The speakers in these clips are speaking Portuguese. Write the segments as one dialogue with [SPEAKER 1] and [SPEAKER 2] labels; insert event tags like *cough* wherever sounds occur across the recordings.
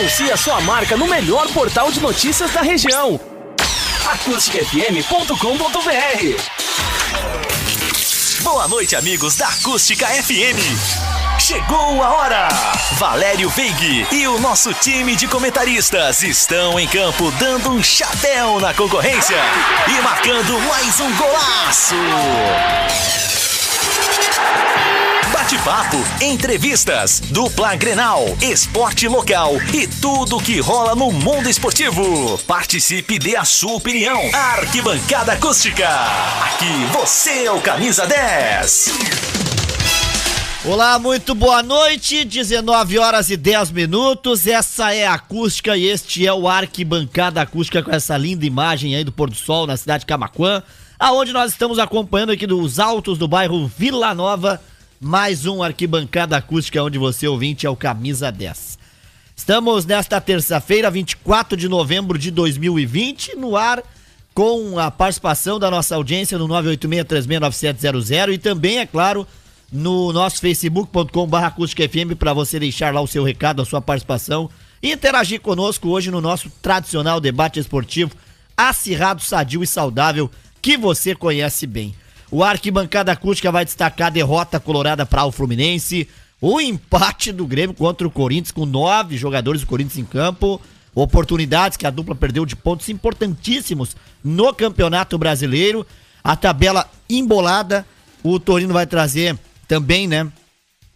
[SPEAKER 1] Anuncie a sua marca no melhor portal de notícias da região. acústicafm.com.br
[SPEAKER 2] Boa noite, amigos da Acústica FM. Chegou a hora! Valério Veig e o nosso time de comentaristas estão em campo dando um chapéu na concorrência e marcando mais um golaço! Bate-papo, entrevistas, dupla Grenal, esporte local e tudo que rola no mundo esportivo. Participe dê a sua opinião. Arquibancada Acústica. Aqui você é o camisa 10.
[SPEAKER 3] Olá, muito boa noite. 19 horas e 10 minutos. Essa é a acústica e este é o Arquibancada Acústica com essa linda imagem aí do pôr do sol na cidade de Camaquã, aonde nós estamos acompanhando aqui dos altos do bairro Vila Nova, mais um Arquibancada Acústica onde você ouvinte é o camisa 10. Estamos nesta terça-feira, 24 de novembro de 2020, no ar com a participação da nossa audiência no 986369700 e também, é claro, no nosso facebook.com.br acústicafm para você deixar lá o seu recado, a sua participação e interagir conosco hoje no nosso tradicional debate esportivo acirrado, sadio e saudável que você conhece bem. O Arquibancada Acústica vai destacar a derrota colorada para o Fluminense, o empate do Grêmio contra o Corinthians com nove jogadores do Corinthians em campo, oportunidades que a dupla perdeu de pontos importantíssimos no Campeonato Brasileiro, a tabela embolada, o Torino vai trazer também, né?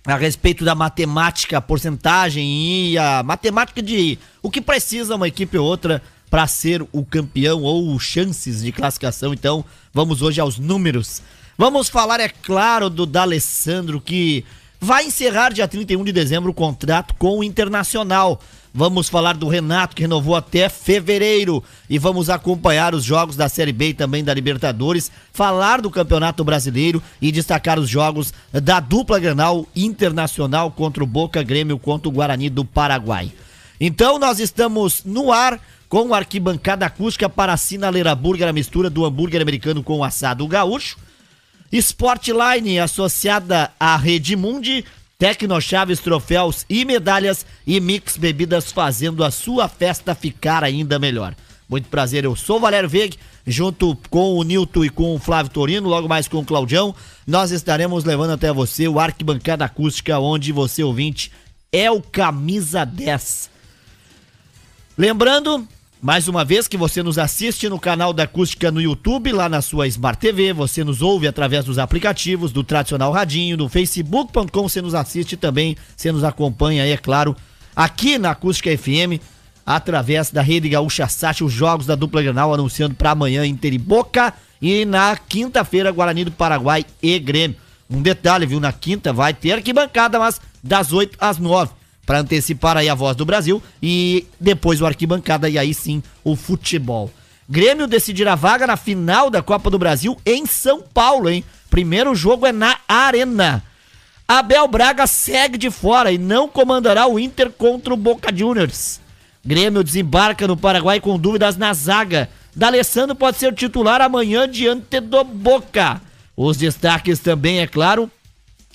[SPEAKER 3] A respeito da matemática, a porcentagem e a matemática de o que precisa uma equipe ou outra para ser o campeão ou chances de classificação. Então, vamos hoje aos números. Vamos falar, é claro, do D'Alessandro que vai encerrar dia 31 de dezembro o contrato com o Internacional. Vamos falar do Renato, que renovou até fevereiro. E vamos acompanhar os jogos da Série B e também da Libertadores, falar do Campeonato Brasileiro e destacar os jogos da dupla Granal Internacional contra o Boca Grêmio contra o Guarani do Paraguai. Então nós estamos no ar com arquibancada acústica para a Sinaleira Burger, a mistura do hambúrguer americano com o assado gaúcho. Sportline, associada à Rede Mundi, Tecnochaves, troféus e medalhas e Mix Bebidas fazendo a sua festa ficar ainda melhor. Muito prazer, eu sou Valério Veg, junto com o Nilton e com o Flávio Torino, logo mais com o Claudião, nós estaremos levando até você o Arquibancada Acústica, onde você, ouvinte, é o camisa 10. Lembrando, mais uma vez que você nos assiste no canal da Acústica no YouTube, lá na sua Smart TV, você nos ouve através dos aplicativos, do tradicional radinho, no facebook.com você nos assiste também, você nos acompanha aí, é claro, aqui na Acústica FM, através da Rede Gaúcha Sat, os jogos da dupla Granal anunciando para amanhã Inter e Boca e na quinta-feira Guarani do Paraguai e Grêmio. Um detalhe, viu, na quinta vai ter arquibancada, mas das 8 às 9 para antecipar aí a voz do Brasil e depois o arquibancada e aí sim o futebol. Grêmio decidirá a vaga na final da Copa do Brasil em São Paulo, hein? Primeiro jogo é na Arena. Abel Braga segue de fora e não comandará o Inter contra o Boca Juniors. Grêmio desembarca no Paraguai com dúvidas na zaga. D'Alessandro pode ser titular amanhã diante do Boca. Os destaques também, é claro,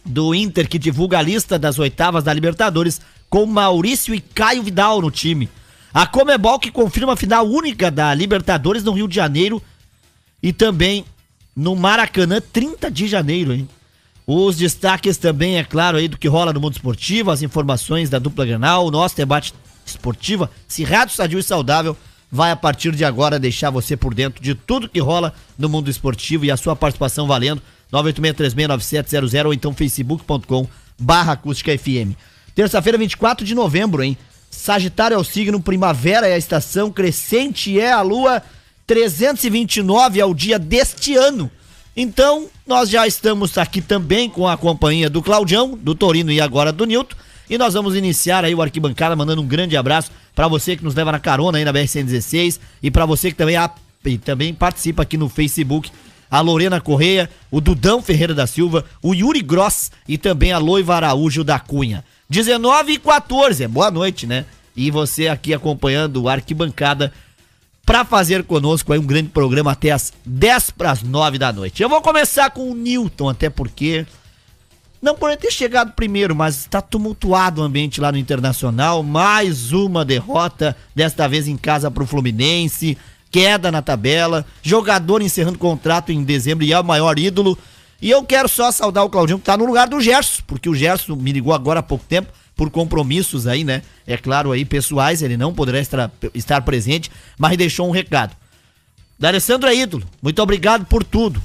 [SPEAKER 3] do Inter que divulga a lista das oitavas da Libertadores com Maurício e Caio Vidal no time. A Comebol que confirma a final única da Libertadores no Rio de Janeiro e também no Maracanã, 30 de janeiro, hein? Os destaques também, é claro, aí do que rola no mundo esportivo, as informações da dupla Granal, o nosso debate esportiva, Cirrado Sadio e Saudável, vai a partir de agora deixar você por dentro de tudo que rola no mundo esportivo e a sua participação valendo 986369700 ou então facebook.com barra acústica FM. Terça-feira, 24 de novembro, hein? Sagitário é o signo, primavera é a estação, crescente é a lua, 329 é o dia deste ano. Então, nós já estamos aqui também com a companhia do Claudião, do Torino e agora do Nilton. E nós vamos iniciar aí o Arquibancada, mandando um grande abraço para você que nos leva na carona aí na BR-116 e para você que também, e também participa aqui no Facebook a Lorena Correia, o Dudão Ferreira da Silva, o Yuri Gross e também a Loiva Araújo da Cunha. 19 e 14, é boa noite, né? E você aqui acompanhando o Arquibancada para fazer conosco aí um grande programa até as 10 para as 9 da noite. Eu vou começar com o Newton, até porque não por ter chegado primeiro, mas está tumultuado o ambiente lá no Internacional. Mais uma derrota, desta vez em casa para o Fluminense. Queda na tabela. Jogador encerrando contrato em dezembro e é o maior ídolo. E eu quero só saudar o Claudinho, que tá no lugar do Gerson, porque o Gerson me ligou agora há pouco tempo, por compromissos aí, né? É claro, aí pessoais, ele não poderá estar, estar presente, mas deixou um recado. D'Alessandro é ídolo, muito obrigado por tudo.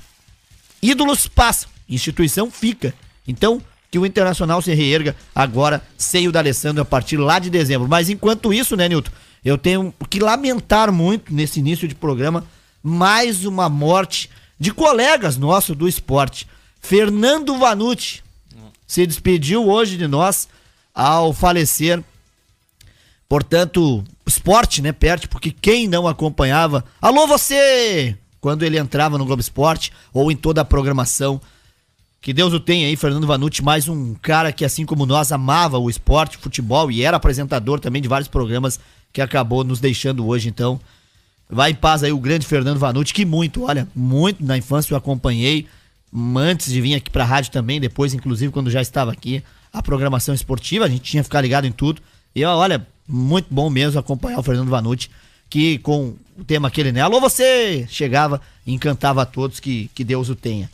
[SPEAKER 3] Ídolos passam, instituição fica. Então, que o Internacional se reerga agora sem o D'Alessandro a partir lá de dezembro. Mas enquanto isso, né, Nilton, eu tenho que lamentar muito nesse início de programa mais uma morte de colegas nossos do esporte. Fernando Vanucci se despediu hoje de nós ao falecer. Portanto, esporte, né, perde, porque quem não acompanhava. Alô, você! Quando ele entrava no Globo Esporte ou em toda a programação. Que Deus o tenha aí, Fernando Vanucci, mais um cara que, assim como nós, amava o esporte, o futebol e era apresentador também de vários programas que acabou nos deixando hoje. Então, Vai em paz aí o grande Fernando Vanucci, que muito, olha, muito na infância eu acompanhei, antes de vir aqui pra rádio também, depois, inclusive, quando já estava aqui, a programação esportiva, a gente tinha que ficar ligado em tudo. E olha, muito bom mesmo acompanhar o Fernando Vanucci, que com o tema aquele, né? Alô, você! Chegava e encantava a todos, que, que Deus o tenha.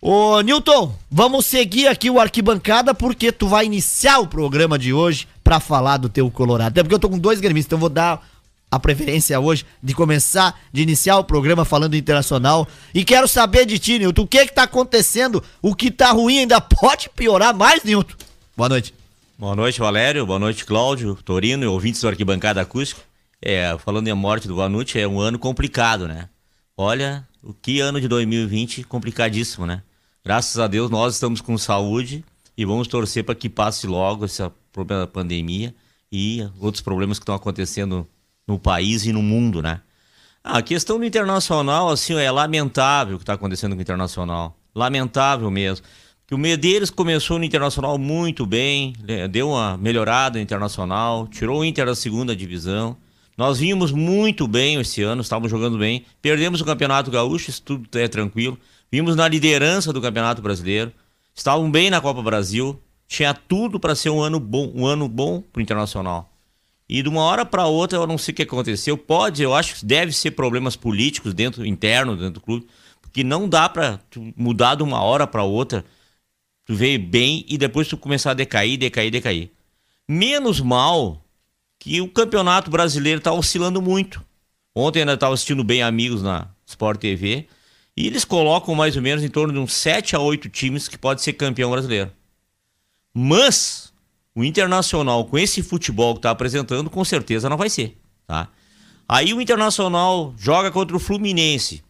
[SPEAKER 3] Ô, Newton, vamos seguir aqui o Arquibancada, porque tu vai iniciar o programa de hoje para falar do teu Colorado. Até porque eu tô com dois gremistas, então vou dar a preferência hoje de começar, de iniciar o programa falando internacional. E quero saber de ti, Nilton, o que que tá acontecendo? O que tá ruim ainda *laughs* pode piorar mais, Nilton? Boa noite.
[SPEAKER 4] Boa noite, Valério. Boa noite, Cláudio, Torino e ouvintes do Arquibancada Acústico. É, falando em morte do Vanucci, é um ano complicado, né? Olha, o que ano de 2020 complicadíssimo, né? Graças a Deus nós estamos com saúde e vamos torcer para que passe logo esse problema pandemia e outros problemas que estão acontecendo no país e no mundo, né? Ah, a questão do internacional, assim, é lamentável o que está acontecendo com o internacional. Lamentável mesmo. Que o Medeiros começou no internacional muito bem, né? deu uma melhorada no internacional, tirou o Inter da segunda divisão. Nós vimos muito bem esse ano, estávamos jogando bem. Perdemos o Campeonato Gaúcho, isso tudo é tranquilo. Vimos na liderança do Campeonato Brasileiro. Estavam bem na Copa Brasil. Tinha tudo para ser um ano bom, um ano bom para o Internacional. E de uma hora para outra, eu não sei o que aconteceu. Pode, eu acho que deve ser problemas políticos dentro interno dentro do clube, porque não dá para mudar de uma hora para outra. Tu veio bem e depois tu começar a decair, decair, decair. Menos mal que o Campeonato Brasileiro tá oscilando muito. Ontem ainda estava assistindo bem amigos na Sport TV e eles colocam mais ou menos em torno de uns 7 a 8 times que pode ser campeão brasileiro. Mas o Internacional, com esse futebol que está apresentando, com certeza não vai ser, tá? Aí o Internacional joga contra o Fluminense.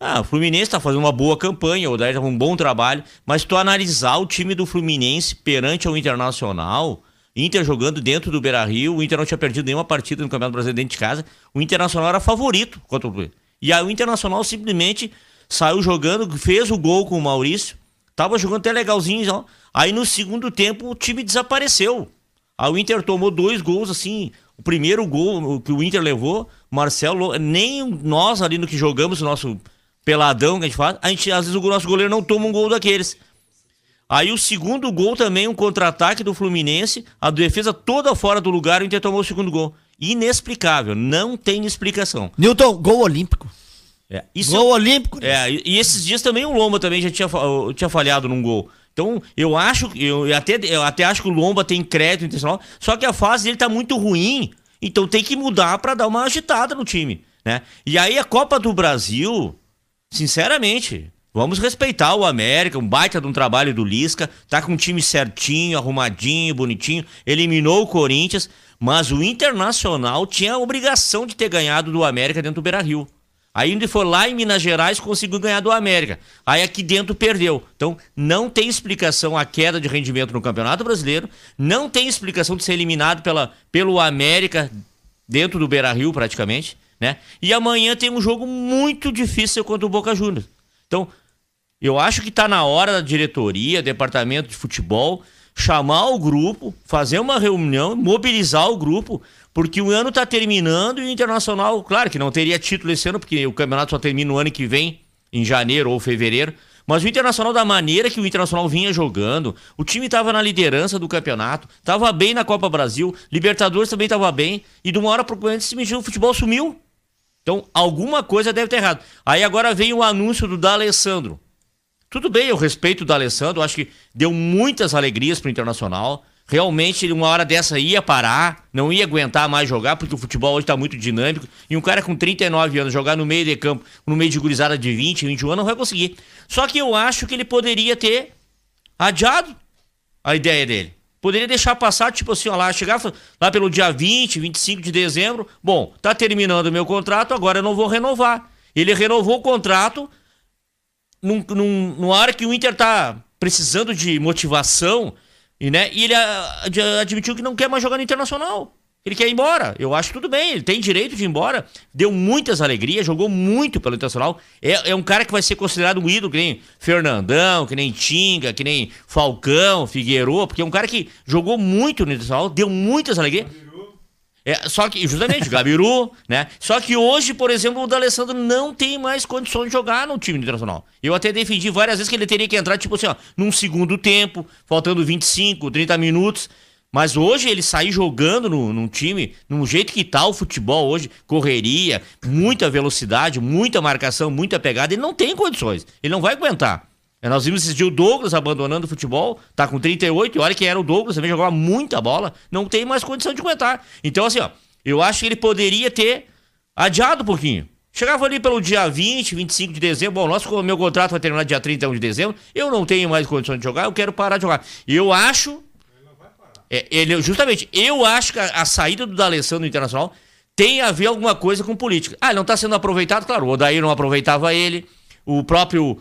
[SPEAKER 4] Ah, o Fluminense está fazendo uma boa campanha, o Daí tá um bom trabalho, mas tu analisar o time do Fluminense perante o Internacional, Inter jogando dentro do Beira-Rio, o Inter não tinha perdido nenhuma partida no Campeonato Brasileiro dentro de casa, o Internacional era favorito contra o Fluminense. E aí o Internacional simplesmente saiu jogando, fez o gol com o Maurício, tava jogando até legalzinho, ó. Aí no segundo tempo o time desapareceu. Aí o Inter tomou dois gols assim. O primeiro gol que o Inter levou, Marcelo, nem nós ali no que jogamos, o nosso peladão que a gente faz, a gente, às vezes o nosso goleiro não toma um gol daqueles. Aí o segundo gol também, um contra-ataque do Fluminense, a defesa toda fora do lugar, o Inter tomou o segundo gol. Inexplicável, não tem explicação.
[SPEAKER 3] Newton, gol olímpico.
[SPEAKER 4] É, isso
[SPEAKER 3] gol olímpico.
[SPEAKER 4] É, e esses dias também o Lomba também já tinha, tinha falhado num gol. Então, eu acho, eu até, eu até acho que o Lomba tem crédito intencional, só que a fase dele tá muito ruim, então tem que mudar para dar uma agitada no time, né? E aí a Copa do Brasil, sinceramente, vamos respeitar o América, um baita de um trabalho do Lisca, tá com um time certinho, arrumadinho, bonitinho, eliminou o Corinthians, mas o Internacional tinha a obrigação de ter ganhado do América dentro do Beira-Rio. Aí foi lá em Minas Gerais conseguiu ganhar do América. Aí aqui dentro perdeu. Então não tem explicação a queda de rendimento no Campeonato Brasileiro, não tem explicação de ser eliminado pela, pelo América dentro do Beira-Rio praticamente, né? E amanhã tem um jogo muito difícil contra o Boca Juniors. Então, eu acho que está na hora da diretoria, departamento de futebol, chamar o grupo, fazer uma reunião, mobilizar o grupo, porque o ano está terminando e o Internacional, claro que não teria título esse ano, porque o campeonato só termina no ano que vem, em janeiro ou fevereiro, Mas o Internacional, da maneira que o Internacional vinha jogando, o time estava na liderança do campeonato, estava bem na Copa Brasil, Libertadores também estava bem, e de uma hora para outra esse o futebol sumiu. Então, alguma coisa deve ter errado. Aí agora vem o anúncio do D'Alessandro. Tudo bem, eu respeito o D'Alessandro, acho que deu muitas alegrias pro Internacional. Realmente, uma hora dessa ia parar, não ia aguentar mais jogar, porque o futebol hoje está muito dinâmico. E um cara com 39 anos jogar no meio de campo, no meio de gurizada de 20, 21 anos, não vai conseguir. Só que eu acho que ele poderia ter adiado a ideia dele. Poderia deixar passar, tipo assim, ó, lá, chegar lá pelo dia 20, 25 de dezembro. Bom, tá terminando o meu contrato, agora eu não vou renovar. Ele renovou o contrato num, num, numa hora que o Inter tá precisando de motivação e, né, e ele admitiu que não quer mais jogar no Internacional. Ele quer ir embora. Eu acho tudo bem, ele tem direito de ir embora. Deu muitas alegrias, jogou muito pelo Internacional. É, é um cara que vai ser considerado um ídolo, que nem Fernandão, que nem Tinga, que nem Falcão, Figueiredo, porque é um cara que jogou muito no Internacional, deu muitas alegrias. É, só que, justamente, Gabiru, *laughs* né? Só que hoje, por exemplo, o D'Alessandro não tem mais condições de jogar no time internacional. Eu até defendi várias vezes que ele teria que entrar, tipo assim, ó, num segundo tempo, faltando 25, 30 minutos. Mas hoje ele sair jogando no, num time, num jeito que tá o futebol hoje, correria, muita velocidade, muita marcação, muita pegada, ele não tem condições. Ele não vai aguentar. É, nós vimos esses dias o Douglas abandonando o futebol, tá com 38, e olha que era o Douglas, também jogava muita bola, não tem mais condição de aguentar. Então, assim, ó, eu acho que ele poderia ter adiado um pouquinho. Chegava ali pelo dia 20, 25 de dezembro, bom, nosso, meu contrato vai terminar dia 31 de dezembro, eu não tenho mais condição de jogar, eu quero parar de jogar. Eu acho. É, ele, justamente, eu acho que a, a saída do D'Alessandro Internacional tem a ver alguma coisa com política. Ah, ele não está sendo aproveitado? Claro, o Odair não aproveitava ele, o próprio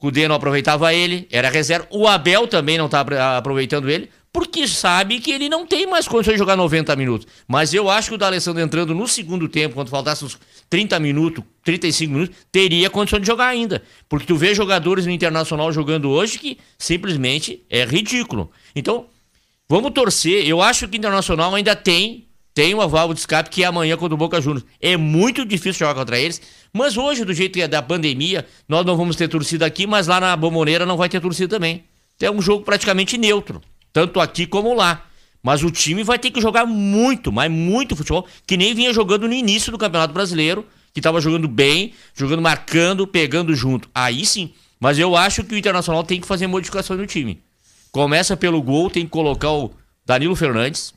[SPEAKER 4] Cudê não aproveitava ele, era reserva. O Abel também não estava aproveitando ele, porque sabe que ele não tem mais condições de jogar 90 minutos. Mas eu acho que o D'Alessandro entrando no segundo tempo, quando faltasse uns 30 minutos, 35 minutos, teria condição de jogar ainda. Porque tu vê jogadores no Internacional jogando hoje que simplesmente é ridículo. Então, vamos torcer. Eu acho que o Internacional ainda tem tem uma válvula de escape que é amanhã contra o Boca Juniors. É muito difícil jogar contra eles, mas hoje, do jeito que é da pandemia, nós não vamos ter torcida aqui, mas lá na Bomboneira não vai ter torcida também. É um jogo praticamente neutro, tanto aqui como lá. Mas o time vai ter que jogar muito, mas muito futebol, que nem vinha jogando no início do Campeonato Brasileiro, que estava jogando bem, jogando marcando, pegando junto. Aí sim. Mas eu acho que o Internacional tem que fazer modificações no time. Começa pelo gol, tem que colocar o Danilo Fernandes,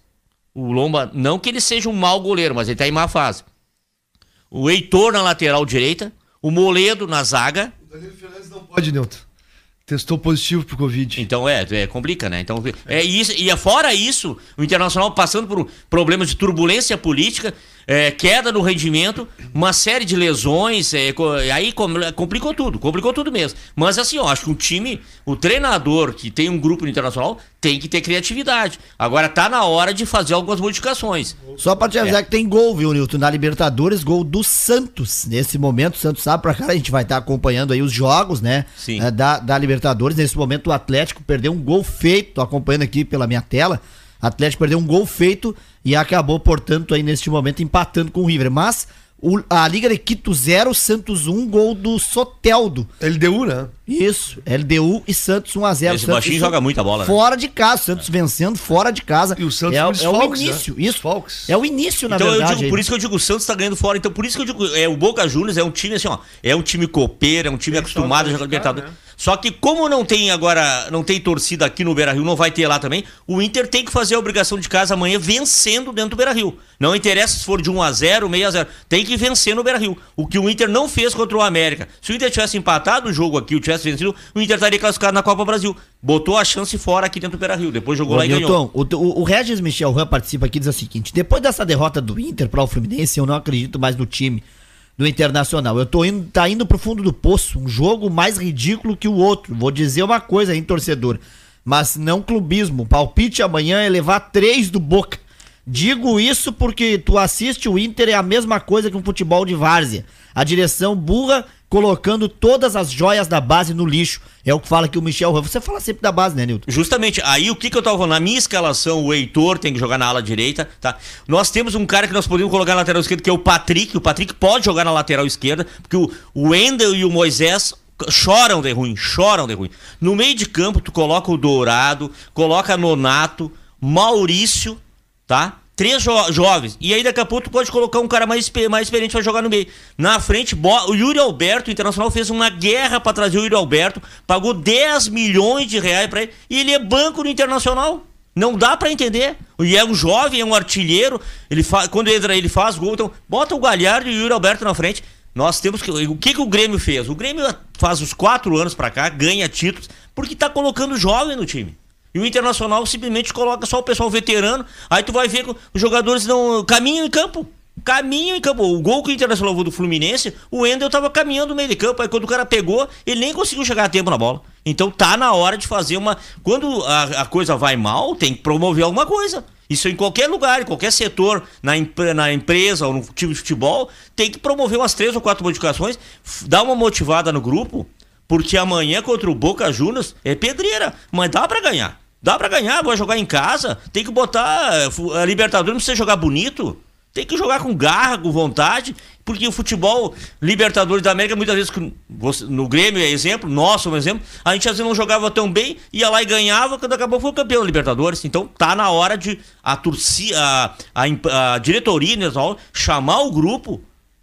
[SPEAKER 4] o Lomba, não que ele seja um mau goleiro, mas ele tá em má fase. O Heitor na lateral direita, o Moledo na zaga. O Danilo Fernandes
[SPEAKER 5] não pode, Nilton. Testou positivo pro Covid.
[SPEAKER 4] Então é, é complica, né? Então é isso e é fora isso, o Internacional passando por problemas de turbulência política, é, queda no rendimento, uma série de lesões, é, aí complicou tudo, complicou tudo mesmo. Mas assim, eu acho que o time, o treinador que tem um grupo internacional tem que ter criatividade. Agora tá na hora de fazer algumas modificações.
[SPEAKER 3] Só pra te avisar é. que tem gol, viu, Nilton? Na Libertadores, gol do Santos. Nesse momento, o Santos sabe pra cá, a gente vai estar tá acompanhando aí os jogos, né? Sim. É, da, da Libertadores. Nesse momento, o Atlético perdeu um gol feito, tô acompanhando aqui pela minha tela. Atlético perdeu um gol feito e acabou, portanto, aí neste momento empatando com o River. Mas o, a Liga de Quito 0, Santos 1, gol do Soteldo.
[SPEAKER 5] LDU, né?
[SPEAKER 3] Isso, LDU e Santos 1 a 0
[SPEAKER 4] Esse baixinho joga muita bola,
[SPEAKER 3] né? Fora de casa, Santos é. vencendo fora de casa.
[SPEAKER 5] E o Santos
[SPEAKER 3] é, é
[SPEAKER 5] o
[SPEAKER 3] né? início, né? isso. Falks. É o início, na
[SPEAKER 4] então,
[SPEAKER 3] verdade.
[SPEAKER 4] Eu digo, por isso que eu digo, o Santos tá ganhando fora. Então, por isso que eu digo, é, o Boca Juniors é um time assim, ó, é um time copeiro, é um time acostumado a jogar Libertadores. Né? Só que como não tem agora, não tem torcida aqui no Beira-Rio, não vai ter lá também, o Inter tem que fazer a obrigação de casa amanhã vencendo dentro do Beira-Rio. Não interessa se for de 1 a 0, 6 a 0, tem que vencer no Beira-Rio. O que o Inter não fez contra o América. Se o Inter tivesse empatado o jogo aqui, o tivesse vencido, o Inter estaria classificado na Copa Brasil. Botou a chance fora aqui dentro do Beira-Rio, depois jogou Ô, lá e ganhou.
[SPEAKER 3] O, o, o Regis Michel Ran participa aqui e diz o seguinte: depois dessa derrota do Inter para o Fluminense, eu não acredito mais no time do Internacional. Eu tô indo, tá indo pro fundo do poço, um jogo mais ridículo que o outro. Vou dizer uma coisa aí, torcedor, mas não clubismo. Palpite amanhã é levar três do Boca. Digo isso porque tu assiste o Inter é a mesma coisa que um futebol de várzea. A direção burra colocando todas as joias da base no lixo. É o que fala aqui o Michel Você fala sempre da base, né, Nilton?
[SPEAKER 4] Justamente. Aí o que, que eu tava falando? Na minha escalação, o Heitor tem que jogar na ala direita, tá? Nós temos um cara que nós podemos colocar na lateral esquerda, que é o Patrick. O Patrick pode jogar na lateral esquerda, porque o Wendel e o Moisés choram de ruim, choram de ruim. No meio de campo, tu coloca o Dourado, coloca Nonato, Maurício, tá? Três jo jovens. E aí daqui a pouco tu pode colocar um cara mais, mais experiente pra jogar no meio. Na frente, o Yuri Alberto, o Internacional, fez uma guerra para trazer o Yuri Alberto, pagou 10 milhões de reais para ele, e ele é banco no Internacional. Não dá para entender. E é um jovem, é um artilheiro. Ele quando entra, ele faz gol. Então, bota o Galhardo e o Yuri Alberto na frente. Nós temos que. O que, que o Grêmio fez? O Grêmio faz os quatro anos para cá, ganha títulos, porque tá colocando jovem no time. E o Internacional simplesmente coloca só o pessoal veterano. Aí tu vai ver que os jogadores não caminham em campo. Caminham em campo. O gol que o Internacional levou do Fluminense, o Wendel tava caminhando no meio de campo. Aí quando o cara pegou, ele nem conseguiu chegar a tempo na bola. Então tá na hora de fazer uma. Quando a, a coisa vai mal, tem que promover alguma coisa. Isso em qualquer lugar, em qualquer setor, na, na empresa ou no time de futebol, tem que promover umas três ou quatro modificações, dar uma motivada no grupo, porque amanhã contra o Boca Juniors é pedreira, mas dá para ganhar. Dá para ganhar, vai jogar em casa. Tem que botar. A Libertadores não precisa jogar bonito. Tem que jogar com garra, com vontade, porque o futebol Libertadores da América, muitas vezes, no Grêmio é exemplo, nosso é um exemplo, a gente às vezes não jogava tão bem, ia lá e ganhava, quando acabou foi o campeão da Libertadores. Então tá na hora de a torcida, a, a, diretoria, né, chamar o grupo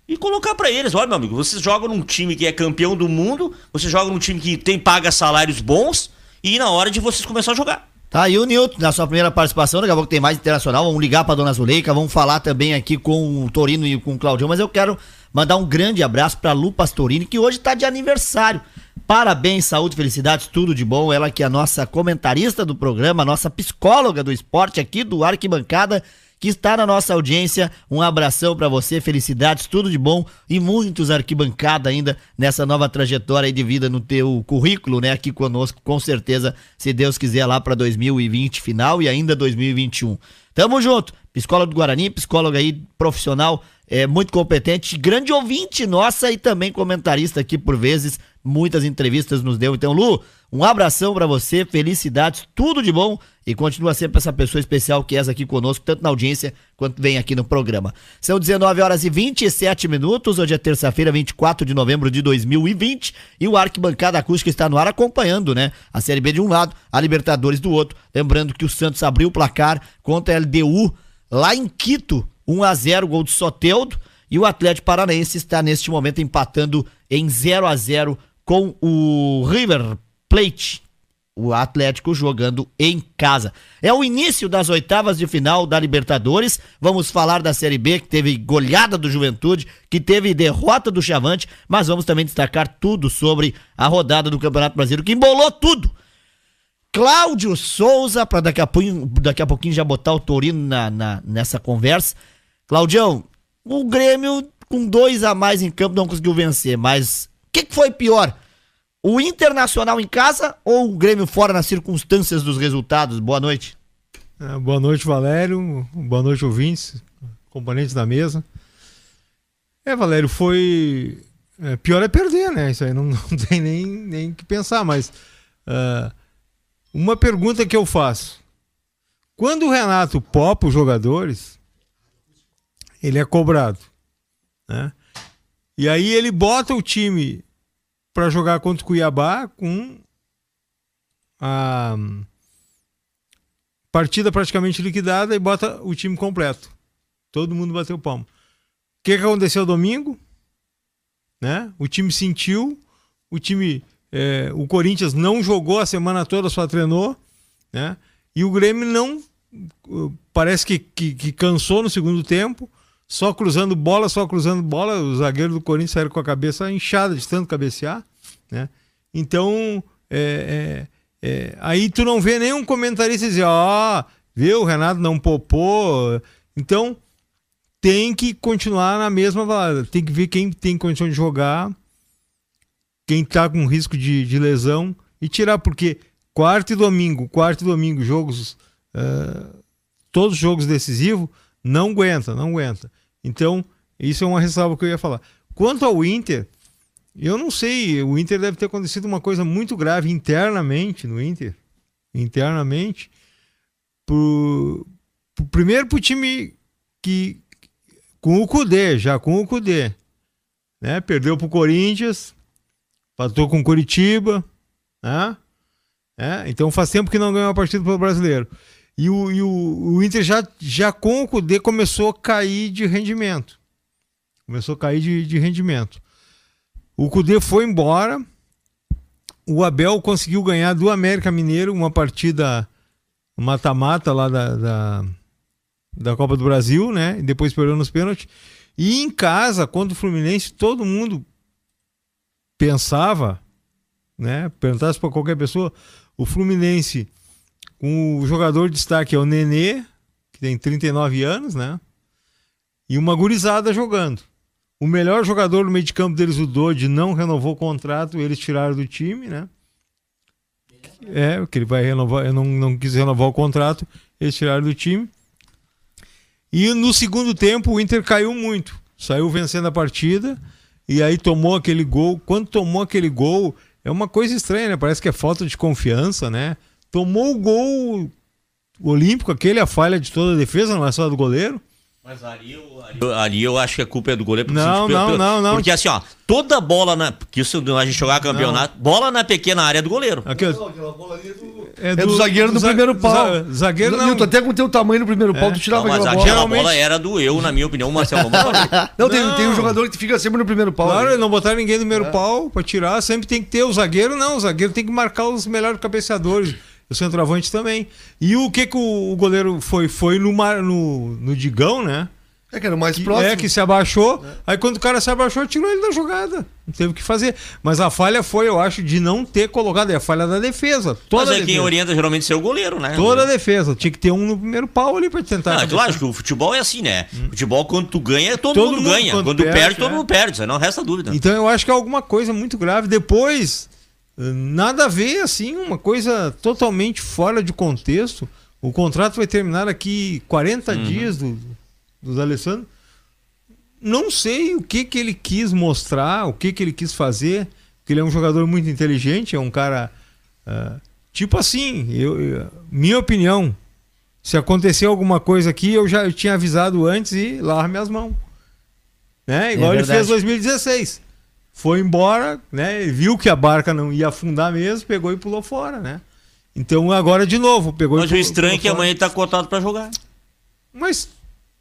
[SPEAKER 4] e colocar para eles, olha meu amigo, vocês jogam num time que é campeão do mundo, você joga num time que tem paga salários bons, e na hora de vocês começar a jogar.
[SPEAKER 3] Tá aí o Nilton, na sua primeira participação, daqui a pouco tem mais internacional, vamos ligar pra Dona Zuleika, vamos falar também aqui com o Torino e com o Claudio, mas eu quero mandar um grande abraço pra Lu Pastorini, que hoje tá de aniversário. Parabéns, saúde, felicidades, tudo de bom. Ela que é a nossa comentarista do programa, a nossa psicóloga do esporte aqui do Arquibancada que está na nossa audiência. Um abração para você, felicidades, tudo de bom e muitos arquibancada ainda nessa nova trajetória de vida no teu currículo, né? Aqui conosco, com certeza, se Deus quiser lá para 2020 final e ainda 2021. Tamo junto. Psicólogo do Guarani, psicóloga aí profissional, é muito competente, grande ouvinte nossa e também comentarista aqui por vezes, muitas entrevistas nos deu. Então, Lu, um abração para você, felicidades, tudo de bom e continua sempre essa pessoa especial que és aqui conosco, tanto na audiência quanto vem aqui no programa. São 19 horas e 27 minutos, hoje é terça-feira, 24 de novembro de 2020 e o Arquibancada Acústica está no ar acompanhando, né? A Série B de um lado, a Libertadores do outro. Lembrando que o Santos abriu o placar contra a LDU lá em Quito, 1 a 0 gol do Soteudo e o Atlético Paranaense está neste momento empatando em 0 a 0 com o River Plate, o Atlético jogando em casa. É o início das oitavas de final da Libertadores. Vamos falar da Série B, que teve goleada do Juventude, que teve derrota do Chavante, mas vamos também destacar tudo sobre a rodada do Campeonato Brasileiro, que embolou tudo. Cláudio Souza, para daqui, a pouquinho, daqui a pouquinho já botar o Torino na, na, nessa conversa. Claudião, o Grêmio com dois a mais em campo não conseguiu vencer, mas que, que foi pior? O Internacional em casa ou o Grêmio fora nas circunstâncias dos resultados? Boa noite.
[SPEAKER 6] É, boa noite, Valério. Boa noite, ouvintes, componentes da mesa. É, Valério, foi. É, pior é perder, né? Isso aí não, *laughs* não tem nem, nem que pensar, mas. Uh, uma pergunta que eu faço. Quando o Renato popa os jogadores, ele é cobrado. Né? E aí ele bota o time para jogar contra o Cuiabá com a partida praticamente liquidada e bota o time completo. Todo mundo bateu palmo. O que, que aconteceu domingo? Né? O time sentiu, o time, é, o Corinthians não jogou a semana toda, só treinou, né? E o Grêmio não parece que, que, que cansou no segundo tempo só cruzando bola, só cruzando bola. O zagueiro do Corinthians saiu com a cabeça inchada de tanto cabecear, né? Então, é, é, é, aí tu não vê nenhum comentarista dizer, ó, oh, viu, o Renato não popou. Então, tem que continuar na mesma balada. Tem que ver quem tem condição de jogar, quem tá com risco de, de lesão e tirar, porque quarto e domingo, quarto e domingo, jogos, uh, todos os jogos decisivos, não aguenta, não aguenta. Então, isso é uma ressalva que eu ia falar. Quanto ao Inter, eu não sei, o Inter deve ter acontecido uma coisa muito grave internamente no Inter. Internamente. Por, por, primeiro pro time que. Com o Cudê, já com o Cudê. Né? Perdeu pro Corinthians. Empatou com Curitiba, né? É, então faz tempo que não ganhou uma partida pelo brasileiro. E o, e o, o Inter já, já com o Cudê começou a cair de rendimento. Começou a cair de, de rendimento. O Cudê foi embora. O Abel conseguiu ganhar do América Mineiro uma partida mata-mata lá da, da, da Copa do Brasil, né? E depois perdeu nos pênaltis. E em casa, contra o Fluminense, todo mundo pensava, né? Perguntasse para qualquer pessoa, o Fluminense com o jogador de destaque é o Nenê, que tem 39 anos, né? E uma gurizada jogando. O melhor jogador no meio de campo deles, o Dodge, não renovou o contrato, eles tiraram do time, né? É, porque ele vai renovar, eu não, não quis renovar o contrato, eles tiraram do time. E no segundo tempo o Inter caiu muito. Saiu vencendo a partida e aí tomou aquele gol. Quando tomou aquele gol, é uma coisa estranha, né? Parece que é falta de confiança, né? Tomou o gol olímpico, aquele, a falha de toda a defesa, não é só do goleiro.
[SPEAKER 4] Mas ali eu, ali, eu, ali eu acho que a culpa é do goleiro. porque,
[SPEAKER 6] Não,
[SPEAKER 4] assim,
[SPEAKER 6] não, não, não.
[SPEAKER 4] Porque assim, ó, toda bola na. Porque isso a gente jogar campeonato, bola na pequena área é do goleiro.
[SPEAKER 6] Aqui, ó,
[SPEAKER 5] É do zagueiro no
[SPEAKER 6] za-
[SPEAKER 5] primeiro pau.
[SPEAKER 6] za- zagueiro não.
[SPEAKER 5] Nilton, até com o teu tamanho no primeiro pau, tu tirava
[SPEAKER 4] Não, mas
[SPEAKER 5] aquela
[SPEAKER 4] aquela
[SPEAKER 5] bola.
[SPEAKER 6] Geralmente-
[SPEAKER 4] bola era do eu, na minha opinião, Marcelo. Vamos falar. *laughs*
[SPEAKER 5] Não, tem,
[SPEAKER 6] Não.
[SPEAKER 5] tem um jogador que fica sempre no primeiro pau.
[SPEAKER 6] Claro,
[SPEAKER 5] né?
[SPEAKER 6] não botaram ninguém no
[SPEAKER 5] É.
[SPEAKER 6] primeiro pau pra tirar. Sempre tem que ter o zagueiro, não. O zagueiro tem que marcar os melhores cabeceadores. O centroavante também. E o que que o, goleiro foi? Foi no, mar- no, no Digão, né?
[SPEAKER 5] É que era o mais
[SPEAKER 6] Que,
[SPEAKER 5] próximo.
[SPEAKER 6] é, que se abaixou. Aí quando o cara se abaixou, tirou ele da jogada. Não teve o que fazer. Mas a falha foi, eu acho, de não ter colocado. É a falha da defesa. Toda
[SPEAKER 4] Mas é quem
[SPEAKER 6] defesa.
[SPEAKER 4] orienta geralmente ser o goleiro, né?
[SPEAKER 6] Toda a defesa. Tinha que ter um no primeiro pau ali pra tentar.
[SPEAKER 4] Não, é claro que o futebol é assim, né? Futebol, quando tu ganha, todo,
[SPEAKER 6] Todo
[SPEAKER 4] mundo,
[SPEAKER 6] mundo,
[SPEAKER 4] ganha.
[SPEAKER 6] quando
[SPEAKER 4] Quando, tu
[SPEAKER 6] perde,
[SPEAKER 4] perde, todo
[SPEAKER 6] é.
[SPEAKER 4] mundo perde. Isso aí não resta dúvida.
[SPEAKER 6] Então eu acho que é alguma coisa muito grave. Depois, nada a ver, assim, uma coisa totalmente fora de contexto. O contrato vai terminar aqui 40
[SPEAKER 4] Uhum.
[SPEAKER 6] dias do, do Alessandro. Não sei o que, que ele quis mostrar, o que, que ele quis fazer. Porque ele é um jogador muito inteligente, é um cara. ah, tipo assim, eu, eu- minha opinião. Se acontecer alguma coisa aqui, eu já eu tinha avisado antes e larga minhas mãos. Né? Igual ele
[SPEAKER 3] verdade.
[SPEAKER 6] fez em 2016. Foi embora, né? Viu que a barca não ia afundar mesmo, pegou e pulou fora, né? Então agora de novo, pegou
[SPEAKER 4] Mas
[SPEAKER 6] e
[SPEAKER 4] o
[SPEAKER 6] pulou-
[SPEAKER 4] estranho é que
[SPEAKER 6] fora.
[SPEAKER 4] amanhã ele tá cotado pra jogar.
[SPEAKER 6] Mas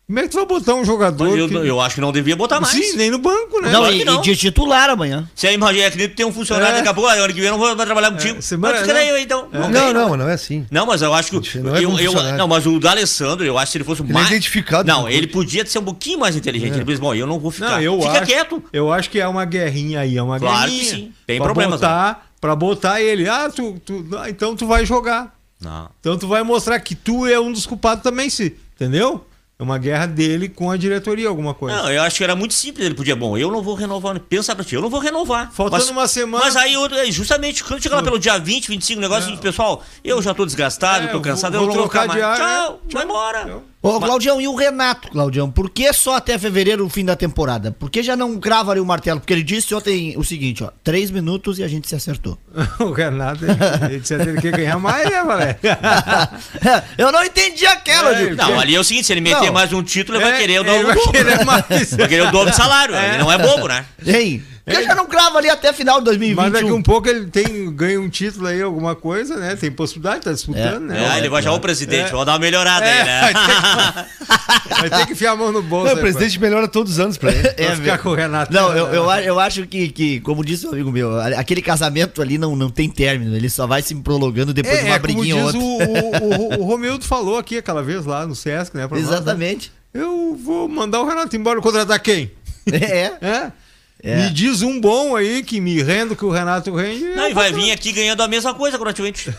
[SPEAKER 6] como é que tu vai botar um jogador
[SPEAKER 4] eu,
[SPEAKER 6] que...
[SPEAKER 4] eu acho que não devia botar mais.
[SPEAKER 6] Sim, nem no banco, né?
[SPEAKER 3] Não,
[SPEAKER 4] claro
[SPEAKER 3] e,
[SPEAKER 4] que não.
[SPEAKER 3] e de titular amanhã.
[SPEAKER 4] Se aí imagina é que nem tem um funcionário
[SPEAKER 6] É.
[SPEAKER 4] daqui a pouco, ano que vem eu não vou vai trabalhar contigo.
[SPEAKER 6] semana-
[SPEAKER 4] mas
[SPEAKER 6] não.
[SPEAKER 4] aí, eu, então.
[SPEAKER 5] Não,
[SPEAKER 4] vem.
[SPEAKER 5] não, não é assim.
[SPEAKER 4] Não, mas eu acho que.
[SPEAKER 5] Não é
[SPEAKER 4] eu, eu-
[SPEAKER 5] funcionário.
[SPEAKER 4] não, mas o D'Alessandro, eu acho que se ele fosse
[SPEAKER 5] Ele é
[SPEAKER 4] mais.
[SPEAKER 5] identificado
[SPEAKER 4] Não, ele podia ser um pouquinho mais inteligente. Ele disse, bom, eu não vou ficar.
[SPEAKER 6] Não, eu
[SPEAKER 4] Fica
[SPEAKER 6] acho,
[SPEAKER 4] quieto.
[SPEAKER 6] Eu acho que é uma guerrinha aí, é uma
[SPEAKER 4] Claro que
[SPEAKER 6] guerrinha.
[SPEAKER 4] sim. Tem
[SPEAKER 6] pra
[SPEAKER 4] problemas, né?
[SPEAKER 6] Botar, Pra botar ele, ah, tu, tu, ah, então tu vai jogar.
[SPEAKER 4] Não.
[SPEAKER 6] Então tu vai mostrar que tu é um dos culpados também, se, entendeu? É uma guerra dele com a diretoria, alguma coisa.
[SPEAKER 4] Não, eu acho que era muito simples. Ele podia, bom, eu não vou renovar. Pensa pra ti, eu não vou renovar.
[SPEAKER 6] Faltando
[SPEAKER 4] Mas-
[SPEAKER 6] uma semana-
[SPEAKER 4] Mas aí, é, justamente, quando chegar lá pelo dia 20, 25, o negócio assim, pessoal, eu já tô desgastado,
[SPEAKER 6] É,
[SPEAKER 4] tô cansado,
[SPEAKER 6] vou-
[SPEAKER 4] eu não
[SPEAKER 6] vou trocar
[SPEAKER 4] mais.
[SPEAKER 6] ar,
[SPEAKER 4] Tchau,
[SPEAKER 6] né?
[SPEAKER 4] vai embora.
[SPEAKER 6] Tchau.
[SPEAKER 3] Ô, Claudião, e o Renato, Claudião? Por que só até fevereiro, o fim da temporada? Por que já não crava ali o martelo? Porque ele disse ontem o seguinte, ó, três minutos e a gente se acertou. *laughs*
[SPEAKER 6] o Renato, ele, ele disse que ele quer ganhar mais, né? *laughs*
[SPEAKER 3] Eu não entendi aquela,
[SPEAKER 6] É.
[SPEAKER 4] Não, ali é o seguinte, se ele meter
[SPEAKER 3] Não.
[SPEAKER 4] mais um título, ele vai
[SPEAKER 6] É,
[SPEAKER 4] querer o
[SPEAKER 6] ele
[SPEAKER 4] dobro.
[SPEAKER 6] vai
[SPEAKER 4] do dobro.
[SPEAKER 6] querer mais. *laughs*
[SPEAKER 4] Vai querer o dobro de salário. Ele não é bobo, né?
[SPEAKER 3] Hein? Por que já não crava ali até final de 2021?
[SPEAKER 6] Mas daqui um pouco ele tem, ganha um título aí, alguma coisa, né? Tem possibilidade, tá disputando, né?
[SPEAKER 4] É, ele vai já, o presidente,
[SPEAKER 6] É.
[SPEAKER 4] vamos dar uma melhorada
[SPEAKER 6] É,
[SPEAKER 4] aí, né? *laughs*
[SPEAKER 6] Vai ter que enfiar a mão no bolso.
[SPEAKER 5] Não, o
[SPEAKER 6] né,
[SPEAKER 5] presidente melhora todos os anos pra ele. *laughs*
[SPEAKER 6] pra ficar com o Renato.
[SPEAKER 3] Não, eu, eu, eu acho que, que, como disse um amigo meu, aquele casamento ali não, não tem término, ele só vai se prolongando depois de
[SPEAKER 6] É,
[SPEAKER 3] uma
[SPEAKER 6] é como
[SPEAKER 3] briguinha ou
[SPEAKER 6] diz
[SPEAKER 3] outra.
[SPEAKER 6] o, o, o, o Romildo falou aqui aquela vez lá no Sesc, né? pra nós, né?
[SPEAKER 3] Exatamente.
[SPEAKER 6] Eu vou mandar o Renato embora contratar quem? *laughs*
[SPEAKER 3] É.
[SPEAKER 6] É?
[SPEAKER 3] É.
[SPEAKER 6] Me diz um bom aí que me renda que o Renato rende.
[SPEAKER 4] Não, e vai vir aqui ganhando a mesma coisa, praticamente.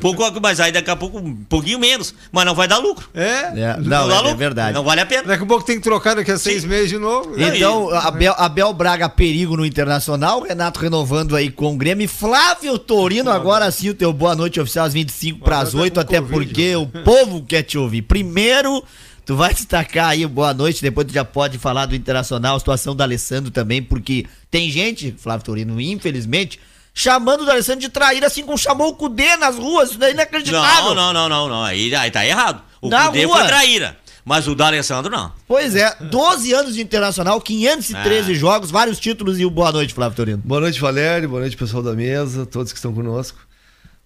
[SPEAKER 4] Pouco, mas aí daqui a pouco um pouquinho menos. Mas não vai dar lucro.
[SPEAKER 6] É?
[SPEAKER 3] É,
[SPEAKER 4] Não,
[SPEAKER 3] não, é, é verdade.
[SPEAKER 4] Não vale a pena.
[SPEAKER 6] Daqui a pouco tem que trocar daqui a seis meses de novo. né?
[SPEAKER 3] Então, Abel, Abel Braga perigo no Internacional, Renato renovando aí com o Grêmio, e Flávio Torino, agora sim o teu boa noite oficial às 25 para as
[SPEAKER 6] tá
[SPEAKER 3] 8,
[SPEAKER 6] com
[SPEAKER 3] até
[SPEAKER 6] Covid,
[SPEAKER 3] porque o povo quer te ouvir. Primeiro, tu vai destacar aí boa noite, depois tu já pode falar do Internacional, a situação do Alessandro também, porque tem gente, Flávio Torino, infelizmente, chamando o Alessandro de traíra, assim como chamou o Cudê nas ruas, isso daí é inacreditável.
[SPEAKER 4] Não, não, não, não, não. Aí, aí tá errado. O
[SPEAKER 3] Na
[SPEAKER 4] Cudê
[SPEAKER 3] rua.
[SPEAKER 4] foi traíra. Mas o D'Alessandro não.
[SPEAKER 3] Pois é, 12 anos de internacional, 513
[SPEAKER 4] Ah.
[SPEAKER 3] jogos, vários títulos e o boa noite, Flávio Torino.
[SPEAKER 5] Boa noite, Valério. Boa noite, pessoal da mesa, todos que estão conosco.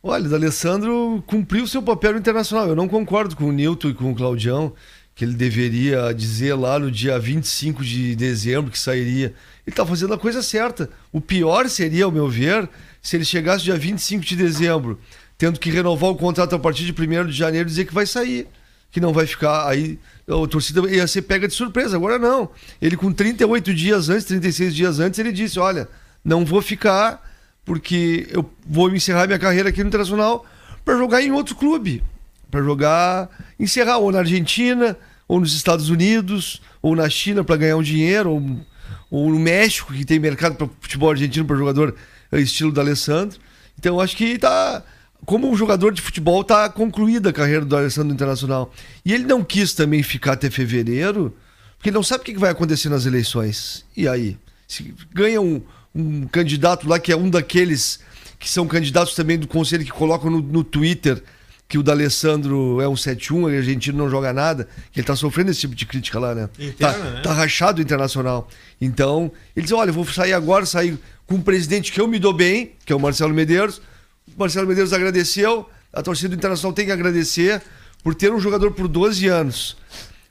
[SPEAKER 5] Olha, o D'Alessandro cumpriu seu papel no internacional. Eu não concordo com o Nilton e com o Claudião, que ele deveria dizer lá no dia 25 de dezembro que sairia. Ele está fazendo a coisa certa. O pior seria, ao meu ver, se ele chegasse dia 25 de dezembro, tendo que renovar o contrato a partir de 1 de janeiro e dizer que vai sair. Que não vai ficar aí. A torcida ia ser pega de surpresa. Agora não. Ele, com 38 dias antes, 36 dias antes, ele disse: Olha, não vou ficar porque eu vou encerrar minha carreira aqui no Internacional para jogar em outro clube. Para jogar, encerrar ou na Argentina, ou nos Estados Unidos, ou na China para ganhar um dinheiro, ou, ou no México, que tem mercado para futebol argentino para jogador eh, estilo da Alessandro. Então eu acho que tá. Como um jogador de futebol, tá concluída a carreira do Alessandro Internacional. E ele não quis também ficar até fevereiro, porque não sabe o que que vai acontecer nas eleições. E aí? Se ganha um, um candidato lá que é um daqueles que são candidatos também do conselho que colocam no, no Twitter que o D'Alessandro é um 7-1, o argentino não joga nada, que ele tá sofrendo esse tipo de crítica lá, né?
[SPEAKER 6] Interna,
[SPEAKER 5] tá,
[SPEAKER 6] né?
[SPEAKER 5] tá rachado o internacional. Então, ele diz: olha, vou sair agora, sair com um presidente que eu me dou bem, que é o Marcelo Medeiros. O Marcelo Medeiros agradeceu, a torcida do Internacional tem que agradecer por ter um jogador por 12 anos,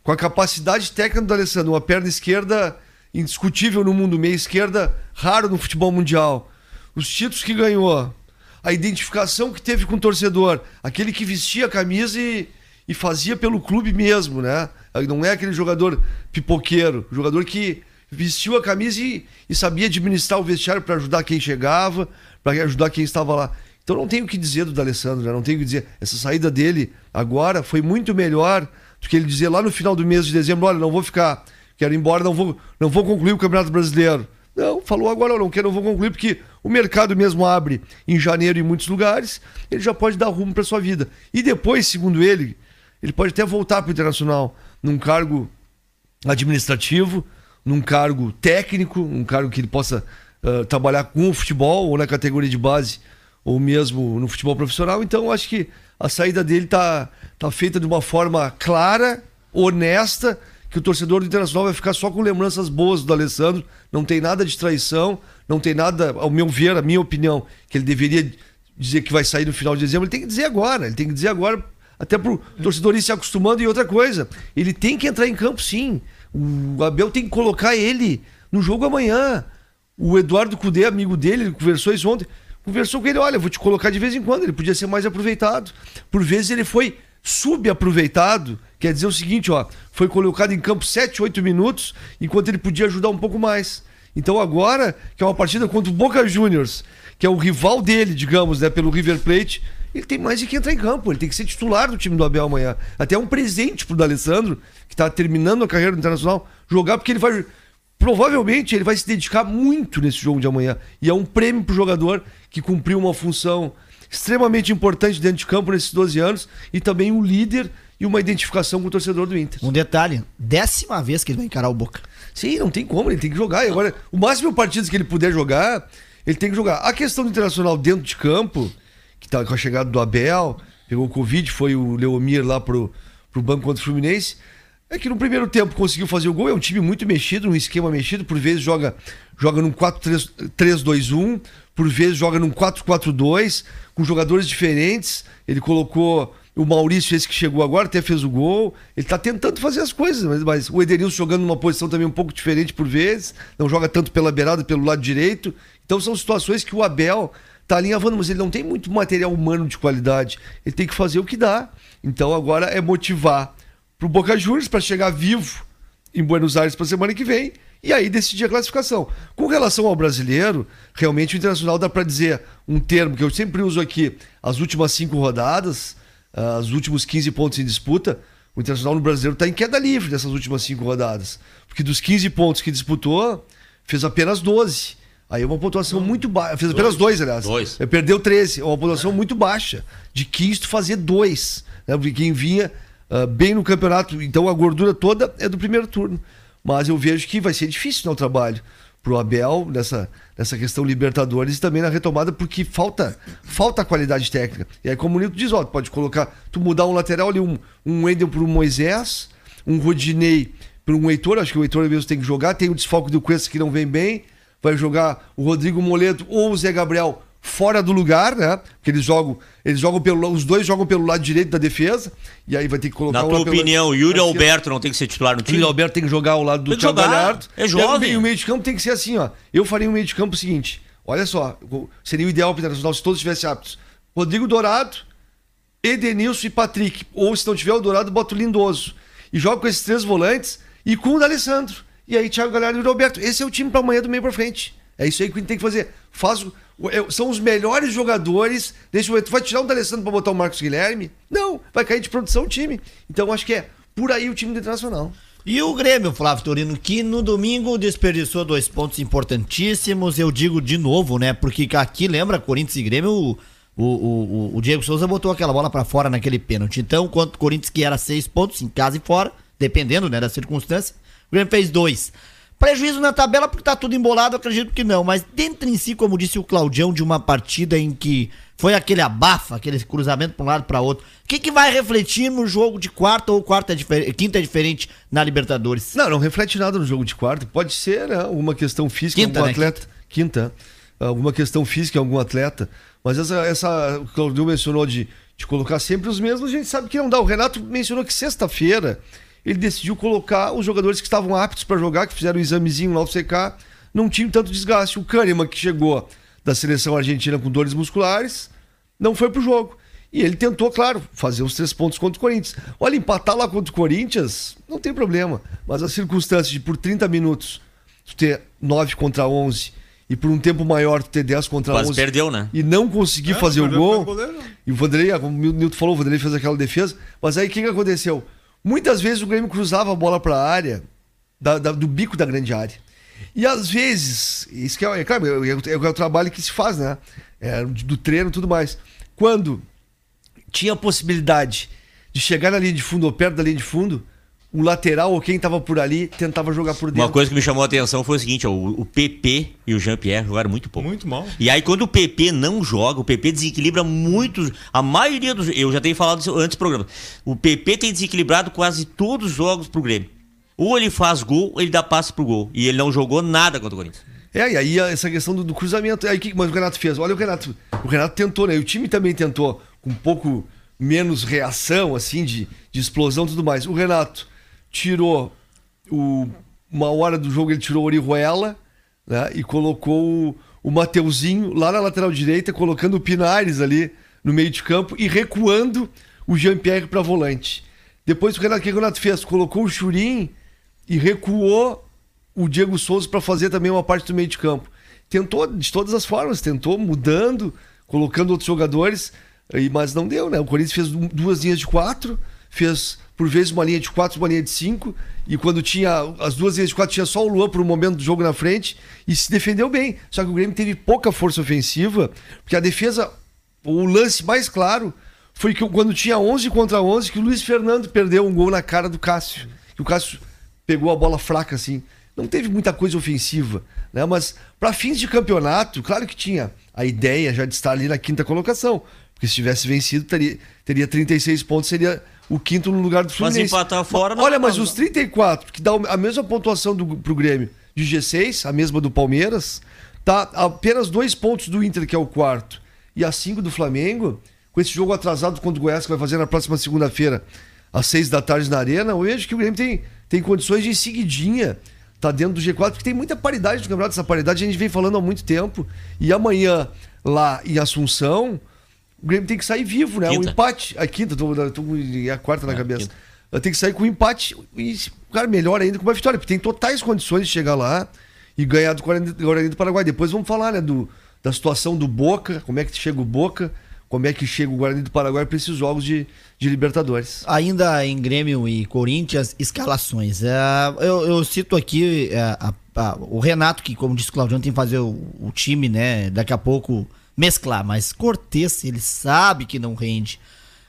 [SPEAKER 5] com a capacidade técnica do Alessandro, uma perna esquerda indiscutível no mundo, meia esquerda raro no futebol mundial. Os títulos que ganhou, a identificação que teve com o torcedor, aquele que vestia a camisa e, e fazia pelo clube mesmo, né? Não é aquele jogador pipoqueiro, jogador que vestiu a camisa e, e sabia administrar o vestiário para ajudar quem chegava, para ajudar quem estava lá. Então não tenho o que dizer do D'Alessandro, né? não tenho o que dizer. Essa saída dele agora foi muito melhor do que ele dizer lá no final do mês de dezembro, olha, não vou ficar, quero ir embora, não vou, não vou concluir o Campeonato Brasileiro. Não, falou agora, não quero, não vou concluir, porque o mercado mesmo abre em janeiro em muitos lugares, ele já pode dar rumo para sua vida. E depois, segundo ele, ele pode até voltar para o Internacional num cargo administrativo, num cargo técnico, um cargo que ele possa ah, trabalhar com o futebol ou na categoria de base ou mesmo no futebol profissional. Então, acho que a saída dele tá, tá feita de uma forma clara, honesta, que o torcedor do Internacional vai ficar só com lembranças boas do Alessandro. Não tem nada de traição, não tem nada, ao meu ver, a minha opinião, que ele deveria dizer que vai sair no final de dezembro. Ele tem que dizer agora, ele tem que dizer agora, até pro torcedor ir se acostumando. E outra coisa, ele tem que entrar em campo sim. O Abel tem que colocar ele no jogo amanhã. O Eduardo Cudê, amigo dele, ele conversou isso ontem. Conversou com ele, olha, vou te colocar de vez em quando, ele podia ser mais aproveitado. Por vezes ele foi subaproveitado, quer dizer o seguinte, ó, foi colocado em campo 7, 8 minutos, enquanto ele podia ajudar um pouco mais. Então agora, que é uma partida contra o Boca Juniors, que é o rival dele, digamos, né, pelo River Plate, ele tem mais de que entrar em campo, ele tem que ser titular do time do Abel amanhã. Até um presente pro D'Alessandro, que tá terminando a carreira Internacional, jogar, porque ele vai provavelmente ele vai se dedicar muito nesse jogo de amanhã. E é um prêmio pro jogador que cumpriu uma função extremamente importante dentro de campo nesses 12 anos e também um líder e uma identificação com o torcedor do Inter.
[SPEAKER 3] Um detalhe, décima vez que ele vai encarar o Boca.
[SPEAKER 5] Sim, não tem como, ele tem que jogar. E agora, o máximo de partidas que ele puder jogar, ele tem que jogar. A questão do Internacional dentro de campo, que tá com a chegada do Abel, pegou o Covid, foi o Leomir lá pro, pro banco contra o Fluminense. É que no primeiro tempo conseguiu fazer o gol, é um time muito mexido, um esquema mexido, por vezes joga, joga num 4-3-2-1, por vezes joga num 4-4-2, com jogadores diferentes. Ele colocou o Maurício, esse que chegou agora, até fez o gol. Ele tá tentando fazer as coisas, mas, mas o Edenilson jogando numa posição também um pouco diferente por vezes, não joga tanto pela beirada, pelo lado direito. Então são situações que o Abel tá alinhavando, mas ele não tem muito material humano de qualidade. Ele tem que fazer o que dá. Então agora é motivar pro Boca Juniors para chegar vivo em Buenos Aires para semana que vem e aí decidir a classificação. Com relação ao brasileiro, realmente o Internacional dá para dizer um termo que eu sempre uso aqui, as últimas cinco rodadas, ah, os últimos 15 pontos em disputa, o Internacional no brasileiro está em queda livre dessas últimas cinco rodadas. Porque dos 15 pontos que disputou, fez apenas 12. Aí é uma pontuação muito baixa. Fez apenas dois, aliás.
[SPEAKER 4] Dois.
[SPEAKER 5] É, Perdeu 13. É uma pontuação muito baixa. De 15 tu fazer dois. Né? Porque quem vinha ah, bem no campeonato, então a gordura toda é do primeiro turno. Mas eu vejo que vai ser difícil no trabalho pro Abel nessa, nessa questão Libertadores e também na retomada, porque falta falta qualidade técnica. E aí, como o Nito diz, ó, pode colocar, tu mudar um lateral ali, um, um Wendel pro Moisés, um Rodinei para um Heitor, acho que o Heitor mesmo tem que jogar, tem o desfalque do Cuesta que não vem bem, vai jogar o Rodrigo Moledo ou o Zé Gabriel fora do lugar, né? Porque eles jogam, eles jogam pelo, os dois jogam pelo lado direito da defesa, e aí vai ter que colocar
[SPEAKER 4] Na tua
[SPEAKER 5] lá pelo-
[SPEAKER 4] opinião, Yuri
[SPEAKER 5] na
[SPEAKER 4] Alberto não tem que ser titular no time?
[SPEAKER 5] Yuri Alberto tem que jogar ao lado do Thiago Galhardo.
[SPEAKER 4] é jovem.
[SPEAKER 5] E o meio de campo tem que ser assim, ó. Eu faria um meio de campo o seguinte: olha só, seria o ideal para o Internacional se todos estivessem aptos. Rodrigo Dourado, Edenilson e Patrick. Ou se não tiver o Dourado, bota o Lindoso. E joga com esses três volantes e com o D'Alessandro. E aí, Thiago Galhardo e o Roberto. Esse é o time para amanhã do meio para frente. É isso aí que a gente tem que fazer. Faz, o- é- são os melhores jogadores nesse momento. Vai tirar o D'Alessandro para botar o Marcos Guilherme? Não, vai cair de produção o time. Então acho que é por aí o time do Internacional.
[SPEAKER 3] E o Grêmio, Flávio Torino, que no domingo desperdiçou dois pontos importantíssimos. Eu digo de novo, né? Porque aqui, lembra, Corinthians e Grêmio, o, o, o, o Diego Souza botou aquela bola pra fora naquele pênalti. Então, quanto Corinthians que era seis pontos em casa e fora, dependendo né, da circunstância, o Grêmio fez dois. Prejuízo na tabela porque tá tudo embolado, acredito que não. Mas dentro em si, como disse o Claudião, de uma partida em que foi aquele abafa, aquele cruzamento pra um lado pra outro. O que, que vai refletir no jogo de quarta ou quarta é quinta é diferente na Libertadores?
[SPEAKER 5] Não, não reflete nada no jogo de quarta. Pode ser, né? Alguma questão física
[SPEAKER 3] Quinta,
[SPEAKER 5] algum
[SPEAKER 3] né?
[SPEAKER 5] atleta. Quinta. Alguma questão física em algum atleta. Mas essa, essa o Claudio mencionou de, de colocar sempre os mesmos, a gente sabe que não dá. O Renato mencionou que sexta-feira ele decidiu colocar os jogadores que estavam aptos para jogar, que fizeram o examezinho lá no CK, não tinham tanto desgaste. O Kahneman, que chegou da seleção argentina com dores musculares, não foi pro jogo. E ele tentou, claro, fazer os três pontos contra o Corinthians. Olha, empatar lá contra o Corinthians, não tem problema. Mas a circunstância de por 30 minutos tu ter 9 contra 11 e por um tempo maior tu ter 10 contra
[SPEAKER 4] Quase
[SPEAKER 5] 11
[SPEAKER 4] perdeu, né?
[SPEAKER 5] e não conseguir
[SPEAKER 6] É,
[SPEAKER 5] fazer o gol.
[SPEAKER 6] pro goleiro.
[SPEAKER 5] E o Vanderlei, como o Nilton falou, o Vanderlei fez aquela defesa. Mas aí o que, que aconteceu? Muitas vezes o Grêmio cruzava a bola para a área, da- da- do bico da grande área. E às vezes, isso que é, é claro, é, o- é o trabalho que se faz, né? É, do treino e tudo mais. Quando tinha a possibilidade de chegar na linha de fundo ou perto da linha de fundo, o lateral ou quem tava por ali tentava jogar por dentro.
[SPEAKER 4] Uma coisa que me chamou a atenção foi o seguinte, ó, o, o PP e o Jean-Pierre jogaram muito pouco.
[SPEAKER 6] Muito mal.
[SPEAKER 4] E aí, quando o PP não joga, o PP desequilibra muito. A maioria dos. Eu já tenho falado isso antes do programa. O PP tem desequilibrado quase todos os jogos pro Grêmio. Ou ele faz gol, ou ele dá passe pro gol. E ele não jogou nada contra o Corinthians.
[SPEAKER 5] É, e aí essa questão do, do cruzamento. Aí, que, mas o Renato fez? Olha o Renato. O Renato tentou, né? E o time também tentou, com um pouco menos reação, assim, de, de explosão e tudo mais. O Renato tirou o, uma hora do jogo, ele tirou o Orihuela, né? E colocou o, o Mateuzinho lá na lateral direita, colocando o Pinares ali no meio de campo e recuando o Jean-Pierre para volante. Depois o Renato, o que o Renato fez? Colocou o Churim e recuou o Diego Souza para fazer também uma parte do meio de campo. Tentou de todas as formas, tentou mudando, colocando outros jogadores, mas não deu, né? O Corinthians fez du- duas linhas de quatro, fez por vezes uma linha de quatro, uma linha de cinco, e quando tinha as duas linhas de quatro, tinha só o Luan por um momento do jogo na frente, e se defendeu bem. Só que o Grêmio teve pouca força ofensiva, porque a defesa, o lance mais claro foi que quando tinha 11 contra 11, que o Luiz Fernando perdeu um gol na cara do Cássio. Que o Cássio pegou a bola fraca assim. Não teve muita coisa ofensiva, né? Mas para fins de campeonato, claro que tinha a ideia já de estar ali na quinta colocação. Porque se tivesse vencido, teria, teria 36 pontos, seria o quinto no lugar do Fluminense.
[SPEAKER 4] empatar fora não
[SPEAKER 5] Olha, mas os 34, que dá a mesma pontuação do, pro Grêmio de G6, a mesma do Palmeiras, tá apenas dois pontos do Inter, que é o quarto, e a cinco do Flamengo, com esse jogo atrasado contra o Goiás, que vai fazer na próxima segunda-feira, às seis da tarde na Arena, eu vejo que o Grêmio tem, tem condições de ir seguidinha, tá dentro do G4, porque tem muita paridade no campeonato, essa paridade a gente vem falando há muito tempo, e amanhã, lá em Assunção, o Grêmio tem que sair vivo, né? Um
[SPEAKER 4] Quinta.
[SPEAKER 5] empate, a quinta, tô, tô com a quarta na
[SPEAKER 4] É,
[SPEAKER 5] cabeça.
[SPEAKER 4] quinta.
[SPEAKER 5] Tenho que sair com um empate e, cara, melhor ainda com uma vitória, porque tem totais condições de chegar lá e ganhar do Guarani, do Paraguai. Depois vamos falar, né, do, da situação do Boca, como é que chega o Boca, como é que chega o Guarani do Paraguai para esses jogos de, de Libertadores.
[SPEAKER 3] Ainda em Grêmio e Corinthians, escalações. É, eu, eu cito aqui é, a- a- o Renato, que, como disse o Claudiano, tem que fazer o, o time, né? Daqui a pouco mesclar. Mas Cortez, ele sabe que não rende.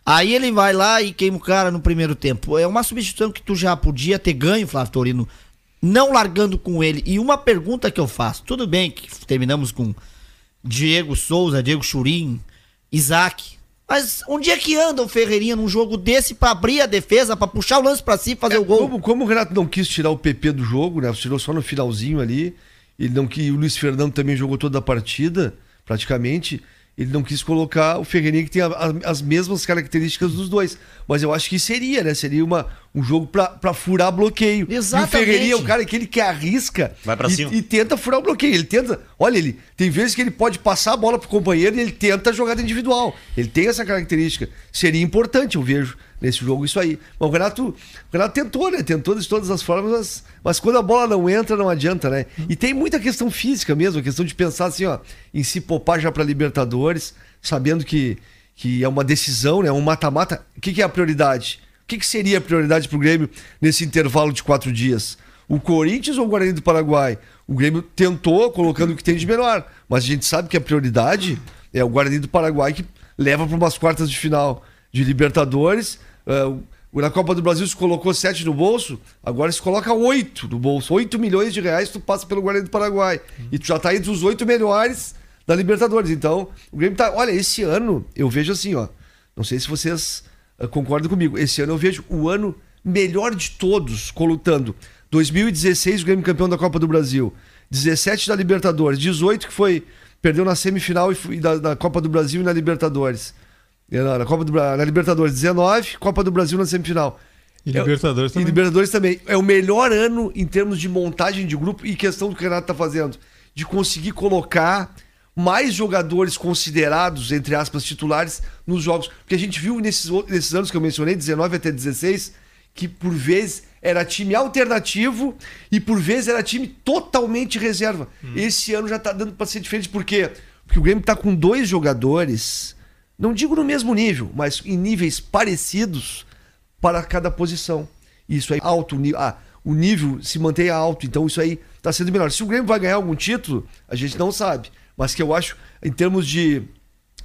[SPEAKER 3] Aí ele vai lá e queima o cara no primeiro tempo. É uma substituição que tu já podia ter ganho, Flávio Torino, não largando com ele. E uma pergunta que eu faço: tudo bem que terminamos com Diego Souza, Diego Churim, Isaac. Mas onde é que anda o Ferreirinha num jogo desse pra abrir a defesa, pra puxar o lance pra si e fazer
[SPEAKER 5] É,
[SPEAKER 3] o gol?
[SPEAKER 5] Como, como o Renato não quis tirar o PP do jogo, né? Tirou só no finalzinho ali. Ele não que o Luiz Fernando também jogou toda a partida, praticamente. Ele não quis colocar o Ferreirinha que tem a- a- as mesmas características dos dois. Mas eu acho que seria, né? Seria uma, um jogo pra, pra furar bloqueio.
[SPEAKER 3] Exatamente.
[SPEAKER 5] E o Ferreirinha é o cara aquele que arrisca
[SPEAKER 4] Vai pra
[SPEAKER 5] e,
[SPEAKER 4] cima.
[SPEAKER 5] e tenta furar o bloqueio. Ele tenta. Olha, ele tem vezes que ele pode passar a bola pro companheiro e ele tenta a jogada individual. Ele tem essa característica. Seria importante, eu vejo, nesse jogo isso aí. Mas o Renato, o Renato tentou, né? Tentou de todas as formas, mas, mas quando a bola não entra, não adianta, né? E tem muita questão física mesmo, a questão de pensar assim, ó, em se poupar já pra Libertadores, sabendo que, que é uma decisão, né? Um mata-mata. O que, que é a prioridade? O que, que seria a prioridade pro Grêmio nesse intervalo de quatro dias? O Corinthians ou o Guarani do Paraguai? O Grêmio tentou, colocando o que tem de melhor. Mas a gente sabe que a prioridade é o Guarani do Paraguai, que leva para umas quartas de final de Libertadores. O- na Copa do Brasil se colocou sete no bolso, agora se coloca oito no bolso. Oito milhões de reais tu passa pelo Guarani do Paraguai. E tu já tá entre os oito melhores da Libertadores. Então, o Grêmio tá. Olha, esse ano eu vejo assim, ó. Não sei se vocês eh, concordam comigo. Esse ano eu vejo o ano melhor de todos colutando. 2016, o Grêmio campeão da Copa do Brasil. 17 da Libertadores. 18 que foi. Perdeu na semifinal e e da, da Copa do Brasil e na Libertadores. E Na, na Copa do, na Libertadores 19, Copa do Brasil na semifinal.
[SPEAKER 6] E
[SPEAKER 5] É-
[SPEAKER 6] Libertadores
[SPEAKER 5] E
[SPEAKER 6] também.
[SPEAKER 5] Libertadores também. É o melhor ano em termos de montagem de grupo e questão do que o Renato tá fazendo. De conseguir colocar mais jogadores considerados, entre aspas, titulares nos jogos. Porque a gente viu nesses, nesses anos que eu mencionei, 19 até 16, que por vezes era time alternativo e por vezes era time totalmente reserva. Esse ano já tá dando pra ser diferente. Por quê? Porque o Grêmio tá com dois jogadores, não digo no mesmo nível, mas em níveis parecidos para cada posição. Isso aí, alto nível. Ah, o nível se mantém alto, então isso aí está sendo melhor. Se o Grêmio vai ganhar algum título, a gente não sabe. Mas que eu acho, em termos de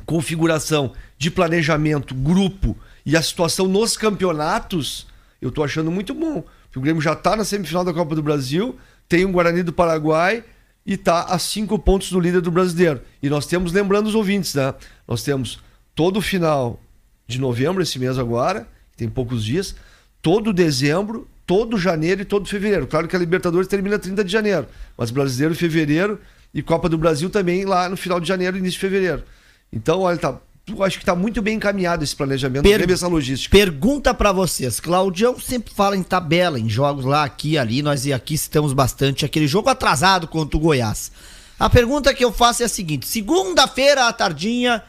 [SPEAKER 5] configuração, de planejamento, grupo e a situação nos campeonatos, eu tô achando muito bom. O Grêmio já tá na semifinal da Copa do Brasil, tem um Guarani do Paraguai e tá a cinco pontos do líder do brasileiro. E nós temos, lembrando os ouvintes, né? Nós temos todo o final de novembro, esse mês agora, tem poucos dias, todo dezembro, todo janeiro e todo fevereiro. Claro que a Libertadores termina 30 de janeiro, mas brasileiro, fevereiro e Copa do Brasil também lá no final de janeiro e início de fevereiro. Então, olha, tá, eu acho que tá muito bem encaminhado esse planejamento,
[SPEAKER 3] Per-
[SPEAKER 5] essa logística.
[SPEAKER 3] Pergunta pra vocês. Claudião sempre fala em tabela, em jogos lá, aqui, ali. Nós e aqui citamos bastante aquele jogo atrasado contra o Goiás. A pergunta que eu faço é a seguinte: segunda-feira à tardinha,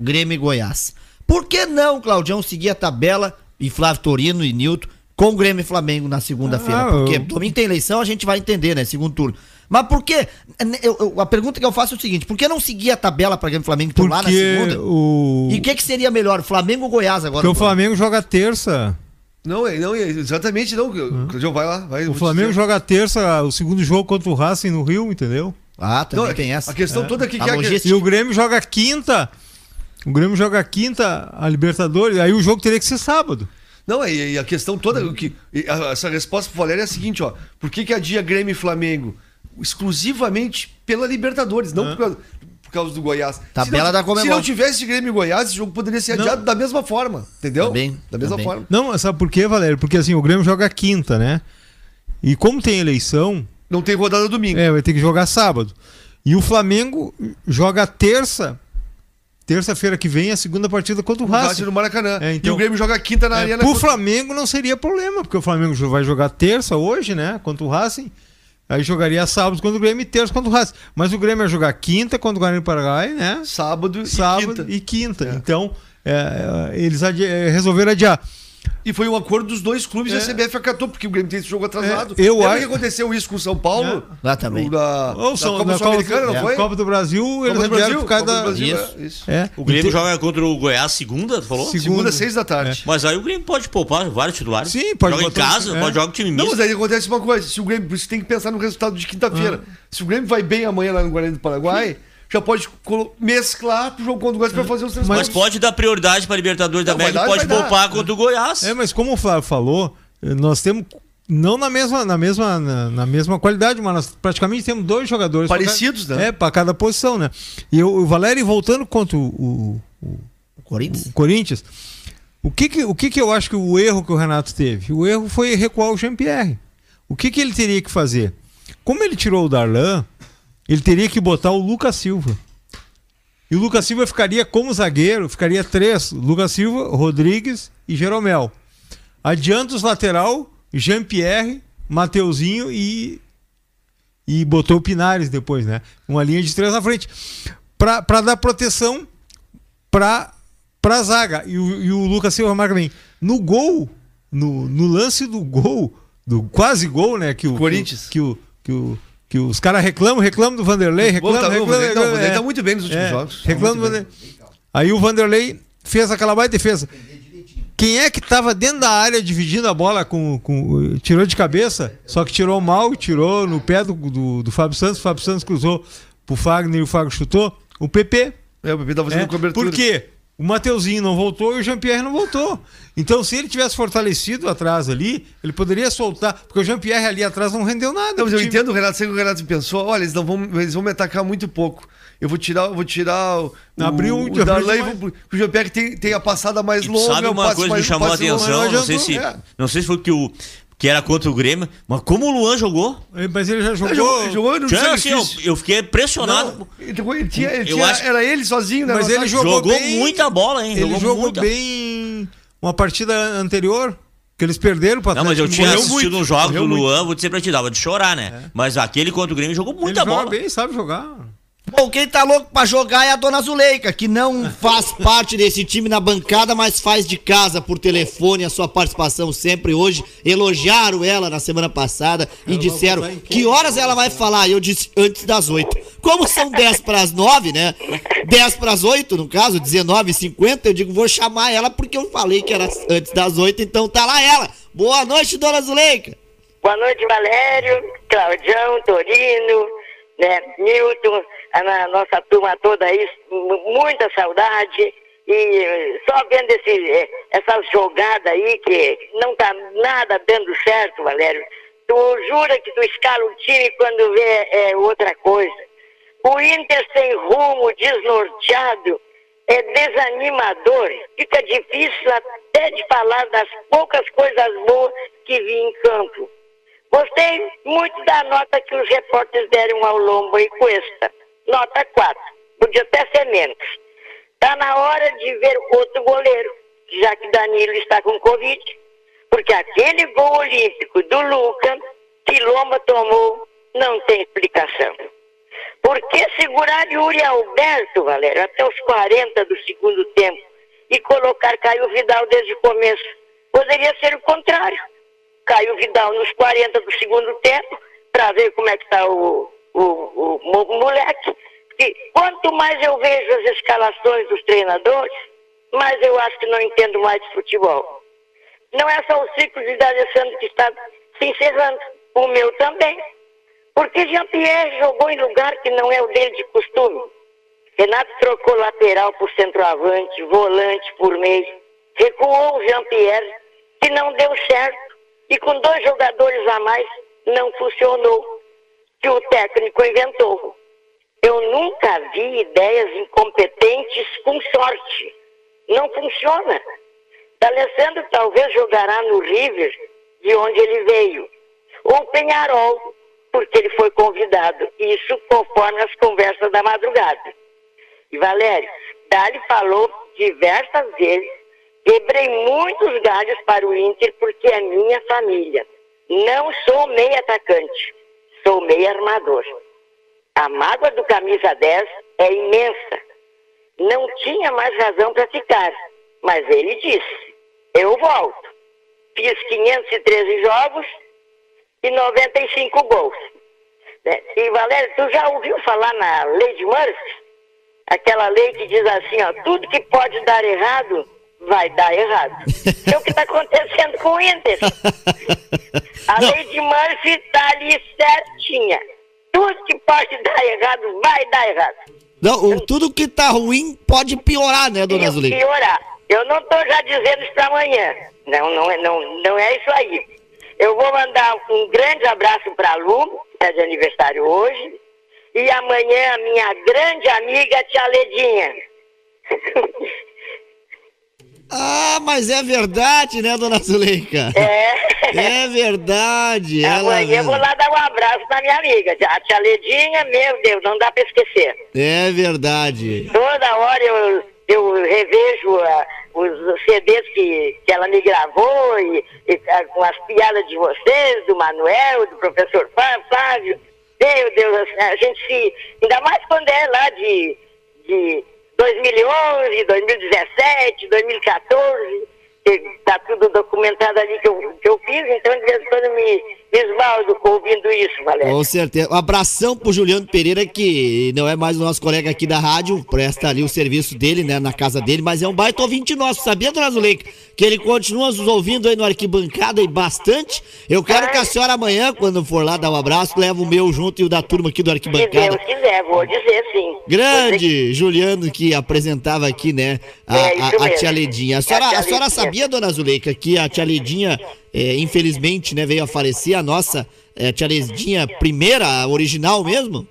[SPEAKER 3] Grêmio e Goiás. Por que não, Claudião, seguir a tabela e Flávio Torino e Nilton com Grêmio e Flamengo na segunda-feira?
[SPEAKER 6] Ah,
[SPEAKER 3] Porque
[SPEAKER 6] eu-
[SPEAKER 3] domingo tem eleição, a gente vai entender, né? Segundo turno. Mas por que? eu- eu- a pergunta que eu faço é o seguinte: por que não seguir a tabela pra Grêmio e Flamengo estão lá na segunda?
[SPEAKER 6] o.
[SPEAKER 3] E o que, que seria melhor, Flamengo ou Goiás agora?
[SPEAKER 6] Porque o Flamengo joga terça.
[SPEAKER 5] Não, é- não, é exatamente não. Claudio, vai lá. Vai,
[SPEAKER 6] O Flamengo
[SPEAKER 5] dizer.
[SPEAKER 6] joga terça, o segundo jogo contra o Racing no Rio, entendeu?
[SPEAKER 3] Ah, também
[SPEAKER 5] Não,
[SPEAKER 3] tem essa.
[SPEAKER 5] A questão toda aqui
[SPEAKER 3] A
[SPEAKER 5] que é.
[SPEAKER 3] logística.
[SPEAKER 6] E o Grêmio joga quinta. O Grêmio joga quinta a Libertadores. Aí o jogo teria que ser sábado.
[SPEAKER 5] Não, e, e a questão toda, o que, essa resposta pro Valério é a seguinte, ó. Por que, que adia Grêmio e Flamengo? Exclusivamente pela Libertadores, não por, causa, por causa do Goiás.
[SPEAKER 3] Tabela
[SPEAKER 5] se não,
[SPEAKER 3] da Comebol.
[SPEAKER 5] Se não tivesse Grêmio e Goiás, esse jogo poderia ser
[SPEAKER 6] Não.
[SPEAKER 5] adiado da mesma forma, entendeu?
[SPEAKER 3] Também,
[SPEAKER 5] da mesma
[SPEAKER 3] também.
[SPEAKER 5] forma.
[SPEAKER 6] Não, sabe por quê, Valério? Porque assim, o Grêmio joga quinta, né? E como tem eleição,
[SPEAKER 5] Não tem rodada domingo.
[SPEAKER 6] é, vai ter que jogar sábado. E o Flamengo joga terça. Terça-feira que vem, a segunda partida contra o
[SPEAKER 5] O Racing no Maracanã.
[SPEAKER 6] É, então-
[SPEAKER 5] e o Grêmio joga quinta na
[SPEAKER 6] É,
[SPEAKER 5] Arena.
[SPEAKER 6] pro
[SPEAKER 5] contra-
[SPEAKER 6] Flamengo não seria problema, porque o Flamengo vai jogar terça hoje, né? Contra o Racing. Aí jogaria sábado contra o Grêmio e terça contra o Racing. Mas o Grêmio vai jogar quinta contra o Guarani do Paraguai, né?
[SPEAKER 5] Sábado, e
[SPEAKER 6] Sábado
[SPEAKER 5] quinta.
[SPEAKER 6] e quinta.
[SPEAKER 5] É.
[SPEAKER 6] Então, é, é, eles adi- é, resolveram adiar.
[SPEAKER 5] E foi um acordo dos dois clubes e
[SPEAKER 6] É.
[SPEAKER 5] a CBF acatou, porque o Grêmio tem esse jogo atrasado.
[SPEAKER 6] É, eu
[SPEAKER 5] Lembra
[SPEAKER 6] acho-
[SPEAKER 5] que aconteceu isso com o São Paulo?
[SPEAKER 3] Lá também.
[SPEAKER 5] Da,
[SPEAKER 6] Ou
[SPEAKER 5] da
[SPEAKER 6] são-
[SPEAKER 5] Copa
[SPEAKER 6] na
[SPEAKER 5] Sul-Americana, não
[SPEAKER 6] é,
[SPEAKER 5] foi?
[SPEAKER 6] Copa do Brasil, eles
[SPEAKER 5] Copa do Brasil,
[SPEAKER 6] por causa
[SPEAKER 5] Copa do
[SPEAKER 6] da...
[SPEAKER 5] Brasil,
[SPEAKER 3] Isso.
[SPEAKER 5] é, isso.
[SPEAKER 6] É.
[SPEAKER 4] O Grêmio
[SPEAKER 6] Ente-
[SPEAKER 4] joga contra o Goiás segunda, tu falou?
[SPEAKER 6] Segunda.
[SPEAKER 5] Segunda, seis da tarde.
[SPEAKER 4] Mas aí o Grêmio pode poupar vários titulares.
[SPEAKER 6] Sim, pode
[SPEAKER 4] Joga em casa,
[SPEAKER 6] é.
[SPEAKER 4] pode jogar com time
[SPEAKER 5] Não,
[SPEAKER 4] misto.
[SPEAKER 5] mas aí acontece uma coisa. Se o Grêmio, você tem que pensar no resultado de quinta-feira. Se o Grêmio vai bem amanhã lá no Guarani do Paraguai, já pode mesclar pro jogo contra o Goiás pra fazer os três
[SPEAKER 4] Mas
[SPEAKER 5] pontos.
[SPEAKER 4] pode dar prioridade para Libertadores da
[SPEAKER 5] Não, vai
[SPEAKER 4] América e pode
[SPEAKER 5] vai dar.
[SPEAKER 4] poupar contra o Goiás.
[SPEAKER 6] É, mas como o Flávio falou, eh, nós temos não na mesma na mesma na, na mesma qualidade, mas nós praticamente temos dois jogadores
[SPEAKER 5] Parecidos,
[SPEAKER 6] cada,
[SPEAKER 5] né?
[SPEAKER 6] É, para cada posição, né? E o, o Valério voltando contra o, o, o
[SPEAKER 3] Corinthians?
[SPEAKER 6] o Corinthians. O que que, o que que eu acho que o erro que o Renato teve? O erro foi recuar o Jean-Pierre. O que que ele teria que fazer? Como ele tirou o Darlan, ele teria que botar o Lucas Silva. E o Lucas Silva ficaria como zagueiro, ficaria três: Lucas Silva, Rodrigues e Jeromel. Adianta os lateral, Jean-Pierre, Mateuzinho e e botou o Pinares depois, né? Uma linha de três na frente. Para dar proteção para a zaga. E o, e o Lucas Silva marca bem. No gol, no, no lance do gol, do quase gol, né? Que o
[SPEAKER 5] Corinthians.
[SPEAKER 6] Que, o, que, o, que os caras reclamam, reclamam do Vanderlei, reclamam,
[SPEAKER 5] tá-
[SPEAKER 6] reclamam,
[SPEAKER 5] o Vanderlei-
[SPEAKER 6] é.
[SPEAKER 5] tá muito bem nos últimos
[SPEAKER 6] É,
[SPEAKER 5] jogos. Tá
[SPEAKER 6] Reclama do. Vanderlei. Aí o Vanderlei fez aquela baita defesa. Quem é que tava dentro da área dividindo a bola com, com. Tirou de cabeça, só que tirou mal, tirou no pé do, do, do Fábio Santos. O Fábio Santos cruzou pro Fagner e o Fagner chutou. O PP.
[SPEAKER 5] É, o Pepe tá fazendo
[SPEAKER 6] É,
[SPEAKER 5] cobertura.
[SPEAKER 6] Por quê? O Mateuzinho não voltou e o Jean-Pierre não voltou. Então, se ele tivesse fortalecido atrás ali, ele poderia soltar. Porque o Jean-Pierre ali atrás não rendeu nada.
[SPEAKER 5] Não, mas eu
[SPEAKER 6] time.
[SPEAKER 5] entendo o Renato, sei que o Renato pensou, olha, eles não vão, eles vão me atacar muito pouco. Eu vou tirar, eu vou tirar o,
[SPEAKER 6] Abriu-
[SPEAKER 5] o, o Darlan e vou pro Jean-Pierre tem, tem a passada mais
[SPEAKER 4] E
[SPEAKER 5] longa.
[SPEAKER 4] sabe
[SPEAKER 5] o
[SPEAKER 4] uma
[SPEAKER 5] passe
[SPEAKER 4] coisa que me chamou a atenção,
[SPEAKER 6] não
[SPEAKER 4] não sei, se,
[SPEAKER 5] É.
[SPEAKER 4] não sei se foi que o que era contra o Grêmio, mas como o Luan jogou?
[SPEAKER 6] Mas ele já jogou.
[SPEAKER 5] Ele jogou, jogou no
[SPEAKER 4] Tchan, assim, eu, eu fiquei impressionado.
[SPEAKER 5] Não, ele tinha- ele
[SPEAKER 4] Eu
[SPEAKER 5] tinha-
[SPEAKER 4] acho-
[SPEAKER 5] Era ele sozinho, né?
[SPEAKER 6] Mas ele jogou,
[SPEAKER 4] Jogou
[SPEAKER 6] bem-
[SPEAKER 4] muita bola, hein?
[SPEAKER 6] Ele
[SPEAKER 4] Jogou
[SPEAKER 6] jogou,
[SPEAKER 4] muita.
[SPEAKER 6] bem uma partida anterior, que eles perderam para
[SPEAKER 4] Não, mas eu tinha
[SPEAKER 5] Morreu
[SPEAKER 4] assistido
[SPEAKER 5] muito,
[SPEAKER 4] jogos
[SPEAKER 5] morreu
[SPEAKER 4] do
[SPEAKER 5] muito.
[SPEAKER 4] Luan, vou dizer pra ti, dava de chorar, né? Mas aquele contra o Grêmio jogou muita
[SPEAKER 6] ele
[SPEAKER 4] bola.
[SPEAKER 6] joga bem, sabe jogar.
[SPEAKER 3] Bom, quem tá louco pra jogar é a dona Zuleika, que não *laughs* faz parte desse time na bancada, mas faz de casa por telefone a sua participação sempre hoje. Elogiaram ela na semana passada e disseram que horas ela vai falar. E eu disse antes das 8. Como são 10 pras 9, né? 10 pras 8, no caso, 19h50, eu digo, vou chamar ela porque eu falei que era antes das 8, então tá lá ela. Boa noite, dona Zuleika.
[SPEAKER 7] Boa noite, Valério, Claudião, Torino, né, Milton, a nossa turma toda aí, muita saudade. E eh, só vendo esse, eh, essa jogada aí que não tá nada dando certo, Valério. Tu jura que tu escala o time quando vê é, outra coisa. O Inter sem rumo, desnorteado, é desanimador. Fica difícil até de falar das poucas coisas boas que vi em campo. Gostei muito da nota que os repórteres deram ao Lombo e Cuesta. Nota 4. Podia até ser menos. Está na hora de ver outro goleiro, já que Danilo está com Covid. Porque aquele gol olímpico do Luca, que Lomba tomou, não tem explicação. Por que segurar Yuri Alberto, Valério, até os 40 do segundo tempo e colocar Caio Vidal desde o começo? Poderia ser o contrário. Caio Vidal nos 40 do segundo tempo, para ver como é que está o, o, o, mo- moleque. Porque quanto mais eu vejo as escalações dos treinadores, mais eu acho que não entendo mais de futebol. Não é só o ciclo de D'Alessandro que está se encerrando, o meu também. Porque Jean-Pierre jogou em lugar que não é o dele de costume. Renato trocou lateral por centroavante, volante por meio. Recuou o Jean-Pierre, que não deu certo. E com dois jogadores a mais, não funcionou. Que o técnico inventou. Eu nunca vi ideias incompetentes com sorte. Não funciona. D'Alessandro talvez jogará no River, de onde ele veio. Ou Penharol, porque ele foi convidado. Isso conforme as conversas da madrugada. E Valério, Dali falou diversas vezes, quebrei muitos galhos para o Inter porque é minha família. Não sou meio atacante, sou meio armador. A mágoa do camisa 10 é imensa. Não tinha mais razão para ficar, mas ele disse: Eu volto. Fiz 513 jogos e 95 gols. Né? E Valério, tu já ouviu falar na lei de Murphy? Aquela lei que diz assim, ó, tudo que pode dar errado, vai dar errado. É o que está acontecendo com o Inter. A
[SPEAKER 3] Não.
[SPEAKER 7] lei de Murphy está ali certinha. Tudo que pode dar errado, vai dar errado.
[SPEAKER 3] Não, o- tudo que tá ruim pode piorar, né, dona Zuleika?
[SPEAKER 7] piorar. Eu não estou já dizendo isso para amanhã. Não, não, é- não, não é isso aí. Eu vou mandar um grande abraço para a Lu, que é de aniversário hoje. E amanhã a minha grande amiga Tia Ledinha. *laughs*
[SPEAKER 3] Ah, mas é verdade, né, dona Zuleika?
[SPEAKER 7] É.
[SPEAKER 3] É verdade. ela
[SPEAKER 7] Amanhã eu vou lá dar um abraço na minha amiga. A tia Ledinha, meu Deus, não dá pra esquecer.
[SPEAKER 3] É verdade.
[SPEAKER 7] Toda hora eu, eu revejo ah, os CDs que, que ela me gravou e, e, ah, com as piadas de vocês, do Manuel, do professor Flávio. Meu Deus, a gente se. Ainda mais quando é lá de, de 2011, 2017, 2014. que Tá tudo documentado ali que eu, que eu fiz, então de vez em quando me, com ouvindo isso, Valério.
[SPEAKER 3] Com certeza. Um abração pro Juliano Pereira, que não é mais o nosso colega aqui da rádio, presta ali o serviço dele, né, na casa dele, mas é um baita ouvinte nosso, sabia, dona Zuleika? Que ele continua nos ouvindo aí no arquibancada e bastante. Eu quero que a senhora amanhã, quando for lá dar um abraço, leve o meu junto e o da turma aqui do
[SPEAKER 7] Se
[SPEAKER 3] arquibancada.
[SPEAKER 7] Deus quiser, vou dizer sim.
[SPEAKER 3] Grande Juliano que apresentava aqui, né, a,
[SPEAKER 7] É,
[SPEAKER 3] a- a tia Ledinha. A senhora,
[SPEAKER 7] É a tia
[SPEAKER 3] a senhora sabia, dona Zuleika, que a tia Ledinha, é, infelizmente, né, veio a falecer, a nossa é, tia Ledinha primeira, a original mesmo?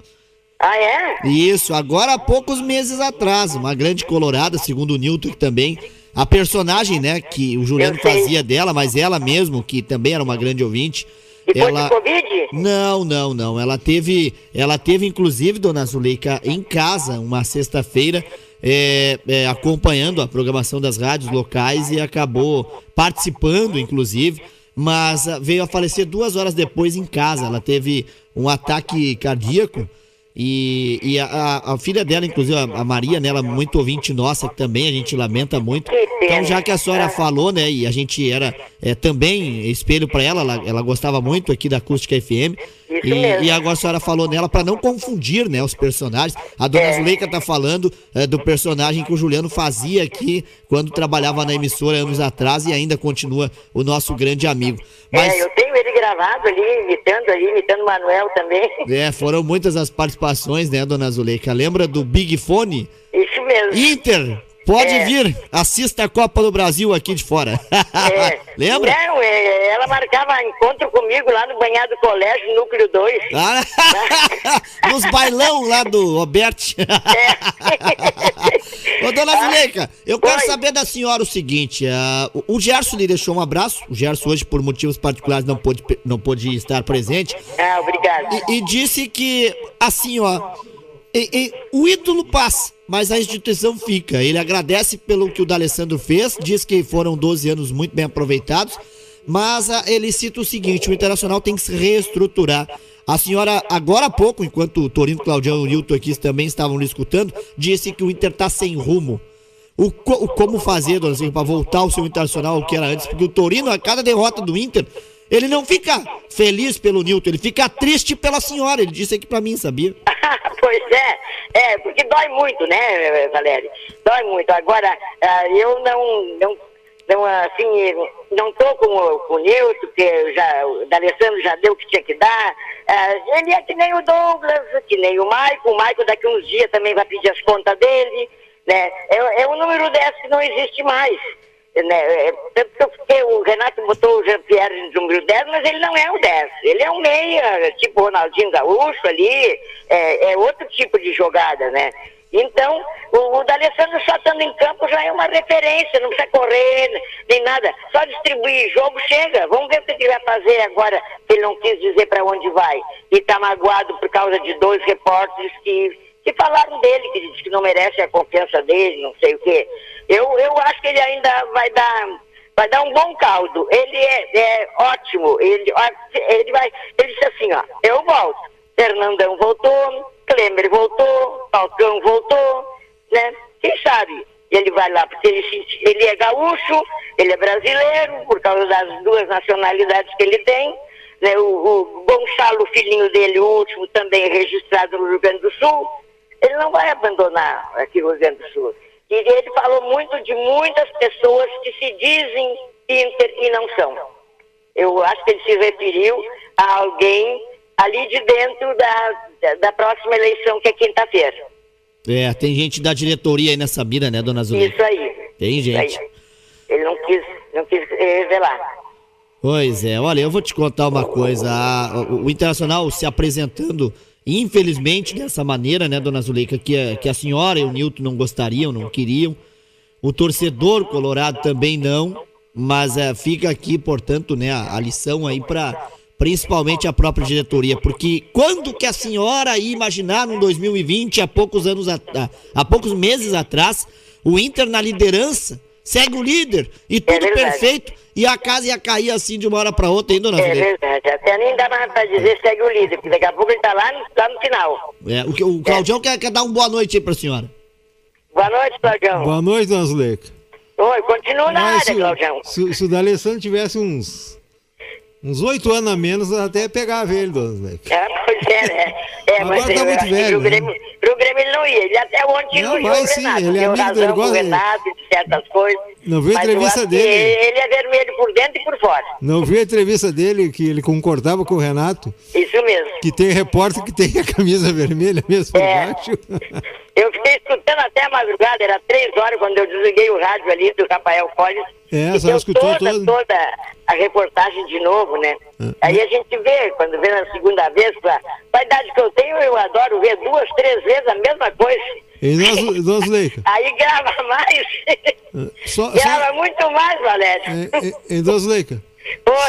[SPEAKER 7] Ah, é?
[SPEAKER 3] Isso, agora há poucos meses atrás, uma grande colorada, segundo o Newton que também. A personagem, né, que o Juliano fazia dela, mas ela mesmo, que também era uma grande ouvinte.
[SPEAKER 7] Depois
[SPEAKER 3] ela...
[SPEAKER 7] de Covid?
[SPEAKER 3] Não, não, não. Ela teve, ela teve inclusive, dona Zuleika, em casa, uma sexta-feira, é, é, acompanhando a programação das rádios locais e acabou participando, inclusive, mas ah, veio a falecer duas horas depois em casa. Ela teve um ataque cardíaco. E, e a, a- filha dela, inclusive a, Maria, né, ela é muito ouvinte nossa também, a gente lamenta muito. Então, já que a senhora falou, né, e a gente era é, também espelho para ela, ela, ela gostava muito aqui da Acústica FM. E, e agora a senhora falou nela para não confundir, né, os personagens. A dona
[SPEAKER 7] É.
[SPEAKER 3] Zuleika tá falando é, do personagem que o Juliano fazia aqui quando trabalhava na emissora anos atrás e ainda continua o nosso grande amigo. Mas
[SPEAKER 7] É, eu tenho ele gravado ali, imitando ali, imitando o Manuel também.
[SPEAKER 3] é, foram muitas as participações, né, dona Zuleika? Lembra do Big Fone?
[SPEAKER 7] Isso mesmo.
[SPEAKER 3] Inter, pode
[SPEAKER 7] É.
[SPEAKER 3] vir, assista a Copa do Brasil aqui de fora.
[SPEAKER 7] É. *laughs*
[SPEAKER 3] Lembra?
[SPEAKER 7] Não, é, ela marcava encontro comigo lá no banhado do colégio, núcleo 2.
[SPEAKER 3] Ah, *laughs* Nos bailão lá do Roberto. *laughs* Ô, dona Zuleika, eu quero
[SPEAKER 7] Oi.
[SPEAKER 3] saber da senhora o seguinte: ah, o- Gerson lhe deixou um abraço. O Gerson hoje, por motivos particulares, não pôde, não pôde estar presente.
[SPEAKER 7] Ah, obrigado.
[SPEAKER 3] E, e disse que, assim, ó, e- e o ídolo passa, mas a instituição fica. Ele agradece pelo que o D'Alessandro fez, diz que foram 12 anos muito bem aproveitados, mas ah, ele cita o seguinte: o Internacional tem que se reestruturar. A senhora, agora há pouco, enquanto o Torino, Claudião e o Nilton aqui também estavam lhe escutando, disse que o Inter tá sem rumo. O, co- o como fazer, dona Silvia, para voltar ao seu internacional que era antes? Porque o Torino, a cada derrota do Inter, ele não fica feliz pelo Nilton, ele fica triste pela senhora. Ele disse aqui pra mim, sabia? *laughs*
[SPEAKER 7] pois é, é, porque dói muito, né, Valério? Dói muito. Agora, ah, eu não, não, não, assim, não tô com, com o Nilton, que já, o D'Alessandro já deu o que tinha que dar. Ah, ele é que nem o Douglas, que nem o Maico. O Maico daqui uns dias também vai pedir as contas dele, né? É, é o número 10 que não existe mais. Né? É, tanto que eu fiquei- o Renato botou o Jean-Pierre no número 10, mas ele não é o 10. Ele é um meia, tipo Ronaldinho Gaúcho ali, é, é outro tipo de jogada, né? Então, o, o D'Alessandro só estando em campo já é uma referência, não precisa correr, nem nada. Só distribuir jogo chega. Vamos ver o que ele vai fazer agora, que ele não quis dizer para onde vai. E está magoado por causa de dois repórteres que, que falaram dele, que diz que não merece a confiança dele, não sei o quê. Eu, eu acho que ele ainda vai dar vai dar um bom caldo. Ele é, é ótimo. Ele, ele vai. Ele disse assim, ó, eu volto. Fernandão voltou, Klemer voltou, Falcão voltou, né? Quem sabe? Ele vai lá, porque ele, ele é gaúcho, ele é brasileiro, por causa das duas nacionalidades que ele tem. Né? O, o Gonçalo, filhinho dele, o último, também é registrado no Rio Grande do Sul. Ele não vai abandonar aqui o Rio Grande do Sul. E ele falou muito de muitas pessoas que se dizem Inter e não são. Eu acho que ele se referiu a alguém ali de dentro da, da, próxima eleição, que é quinta-feira.
[SPEAKER 3] É, tem gente da diretoria aí nessa mira, né, dona Zuleika?
[SPEAKER 7] Isso aí.
[SPEAKER 3] Tem gente.
[SPEAKER 7] aí. Ele não quis, não quis revelar.
[SPEAKER 3] Pois é, olha, eu vou te contar uma coisa. a- o, o Internacional se apresentando, infelizmente, dessa maneira, né, dona Zuleika, que, a- que a senhora e o Nilton não gostariam, não queriam. o torcedor colorado também não, mas é, fica aqui, portanto, né, a, a lição aí para principalmente a própria diretoria, porque quando que a senhora ia imaginar no 2020, há poucos anos, a, há poucos meses atrás, o Inter na liderança, segue o líder e tudo
[SPEAKER 7] verdade.
[SPEAKER 3] perfeito, e a casa ia cair assim de uma hora para outra, hein, dona
[SPEAKER 7] É verdade. Até nem dá mais pra dizer segue o líder, porque daqui a pouco ele tá lá no, lá no final.
[SPEAKER 3] É, o, que- o Claudião quer, quer dar uma boa noite aí pra senhora.
[SPEAKER 7] Boa noite, Claudião.
[SPEAKER 6] Boa noite, dona Zuleika.
[SPEAKER 7] Oi, continua na
[SPEAKER 6] Mas
[SPEAKER 7] área,
[SPEAKER 6] se,
[SPEAKER 7] Claudião.
[SPEAKER 6] se, se o D'Alessandro tivesse uns uns oito anos a menos, até pegava ele, dona Zuleika.
[SPEAKER 7] É, pois é, né? É,
[SPEAKER 6] Agora
[SPEAKER 7] mas
[SPEAKER 6] tá
[SPEAKER 7] eu
[SPEAKER 6] muito velho,
[SPEAKER 7] pro Grêmio, pro Grêmio ele não ia. Ele até ontem
[SPEAKER 6] Não,
[SPEAKER 7] elogiou
[SPEAKER 6] vai
[SPEAKER 7] o
[SPEAKER 6] sim,
[SPEAKER 7] Renato.
[SPEAKER 6] ele é amigo dele, gosta-
[SPEAKER 7] Renato de certas coisas.
[SPEAKER 6] Não viu a entrevista dele?
[SPEAKER 7] Ele é vermelho por dentro e por fora.
[SPEAKER 6] Não viu a entrevista dele que ele concordava com o Renato?
[SPEAKER 7] Isso mesmo.
[SPEAKER 6] Que tem repórter que tem a camisa vermelha mesmo
[SPEAKER 7] É. Eu fiquei escutando até a madrugada, era três horas quando eu desliguei o rádio ali do Rafael Colles.
[SPEAKER 6] É,
[SPEAKER 7] e deu
[SPEAKER 6] escutou
[SPEAKER 7] toda,
[SPEAKER 6] todo.
[SPEAKER 7] toda a reportagem de novo, né?
[SPEAKER 6] É.
[SPEAKER 7] Aí a gente vê, quando vê na segunda vez, pra, pra idade que eu tenho, eu adoro ver duas, três vezes a mesma coisa.
[SPEAKER 6] E nós, nós Leica, *laughs*
[SPEAKER 7] Aí grava mais.
[SPEAKER 6] só,
[SPEAKER 7] grava
[SPEAKER 6] só,
[SPEAKER 7] muito mais, Valério.
[SPEAKER 6] é, é, é, nós Leica.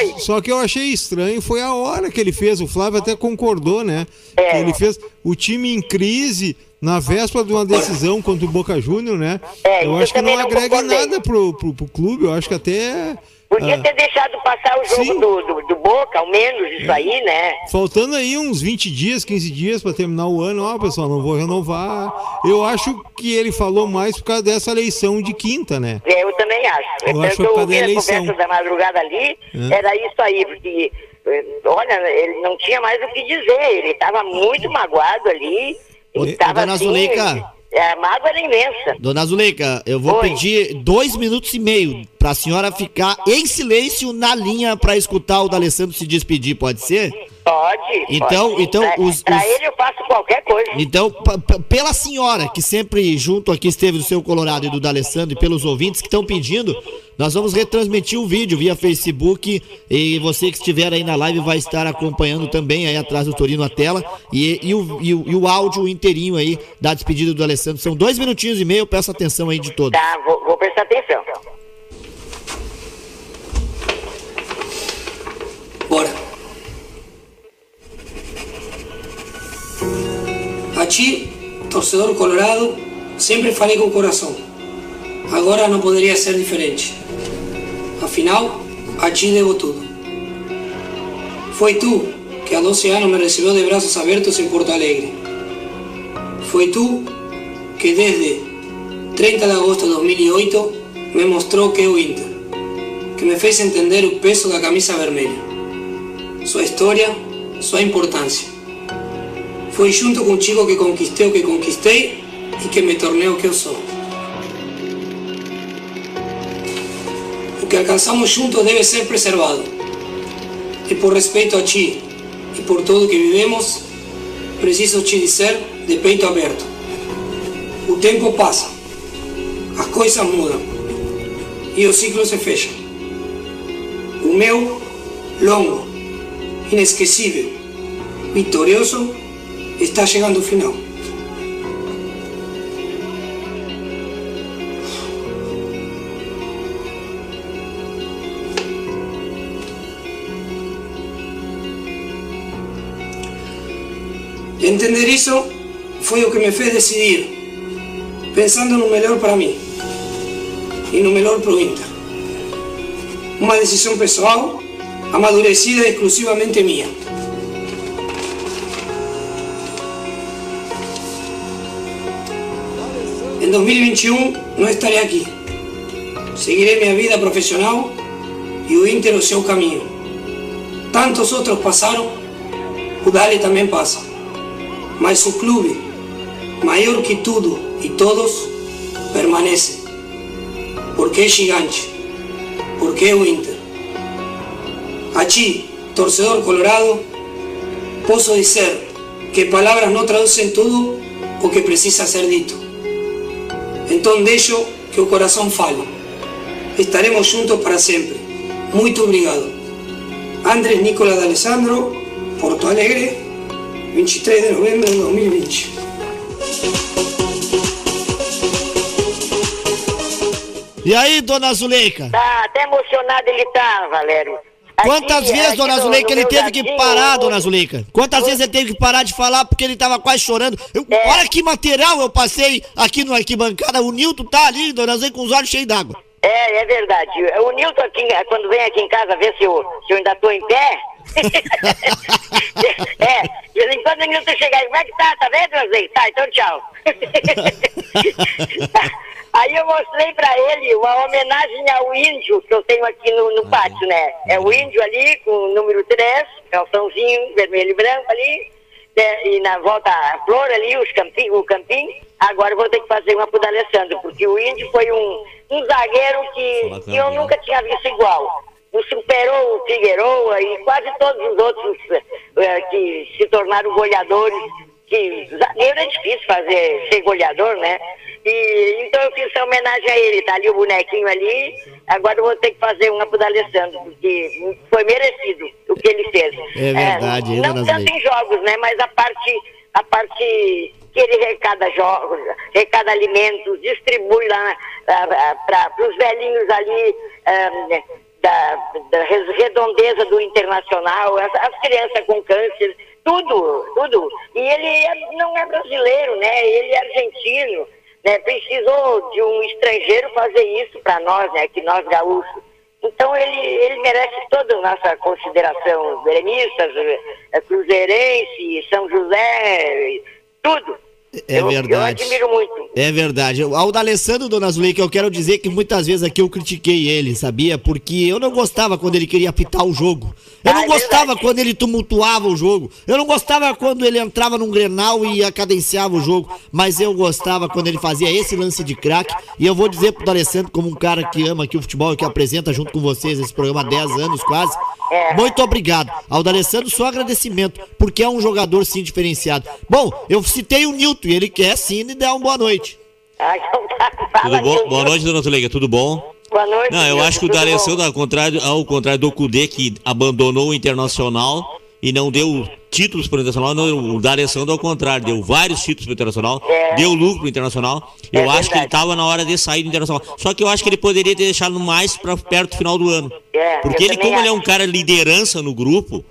[SPEAKER 7] Oi.
[SPEAKER 6] Só que eu achei estranho foi a hora que ele fez. O Flávio até concordou, né?
[SPEAKER 7] É.
[SPEAKER 6] Ele fez o time em crise na véspera de uma decisão contra o Boca Júnior, né?
[SPEAKER 7] É,
[SPEAKER 6] eu acho que não
[SPEAKER 7] não
[SPEAKER 6] agrega nada pro, pro, pro clube. Eu acho que até.
[SPEAKER 7] Podia
[SPEAKER 6] ah,
[SPEAKER 7] ter deixado passar o jogo do, do, do Boca, ao menos isso aí, né?
[SPEAKER 6] Faltando aí uns 20 dias, 15 dias para terminar o ano, ó, pessoal, não vou renovar. Eu acho que ele falou mais por causa dessa eleição de quinta, né?
[SPEAKER 7] É, Eu também acho.
[SPEAKER 6] Eu acho
[SPEAKER 7] eu
[SPEAKER 6] que
[SPEAKER 7] ouvi
[SPEAKER 6] cadê a
[SPEAKER 7] conversa da madrugada ali,
[SPEAKER 6] É.
[SPEAKER 7] era isso aí, porque, eh, olha, ele não tinha mais o que dizer, ele estava muito magoado ali, e tava
[SPEAKER 3] dona
[SPEAKER 7] assim,
[SPEAKER 3] Zuleika.
[SPEAKER 7] a mágoa era imensa.
[SPEAKER 3] Dona Zuleika, eu vou
[SPEAKER 7] Oi.
[SPEAKER 3] pedir dois minutos e meio pra senhora ficar em silêncio na linha pra escutar o D'Alessandro se despedir, pode ser?
[SPEAKER 7] Pode.
[SPEAKER 3] Então-
[SPEAKER 7] pode.
[SPEAKER 3] então,
[SPEAKER 7] pra,
[SPEAKER 3] os-
[SPEAKER 7] pra
[SPEAKER 3] os-
[SPEAKER 7] ele eu faço qualquer coisa.
[SPEAKER 3] Então, pela senhora que sempre junto aqui esteve do seu Colorado e do D'Alessandro e pelos ouvintes que estão pedindo, nós vamos retransmitir o vídeo via Facebook e você que estiver aí na live vai estar acompanhando também aí atrás do Torino a tela e, e o, e, o, e o áudio inteirinho aí da despedida do Alessandro. São dois minutinhos e meio, peço atenção aí de todos.
[SPEAKER 7] Tá, vou, vou prestar atenção.
[SPEAKER 8] Bora. A ti, torcedor colorado, sempre falei com o coração. Agora não poderia ser diferente. Afinal, a ti devo tudo. Foi tu que há 12 anos me recebeu de braços abertos em Porto Alegre. Foi tu que desde 30 de agosto de 2008 me mostrou que é o Inter, que me fez entender o peso da camisa vermelha sua história, sua importância. Foi junto contigo que conquistei o que conquistei e que me tornei o que eu sou. Que alcançamos juntos deve ser preservado. E por respeito a ti e por tudo que vivemos, preciso te dizer de peito aberto. O tempo passa, as coisas mudam e o ciclo se fecha. O meu, longo, inesquecível, vitorioso, está chegando ao final. Entender isso foi o que me fez decidir, pensando no melhor para mim e no melhor para o Inter. Uma decisão amadurecida exclusivamente minha. En 2021 no estaré aquí. Seguiré mi vida profesional y o Inter o seu caminho. Tantos outros passaram, o Dali também passa. Mas o clube, maior que tudo e todos, permanece. Porque é gigante. Porque é o Inter. A ti, torcedor colorado, posso dizer que palavras não traduzem tudo o que precisa ser dito. Então deixo que o coração fale. Estaremos juntos para sempre. Muito obrigado. Andrés Nicolas de Alessandro, Porto Alegre, 23 de novembro de 2020.
[SPEAKER 3] E aí, dona Zuleika?
[SPEAKER 7] Tá, até emocionado ele tá, Valério. Aqui-
[SPEAKER 3] Quantas vezes, dona
[SPEAKER 7] no-
[SPEAKER 3] Zuleika,
[SPEAKER 7] no
[SPEAKER 3] ele teve que parar, dona Zuleika? Quantas vezes ele teve que parar de falar porque ele tava quase chorando? Eu-
[SPEAKER 7] É.
[SPEAKER 3] Olha que material eu passei aqui no arquibancada. O Nilton tá ali, dona Zuleika, com os olhos cheios d'água.
[SPEAKER 7] É, é verdade. O Nilton, aqui, quando vem aqui em casa ver se eu, se eu ainda tô em pé. É, de vez em quando o Nilton chega aí, como é que tá? Tá vendo, Wesley? Tá, então tchau. *laughs* aí eu mostrei pra ele uma homenagem ao índio que eu tenho aqui no, no pátio, né? É o índio ali, com o número 3, calçãozinho vermelho e branco ali. né? E na volta a flor ali, os campim, o campim. Agora vou ter que fazer uma pro D'Alessandro, porque o índio foi um, um zagueiro que, que eu nunca tinha visto igual. O superou o Figueroa e quase todos os outros eh, que se tornaram goleadores. Que zagueiro é difícil fazer, ser goleador, né? E, então eu fiz essa homenagem a ele, tá ali o bonequinho ali. Agora eu vou ter que fazer uma pro D'Alessandro, porque foi merecido o que ele fez.
[SPEAKER 3] É verdade, hein,
[SPEAKER 7] Não tanto
[SPEAKER 3] Zuleika?
[SPEAKER 7] em jogos, né? Mas a parte, a parte que ele arrecada jogos, arrecada alimentos, distribui lá para os velhinhos ali da, da redondeza do internacional, as, as crianças com câncer, tudo, tudo. E ele é- não é brasileiro, né? Ele é argentino, né? Precisou de um estrangeiro fazer isso para nós, né? Que nós gaúchos. Então ele, ele merece toda a nossa consideração, gremistas, eh, cruzeirense, São José, tudo.
[SPEAKER 3] É
[SPEAKER 7] Eu-
[SPEAKER 3] verdade.
[SPEAKER 7] Eu admiro muito.
[SPEAKER 3] É verdade. Ao D'Alessandro, dona Zuleika, eu quero dizer que muitas vezes aqui eu critiquei ele, sabia? Porque eu não gostava quando ele queria apitar o jogo. Eu
[SPEAKER 7] Ah,
[SPEAKER 3] não
[SPEAKER 7] é
[SPEAKER 3] gostava quando ele tumultuava o jogo. Eu não gostava quando ele entrava num grenal e cadenciava o jogo. Mas eu gostava quando ele fazia esse lance de craque. E eu vou dizer pro D'Alessandro, como um cara que ama aqui o futebol e que apresenta junto com vocês esse programa há 10 anos quase.
[SPEAKER 7] É.
[SPEAKER 3] Muito obrigado. Ao D'Alessandro, só agradecimento, porque é um jogador sim diferenciado. Bom, eu citei o E ele quer sim me dar uma boa noite.
[SPEAKER 7] Ah, então tá, fala,
[SPEAKER 4] Tudo bom? Boa noite, dona Zuleika, tudo bom?
[SPEAKER 7] Boa noite.
[SPEAKER 4] Não, eu acho que o? D'Alessandro, ao contrário, ao contrário do Cudê, que abandonou o Internacional e não deu títulos para o Internacional, não, o D'Alessandro, ao contrário, deu vários títulos para o Internacional,
[SPEAKER 7] É.
[SPEAKER 4] deu lucro para o Internacional. Eu
[SPEAKER 7] É
[SPEAKER 4] acho que ele
[SPEAKER 7] verdade.
[SPEAKER 4] estava na hora de sair do Internacional. Só que eu acho que ele poderia ter deixado mais para perto do final do ano.
[SPEAKER 7] É,
[SPEAKER 4] Porque ele, como ele é um cara liderança no grupo,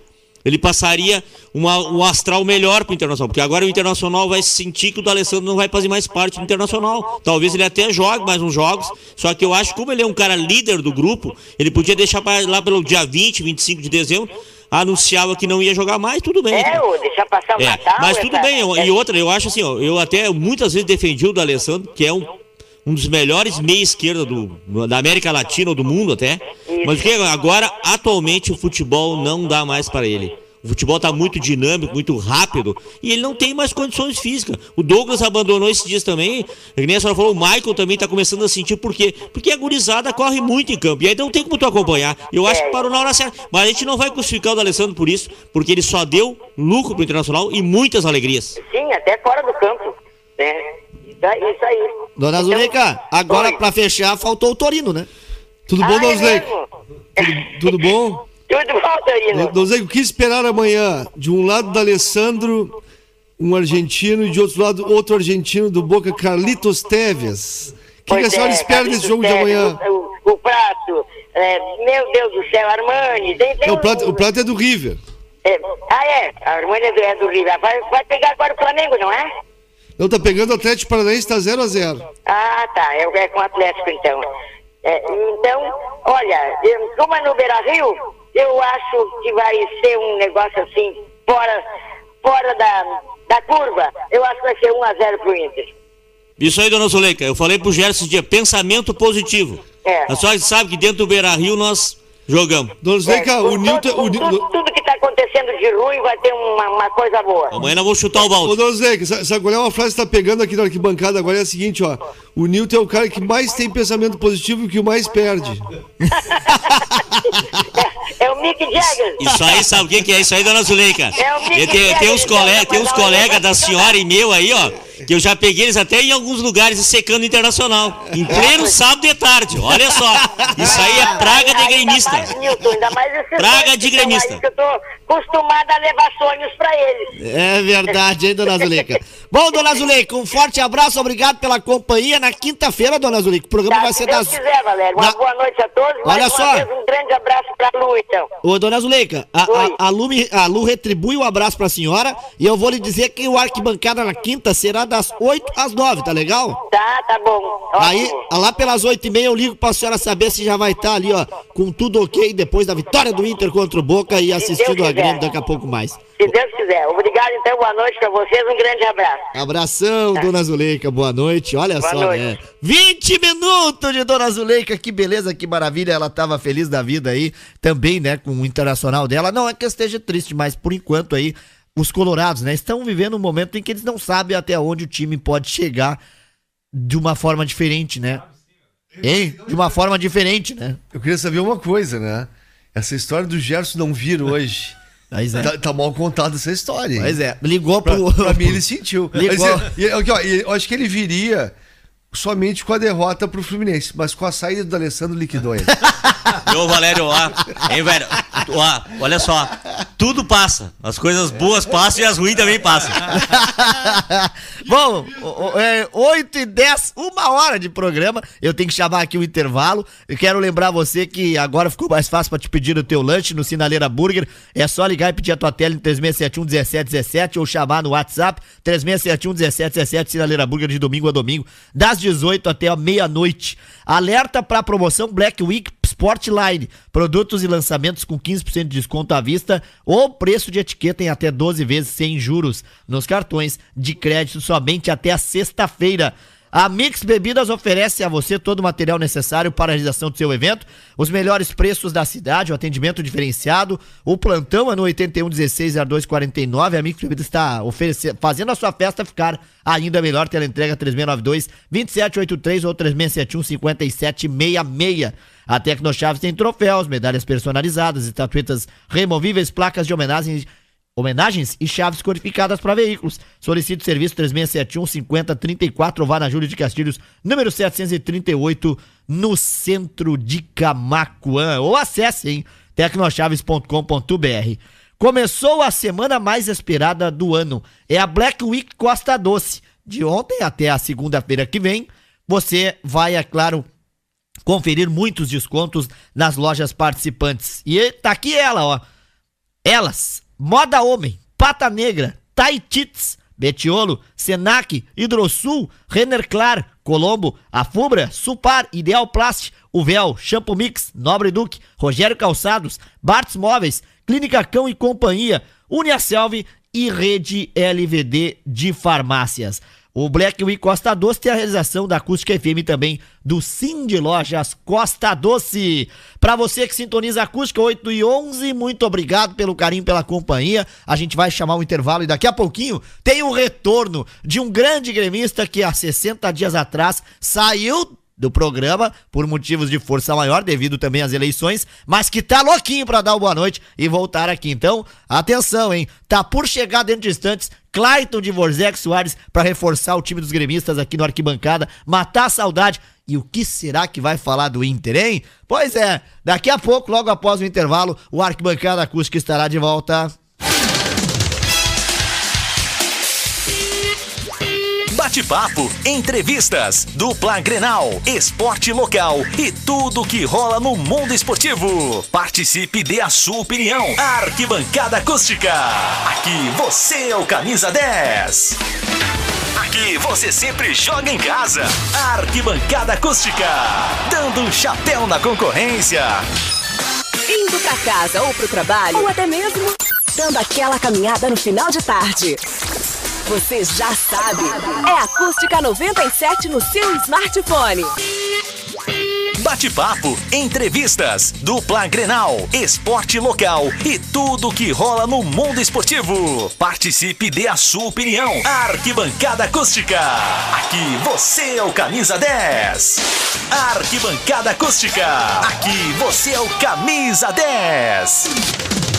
[SPEAKER 4] ele passaria uma, um astral melhor pro Internacional. Porque agora o Internacional vai sentir que o D'Alessandro não vai fazer mais parte do Internacional. Talvez ele até jogue mais uns jogos. Só que eu acho que como ele é um cara líder do grupo, ele podia deixar lá pelo dia 20, 25 de dezembro, anunciava que não ia jogar mais, tudo bem.
[SPEAKER 7] É, ô, deixar passar o
[SPEAKER 4] É,
[SPEAKER 7] Natal.
[SPEAKER 4] mas tudo
[SPEAKER 7] essa-
[SPEAKER 4] bem, e outra, eu acho assim, ó, eu até muitas vezes defendi o D'Alessandro, que é um, um dos melhores meia esquerda do, da América Latina ou do mundo até. Mas o que agora, atualmente, o futebol não dá mais para ele. O futebol tá muito dinâmico, muito rápido, e ele não tem mais condições físicas. O Douglas abandonou esses dias também. Que nem a senhora falou, o Michael também tá começando a sentir por quê? Porque a gurizada corre muito em campo. E aí não tem como tu acompanhar. Eu acho que parou na hora certa. Mas a gente não vai crucificar o D'Alessandro por isso, porque ele só deu lucro pro Internacional e muitas alegrias.
[SPEAKER 7] Sim, até fora do campo. Né? Isso aí. Isso aí.
[SPEAKER 3] Dona
[SPEAKER 7] Então,
[SPEAKER 3] Zuleika, agora pra fechar, faltou o Torino, né?
[SPEAKER 5] Tudo
[SPEAKER 7] Ah,
[SPEAKER 5] bom,
[SPEAKER 7] é
[SPEAKER 5] Dona Zuleika?
[SPEAKER 7] mesmo?
[SPEAKER 5] Tudo bom? *laughs*
[SPEAKER 7] Tudo bom, Torino?
[SPEAKER 5] Dona Zuleika, o que esperar amanhã? De um lado, D'Alessandro, um argentino, e de outro lado, outro argentino do Boca, Carlitos Teves. O que, que a senhora
[SPEAKER 7] é,
[SPEAKER 5] espera desse jogo de
[SPEAKER 7] Tevez,
[SPEAKER 5] amanhã?
[SPEAKER 7] O, o, o prato, é, meu Deus do céu, Armani. Tem, tem
[SPEAKER 5] Não, o,
[SPEAKER 7] um-
[SPEAKER 5] prato, o prato é do River.
[SPEAKER 7] é, ah, é, a Armani é do, é do River. Vai, vai pegar agora o Flamengo, não é?
[SPEAKER 5] Não, tá pegando o Atlético Paranaense, tá 0x0.
[SPEAKER 7] Ah, tá. É, é com o Atlético, então. É, então, olha, eu- como é no Beira Rio, eu acho que vai ser um negócio assim, fora, fora da, da curva. Eu acho que vai ser 1x0 pro Inter.
[SPEAKER 4] Isso aí, dona Zuleika. Eu falei pro Gerson esse dia, pensamento positivo.
[SPEAKER 7] É.
[SPEAKER 4] A senhora sabe que dentro do Beira Rio nós jogamos.
[SPEAKER 5] Dona Zuleika,
[SPEAKER 7] É,
[SPEAKER 5] o Nilton...
[SPEAKER 7] tudo,
[SPEAKER 5] O,
[SPEAKER 7] tudo, tudo que tá acontecendo de ruim vai ter uma, uma coisa boa.
[SPEAKER 4] Amanhã nós vamos chutar o
[SPEAKER 5] Ô,
[SPEAKER 4] balde.
[SPEAKER 5] Dona Zuleika, sa- sabe qual é uma frase que tá pegando aqui na arquibancada agora? É a seguinte, ó. O Nilton é o cara que mais tem pensamento positivo e que o mais perde.
[SPEAKER 7] É o Mick Jagger.
[SPEAKER 4] Isso aí, sabe o que, que é isso aí, dona Zuleika?
[SPEAKER 7] É o Mick
[SPEAKER 4] tem
[SPEAKER 7] Jagger,
[SPEAKER 4] uns, colega,
[SPEAKER 7] vai
[SPEAKER 4] tem uns colegas da senhora e meu aí, ó, que eu já peguei eles até em alguns lugares secando internacional. Em pleno sábado de tarde, olha só. Isso aí é praga de
[SPEAKER 7] Ainda
[SPEAKER 4] gremista.
[SPEAKER 7] mais, Nilton, ainda mais esses
[SPEAKER 4] Praga de gremista.
[SPEAKER 7] que eu tô acostumada a levar sonhos pra eles.
[SPEAKER 3] É verdade, hein, dona Zuleika? Bom, dona Zuleika, um forte abraço, obrigado pela companhia. Na quinta-feira, dona Zuleika, o programa
[SPEAKER 7] Tá,
[SPEAKER 3] vai
[SPEAKER 7] se
[SPEAKER 3] ser
[SPEAKER 7] Deus
[SPEAKER 3] das.
[SPEAKER 7] quiser, Valério. Uma
[SPEAKER 3] Na-
[SPEAKER 7] boa noite a todos.
[SPEAKER 3] Olha só.
[SPEAKER 7] vez, um grande abraço pra Lu, então.
[SPEAKER 3] Ô, dona Zuleika, a, a, a, Lu, a Lu retribui o abraço pra senhora e eu vou lhe dizer que o arquibancada na quinta será das 8 às 9, tá legal?
[SPEAKER 7] Tá, tá bom.
[SPEAKER 3] Aí,
[SPEAKER 7] Ótimo.
[SPEAKER 3] lá pelas 8 e meia eu ligo pra senhora saber se já vai estar ali, ó, com tudo ok depois da vitória do Inter contra o Boca e assistindo a Grêmio daqui a pouco mais.
[SPEAKER 7] Se Deus quiser. Obrigado, então. Boa noite pra vocês. Um grande abraço.
[SPEAKER 3] Abração, dona Zuleika, boa noite. Olha
[SPEAKER 7] Boa
[SPEAKER 3] só,
[SPEAKER 7] noite.
[SPEAKER 3] Né? 20 minutos de dona Zuleika, que beleza, que maravilha. Ela tava feliz da vida aí, também, né, com o internacional dela. Não é que eu esteja triste, mas por enquanto aí, os colorados, né, estão vivendo um momento em que eles não sabem até onde o time pode chegar de uma forma diferente, né? Hein? De uma forma diferente, né?
[SPEAKER 5] Eu queria saber uma coisa, né? Essa história do Gerson não vir hoje. *laughs*
[SPEAKER 3] Pois é.
[SPEAKER 5] Tá, tá mal contada essa história. hein?
[SPEAKER 3] Pois é, ligou
[SPEAKER 5] Pra,
[SPEAKER 3] pro.
[SPEAKER 5] pra mim ele sentiu. *laughs*
[SPEAKER 3] Ligou.
[SPEAKER 5] Mas, ó, e eu acho que ele viria somente com a derrota pro Fluminense, mas com a saída do Alessandro liquidou ele. *laughs*
[SPEAKER 4] Ô, Valério, ó, hein, velho? Ó, olha só, tudo passa. As coisas boas passam e as ruins também passam.
[SPEAKER 3] Bom, é, 8 e 10, uma hora de programa. Eu tenho que chamar aqui o intervalo. Eu quero lembrar você que agora ficou mais fácil pra te pedir o teu lanche no Sinaleira Burger. É só ligar e pedir a tua tela em 3671 1717 ou chamar no WhatsApp 3671 1717 Sinaleira Burger de domingo a domingo, das 18 até a meia-noite. Alerta pra promoção Black Week Sportline. Produtos e lançamentos com 15% de desconto à vista ou preço de etiqueta em até 12 vezes sem juros nos cartões de crédito somente até a sexta-feira. A Mix Bebidas oferece a você todo o material necessário para a realização do seu evento, os melhores preços da cidade, o atendimento diferenciado, o plantão é no 81 16 0249. A Mix Bebidas está fazendo a sua festa ficar ainda melhor. Tela entrega 3692 2783 ou 3671 5766. A Tecnochaves tem troféus, medalhas personalizadas, estatuetas removíveis, placas de homenagem Homenagens e chaves codificadas para veículos. Solicite o serviço 3671 5034 ou vá na Júlio de Castilhos, número 738, no centro de Camacuã. Ou acesse em tecnochaves.com.br. Começou a semana mais esperada do ano. É a Black Week Costa Doce. De ontem até a segunda-feira que vem, você vai, é claro, conferir muitos descontos nas lojas participantes. E tá aqui ela, ó. Elas, Moda Homem, Pata Negra, Taitits, Betiolo, Senac, Hidrosul, Renner Clar, Colombo, Afubra, Supar, Ideal Plast, Uvel, Shampoo Mix, Nobre Duque, Rogério Calçados, Bart's Móveis, Clínica Cão e Companhia, Uniaselv e Rede LVD de Farmácias. O Black Week Costa Doce tem a realização da Acústica FM também do Sim de Lojas Costa Doce. Para você que sintoniza Acústica 8 e 11, muito obrigado pelo carinho, pela companhia. A gente vai chamar o intervalo e daqui a pouquinho tem o retorno de um grande gremista que há 60 dias atrás saiu do programa por motivos de força maior, devido também às eleições, mas que tá louquinho pra dar uma boa noite e voltar aqui. Então, atenção, hein? Tá por chegar dentro de instantes Clayton de Vorzec Soares pra reforçar o time dos gremistas aqui no Arquibancada, matar a saudade. E o que será que vai falar do Inter, hein? Pois é, daqui a pouco, logo após o intervalo, o Arquibancada Acústica estará de volta.
[SPEAKER 2] Bate-papo, entrevistas, dupla Grenal, esporte local e tudo que rola no mundo esportivo. Participe dê a sua opinião. Arquibancada Acústica. Aqui você é o camisa 10. Aqui você sempre joga em casa. Arquibancada Acústica. Dando um chapéu na concorrência.
[SPEAKER 9] Indo pra casa ou pro trabalho, ou até mesmo dando aquela caminhada no final de tarde. Você já sabe, é Acústica 97 no seu smartphone.
[SPEAKER 2] bate-papo, entrevistas, dupla Grenal, esporte local e tudo que rola no mundo esportivo. Participe e dê a sua opinião. Arquibancada Acústica. Aqui você é o camisa 10. Arquibancada Acústica. Aqui você é o camisa 10.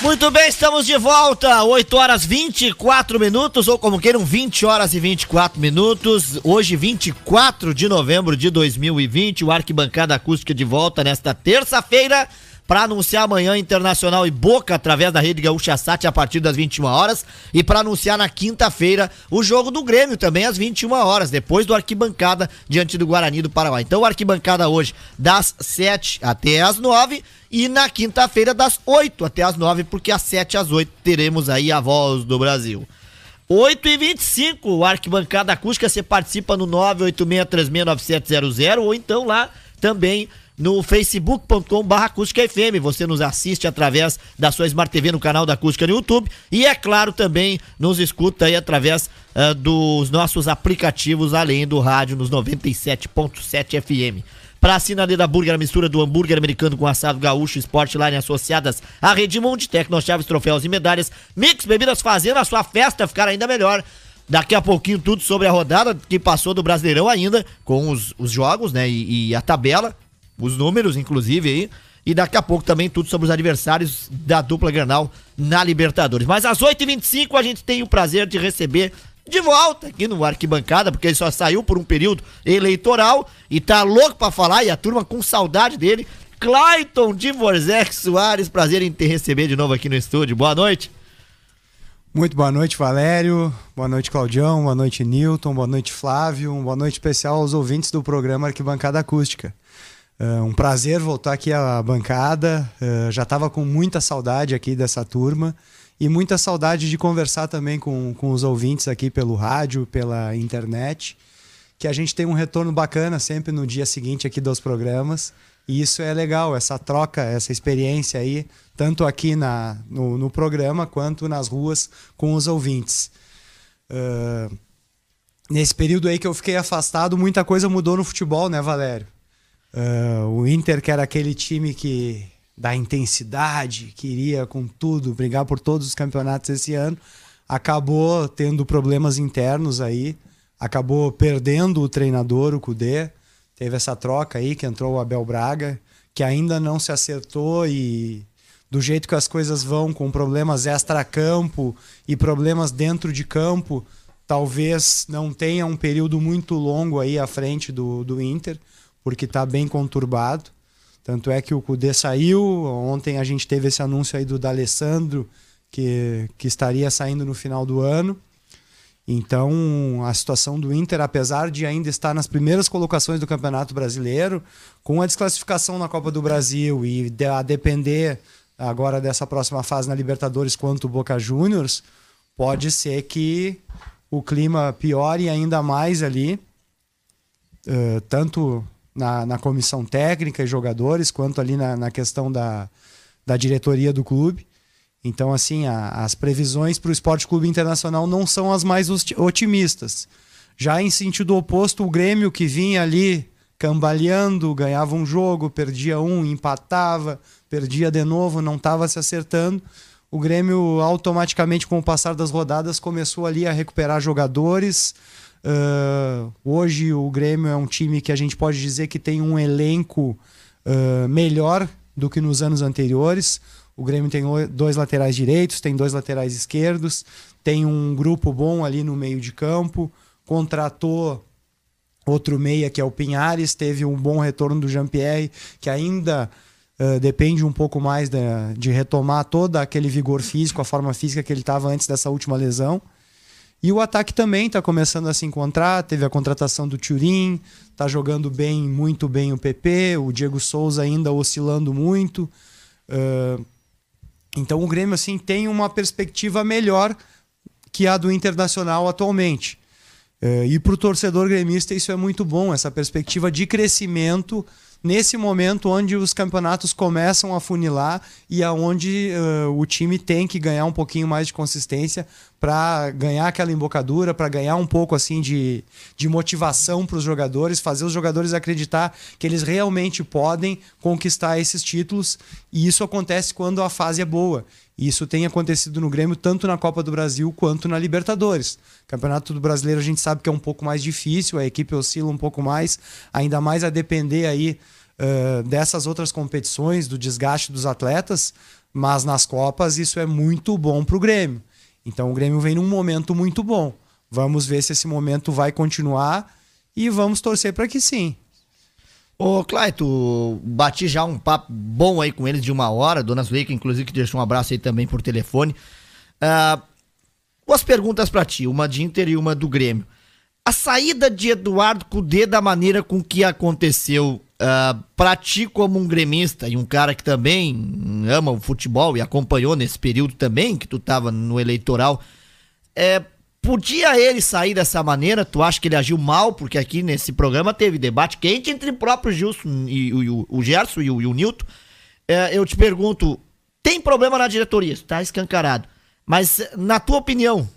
[SPEAKER 3] Muito bem, estamos de volta. 8 horas 24 minutos, ou como queiram, 20 horas e 24 minutos. Hoje, 24 de novembro de 2020, o Arquibancada Acústica de volta nesta terça-feira para anunciar amanhã Internacional e Boca através da Rede Gaúcha Sat a partir das 21 horas e para anunciar na quinta-feira o jogo do Grêmio também às 21 horas, depois do Arquibancada diante do Guarani do Paraguai. Então, Arquibancada hoje das 7 até as 9 e na quinta-feira das 8 até as 9, porque às 7 às 8 teremos aí a voz do Brasil. 8 e 25 o Arquibancada Acústica, você participa no 986369700 ou então lá também no facebook.com barra acústica FM. Você nos assiste através da sua Smart TV no canal da Acústica no YouTube e, é claro, também nos escuta aí através uh, dos nossos aplicativos, além do rádio nos 97.7 FM. Para a Sinaleira Burger, a mistura do hambúrguer americano com assado gaúcho, Sportline associadas à Redmond, Tecnochaves, troféus e medalhas, Mix Bebidas fazendo a sua festa ficar ainda melhor. Daqui a pouquinho tudo sobre a rodada que passou do Brasileirão ainda, com os, os jogos, né, e, e a tabela, os números, inclusive, aí. E daqui a pouco também tudo sobre os adversários da dupla Granal na Libertadores. Mas às 8h25 a gente tem o prazer de receber de volta aqui no Arquibancada, porque ele só saiu por um período eleitoral e tá louco para falar e a turma com saudade dele. Clayton Divorzek Soares, prazer em te receber de novo aqui no estúdio. Boa noite.
[SPEAKER 10] Muito boa noite, Valério. Boa noite, Claudião. Boa noite, Newton. Boa noite, Flávio. Boa noite especial aos ouvintes do programa Arquibancada Acústica. Uh, um prazer voltar aqui à bancada. Uh, já estava com muita saudade aqui dessa turma e muita saudade de conversar também com, com os ouvintes aqui pelo rádio, pela internet. Que a gente tem um retorno bacana sempre no dia seguinte aqui dos programas. E isso é legal, essa troca, essa experiência aí, tanto aqui na, no, no programa quanto nas ruas com os ouvintes. Uh, nesse período aí que eu fiquei afastado, muita coisa mudou no futebol, né, Valério? Uh, o Inter, que era aquele time que da intensidade, queria com tudo brigar por todos os campeonatos esse ano, acabou tendo problemas internos aí, acabou perdendo o treinador, o Cudê. Teve essa troca aí que entrou o Abel Braga, que ainda não se acertou e do jeito que as coisas vão, com problemas extra-campo e problemas dentro de campo, talvez não tenha um período muito longo aí à frente do, do Inter porque está bem conturbado. Tanto é que o Cudê saiu. Ontem a gente teve esse anúncio aí do D'Alessandro, que, que estaria saindo no final do ano. Então, a situação do Inter, apesar de ainda estar nas primeiras colocações do Campeonato Brasileiro, com a desclassificação na Copa do Brasil e a depender agora dessa próxima fase na Libertadores quanto o Boca Juniors, pode ser que o clima piore ainda mais ali, uh, tanto na, na comissão técnica e jogadores, quanto ali na, na questão da, da diretoria do clube. Então, assim, a, as previsões para o Esporte Clube Internacional não são as mais otimistas. Já em sentido oposto, o Grêmio que vinha ali cambaleando, ganhava um jogo, perdia um, empatava, perdia de novo, não estava se acertando. O Grêmio automaticamente, com o passar das rodadas, começou ali a recuperar jogadores, Uh, hoje o Grêmio é um time que a gente pode dizer que tem um elenco uh, melhor do que nos anos anteriores. O Grêmio tem dois laterais direitos, tem dois laterais esquerdos, tem um grupo bom ali no meio de campo, contratou outro meia que é o Pinhares, teve um bom retorno do Jean-Pierre, que ainda uh, depende um pouco mais de, de retomar todo aquele vigor físico, a forma física que ele estava antes dessa última lesão. E o ataque também está começando a se encontrar. Teve a contratação do Turin, está jogando bem, muito bem o PP. O Diego Souza ainda oscilando muito. Uh, então o Grêmio assim tem uma perspectiva melhor que a do Internacional atualmente. Uh, e para o torcedor gremista isso é muito bom, essa perspectiva de crescimento nesse momento onde os campeonatos começam a funilar e aonde uh, o time tem que ganhar um pouquinho mais de consistência para ganhar aquela embocadura, para ganhar um pouco assim de, de motivação para os jogadores, fazer os jogadores acreditar que eles realmente podem conquistar esses títulos. E isso acontece quando a fase é boa. Isso tem acontecido no Grêmio tanto na Copa do Brasil quanto na Libertadores. Campeonato do Brasileiro a gente sabe que é um pouco mais difícil, a equipe oscila um pouco mais, ainda mais a depender aí uh, dessas outras competições, do desgaste dos atletas, mas nas Copas isso é muito bom para o Grêmio. Então o Grêmio vem num momento muito bom. Vamos ver se esse momento vai continuar e vamos torcer para que sim.
[SPEAKER 3] Ô, Claito, bati já um papo bom aí com eles de uma hora, Dona Zuleika, inclusive, que deixou um abraço aí também por telefone. Uh, duas perguntas para ti, uma de Inter e uma do Grêmio. A saída de Eduardo Cudê da maneira com que aconteceu, uh, pra ti como um gremista e um cara que também ama o futebol e acompanhou nesse período também, que tu tava no eleitoral, é, Podia ele sair dessa maneira? Tu acha que ele agiu mal? Porque aqui nesse programa teve debate quente entre o próprio Gilson e, o, o Gerson e o, e o Nilton. É, eu te pergunto, tem problema na diretoria? Está escancarado. Mas, na tua opinião,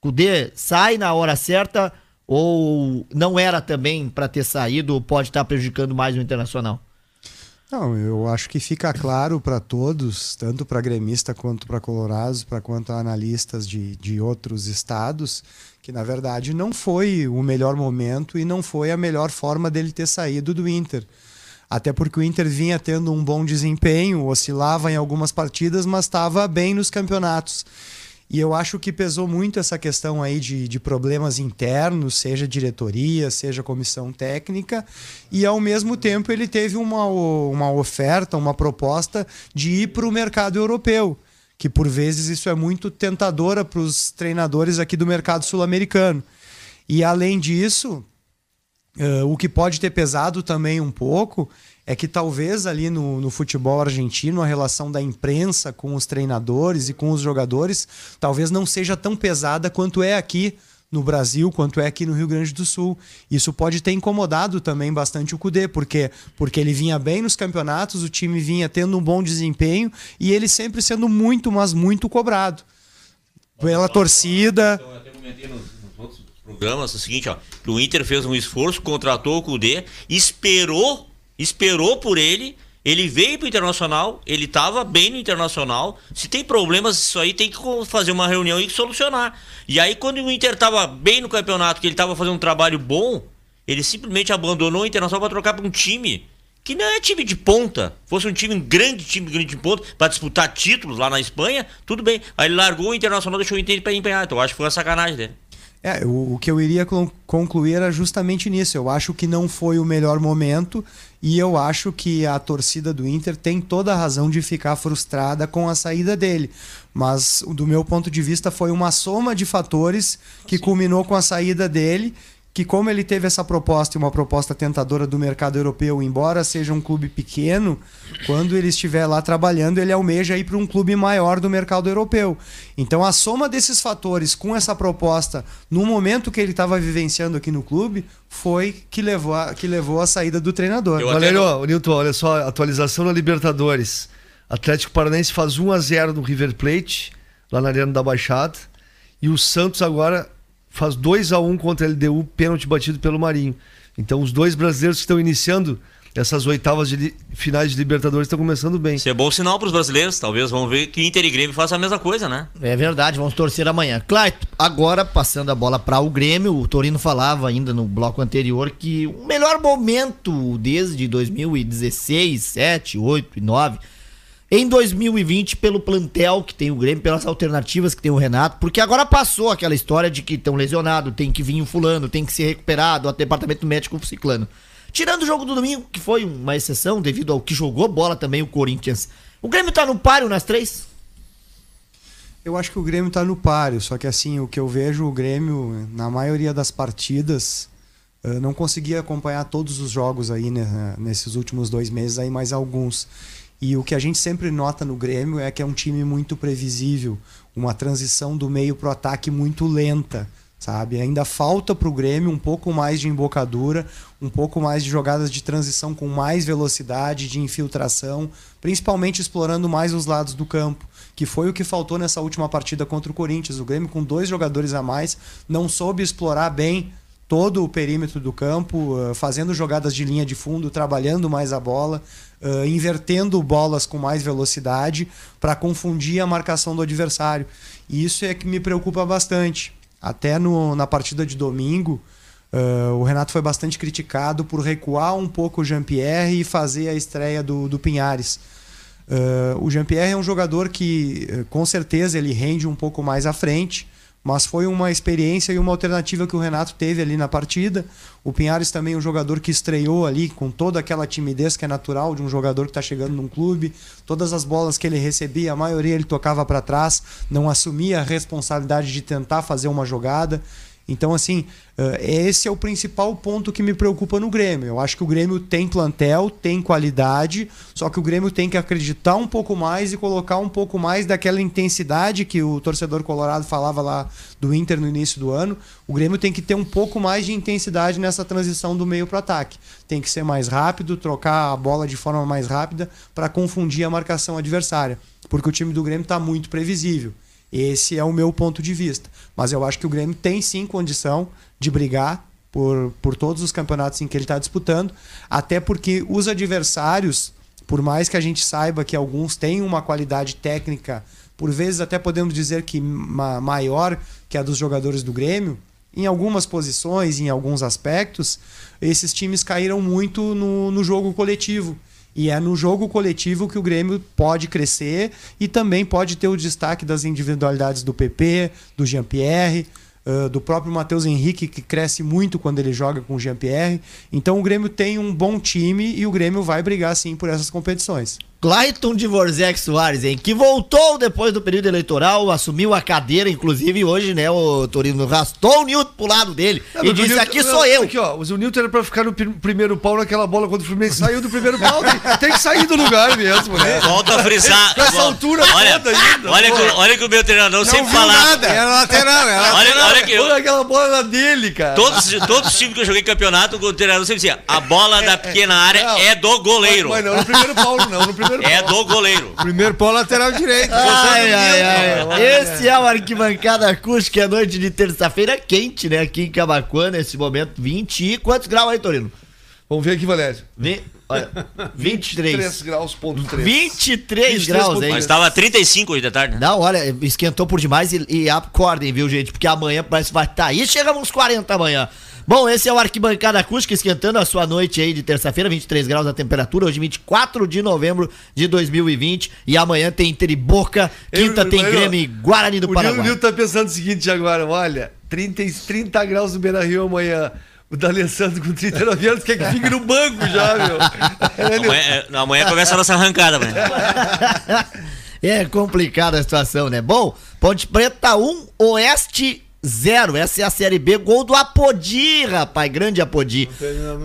[SPEAKER 3] Cudê sai na hora certa ou não era também para ter saído pode estar prejudicando mais o Internacional?
[SPEAKER 10] Não, eu acho que fica claro para todos, tanto para gremista quanto para colorados, para quanto analistas de, de outros estados, que na verdade não foi o melhor momento e não foi a melhor forma dele ter saído do Inter. Até porque o Inter vinha tendo um bom desempenho, oscilava em algumas partidas, mas estava bem nos campeonatos. E eu acho que pesou muito essa questão aí de, de problemas internos, seja diretoria, seja comissão técnica, e ao mesmo tempo ele teve uma, uma oferta, uma proposta de ir para o mercado europeu, que por vezes isso é muito tentadora para os treinadores aqui do mercado sul-americano. E além disso, uh, o que pode ter pesado também um pouco é que talvez ali no, no, futebol argentino a relação da imprensa com os treinadores e com os jogadores talvez não seja tão pesada quanto é aqui no Brasil, quanto é aqui no Rio Grande do Sul. Isso pode ter incomodado também bastante o Cudê, porque porque ele vinha bem nos campeonatos, o time vinha tendo um bom desempenho e ele sempre sendo muito, mas muito cobrado pela torcida.
[SPEAKER 4] Eu até comentei nos, outros programas o seguinte, ó, o Inter fez um esforço, contratou o Cudê, esperou esperou por ele, ele veio pro Internacional, ele tava bem no Internacional. Se tem problemas, isso aí tem que fazer uma reunião e solucionar. E aí, quando o Inter tava bem no campeonato, que ele tava fazendo um trabalho bom, ele simplesmente abandonou o Internacional para trocar para um time que não é time de ponta. Fosse um time um grande, time grande de ponta, para disputar títulos lá na Espanha, tudo bem. Aí ele largou o Internacional, deixou o Inter para empenhar. Então eu acho que foi uma sacanagem dele.
[SPEAKER 10] É, o, o, que eu iria concluir era justamente nisso. Eu acho que não foi o melhor momento e eu acho que a torcida do Inter tem toda a razão de ficar frustrada com a saída dele. Mas, do meu ponto de vista, foi uma soma de fatores que culminou com a saída dele que como ele teve essa proposta e uma proposta tentadora do mercado europeu, embora seja um clube pequeno, quando ele estiver lá trabalhando, ele almeja ir para um clube maior do mercado europeu. Então a soma desses fatores com essa proposta, no momento que ele estava vivenciando aqui no clube, foi que levou a, que levou a saída do treinador.
[SPEAKER 5] Eu Valério, não... Nilton, olha só, atualização na Libertadores. Atlético Paranaense faz 1 a 0 no River Plate, lá na Arena da Baixada, e o Santos agora faz 2 a 1 um contra a LDU, pênalti batido pelo Marinho. Então os dois brasileiros que estão iniciando essas oitavas de finais de Libertadores estão começando bem.
[SPEAKER 4] Isso é bom sinal para os brasileiros. Talvez vão ver que Inter e Grêmio façam a mesma coisa, né?
[SPEAKER 3] É verdade, vamos torcer amanhã. Claito, agora passando a bola para o Grêmio, o Torino falava ainda no bloco anterior que o melhor momento desde 2016, 7, 8 e 9 em 2020 pelo plantel que tem o Grêmio, pelas alternativas que tem o Renato, porque agora passou aquela história de que estão lesionados, tem que vir o fulano, tem que ser recuperado, o departamento médico o ciclano. Tirando o jogo do domingo, que foi uma exceção devido ao que jogou bola também o Corinthians. O Grêmio tá no páreo nas três?
[SPEAKER 10] Eu acho que o Grêmio tá no páreo, só que assim, o que eu vejo o Grêmio na maioria das partidas, não consegui acompanhar todos os jogos aí né, nesses últimos dois meses aí, mais alguns. E o que a gente sempre nota no Grêmio é que é um time muito previsível, uma transição do meio para o ataque muito lenta. sabe? Ainda falta para o Grêmio um pouco mais de embocadura, um pouco mais de jogadas de transição com mais velocidade, de infiltração, principalmente explorando mais os lados do campo, que foi o que faltou nessa última partida contra o Corinthians. O Grêmio, com dois jogadores a mais, não soube explorar bem todo o perímetro do campo, uh, fazendo jogadas de linha de fundo, trabalhando mais a bola, uh, invertendo bolas com mais velocidade para confundir a marcação do adversário. E isso é que me preocupa bastante. Até no, na partida de domingo, uh, o Renato foi bastante criticado por recuar um pouco o Jean-Pierre e fazer a estreia do, do Pinhares. Uh, o Jean-Pierre é um jogador que, com certeza, ele rende um pouco mais à frente, mas foi uma experiência e uma alternativa que o Renato teve ali na partida. O Pinhares também é um jogador que estreou ali com toda aquela timidez que é natural de um jogador que está chegando num clube. Todas as bolas que ele recebia, a maioria ele tocava para trás, não assumia a responsabilidade de tentar fazer uma jogada. Então, assim, esse é o principal ponto que me preocupa no Grêmio. Eu acho que o Grêmio tem plantel, tem qualidade, só que o Grêmio tem que acreditar um pouco mais e colocar um pouco mais daquela intensidade que o torcedor colorado falava lá do Inter no início do ano. O Grêmio tem que ter um pouco mais de intensidade nessa transição do meio para ataque. Tem que ser mais rápido, trocar a bola de forma mais rápida para confundir a marcação adversária, porque o time do Grêmio está muito previsível. Esse é o meu ponto de vista. Mas eu acho que o Grêmio tem sim condição de brigar por, por todos os campeonatos em que ele está disputando, até porque os adversários, por mais que a gente saiba que alguns têm uma qualidade técnica, por vezes até podemos dizer que ma maior que a dos jogadores do Grêmio, em algumas posições, em alguns aspectos, esses times caíram muito no, no jogo coletivo. E é no jogo coletivo que o Grêmio pode crescer e também pode ter o destaque das individualidades do PP, do Jean-Pierre, uh, do próprio Matheus Henrique, que cresce muito quando ele joga com o Jean-Pierre. Então o Grêmio tem um bom time e o Grêmio vai brigar sim por essas competições.
[SPEAKER 3] Clayton Dvorzek Soares, hein? Que voltou depois do período eleitoral, assumiu a cadeira, inclusive hoje, né? O Torino rastou o Nilton pro lado dele
[SPEAKER 5] Não,
[SPEAKER 3] e
[SPEAKER 5] mas o
[SPEAKER 3] disse:
[SPEAKER 5] Newton-
[SPEAKER 3] aqui
[SPEAKER 5] não,
[SPEAKER 3] sou eu.
[SPEAKER 5] Aqui, ó, o Newton era pra ficar no pr- primeiro pau naquela bola quando o Fluminense saiu do primeiro pau. Tem, tem que sair do lugar mesmo, né?
[SPEAKER 4] Volta a frisar.
[SPEAKER 5] Nessa altura
[SPEAKER 4] olha,
[SPEAKER 5] toda ainda.
[SPEAKER 4] olha, que, olha que o meu treinador sempre
[SPEAKER 5] viu
[SPEAKER 4] falava.
[SPEAKER 5] nada. Era
[SPEAKER 6] lateral, era
[SPEAKER 4] Olha, olha que
[SPEAKER 5] Olha aquela bola era dele, cara.
[SPEAKER 4] todos, todos os times que eu joguei campeonato, o treinador sempre dizia: a bola da pequena área
[SPEAKER 5] não.
[SPEAKER 4] é do goleiro.
[SPEAKER 5] Mas não no primeiro pau, não. No primeiro
[SPEAKER 4] É
[SPEAKER 5] pau.
[SPEAKER 4] do goleiro. *laughs*
[SPEAKER 6] Primeiro pau lateral direito.
[SPEAKER 3] Ai, ai, ai. Esse é o Arquibancada Acústica, é noite de terça-feira quente, né? Aqui em Camacuã, nesse momento, 20 e quantos graus aí, Torino?
[SPEAKER 5] Vamos ver aqui, Valério.
[SPEAKER 3] Vi... Olha, *laughs* 23.
[SPEAKER 5] 3 graus, ponto 3.
[SPEAKER 3] 23 graus, hein?
[SPEAKER 4] Mas tava 35 hoje da tarde, né?
[SPEAKER 3] Não, olha, esquentou por demais e, e acordem, viu, gente? Porque amanhã parece que vai estar aí. Chegamos uns 40 amanhã. Bom, esse é o Arquibancada Acústica esquentando a sua noite aí de terça-feira, 23 graus a temperatura, hoje 24 de novembro de 2020. E amanhã tem Inter Boca, quinta
[SPEAKER 5] Eu-
[SPEAKER 3] tem
[SPEAKER 5] eu-
[SPEAKER 3] Grêmio e Guarani do
[SPEAKER 5] O
[SPEAKER 3] Paraguai.
[SPEAKER 5] Nil tá pensando o seguinte agora, olha, 30, e- 30 graus no Beira Rio amanhã. O D'Alessandro com 39 anos quer que fique no banco já, meu. É, *laughs* Nil?
[SPEAKER 4] Amanhã, é, amanhã começa a nossa arrancada, mano. *laughs*
[SPEAKER 3] É complicada a situação, né? Bom, Ponte Preta 1, Oeste 0. Essa é a Série B. Gol do Apodi, rapaz. Grande Apodi.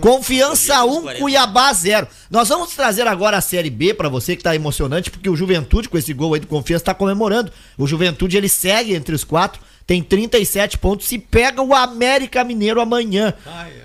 [SPEAKER 3] Confiança 1, Cuiabá 0. Nós vamos trazer agora a Série B pra você que tá emocionante, porque o Juventude, com esse gol aí do Confiança, tá comemorando. O Juventude, ele segue entre os quatro. Tem 37 pontos e pega o América Mineiro amanhã.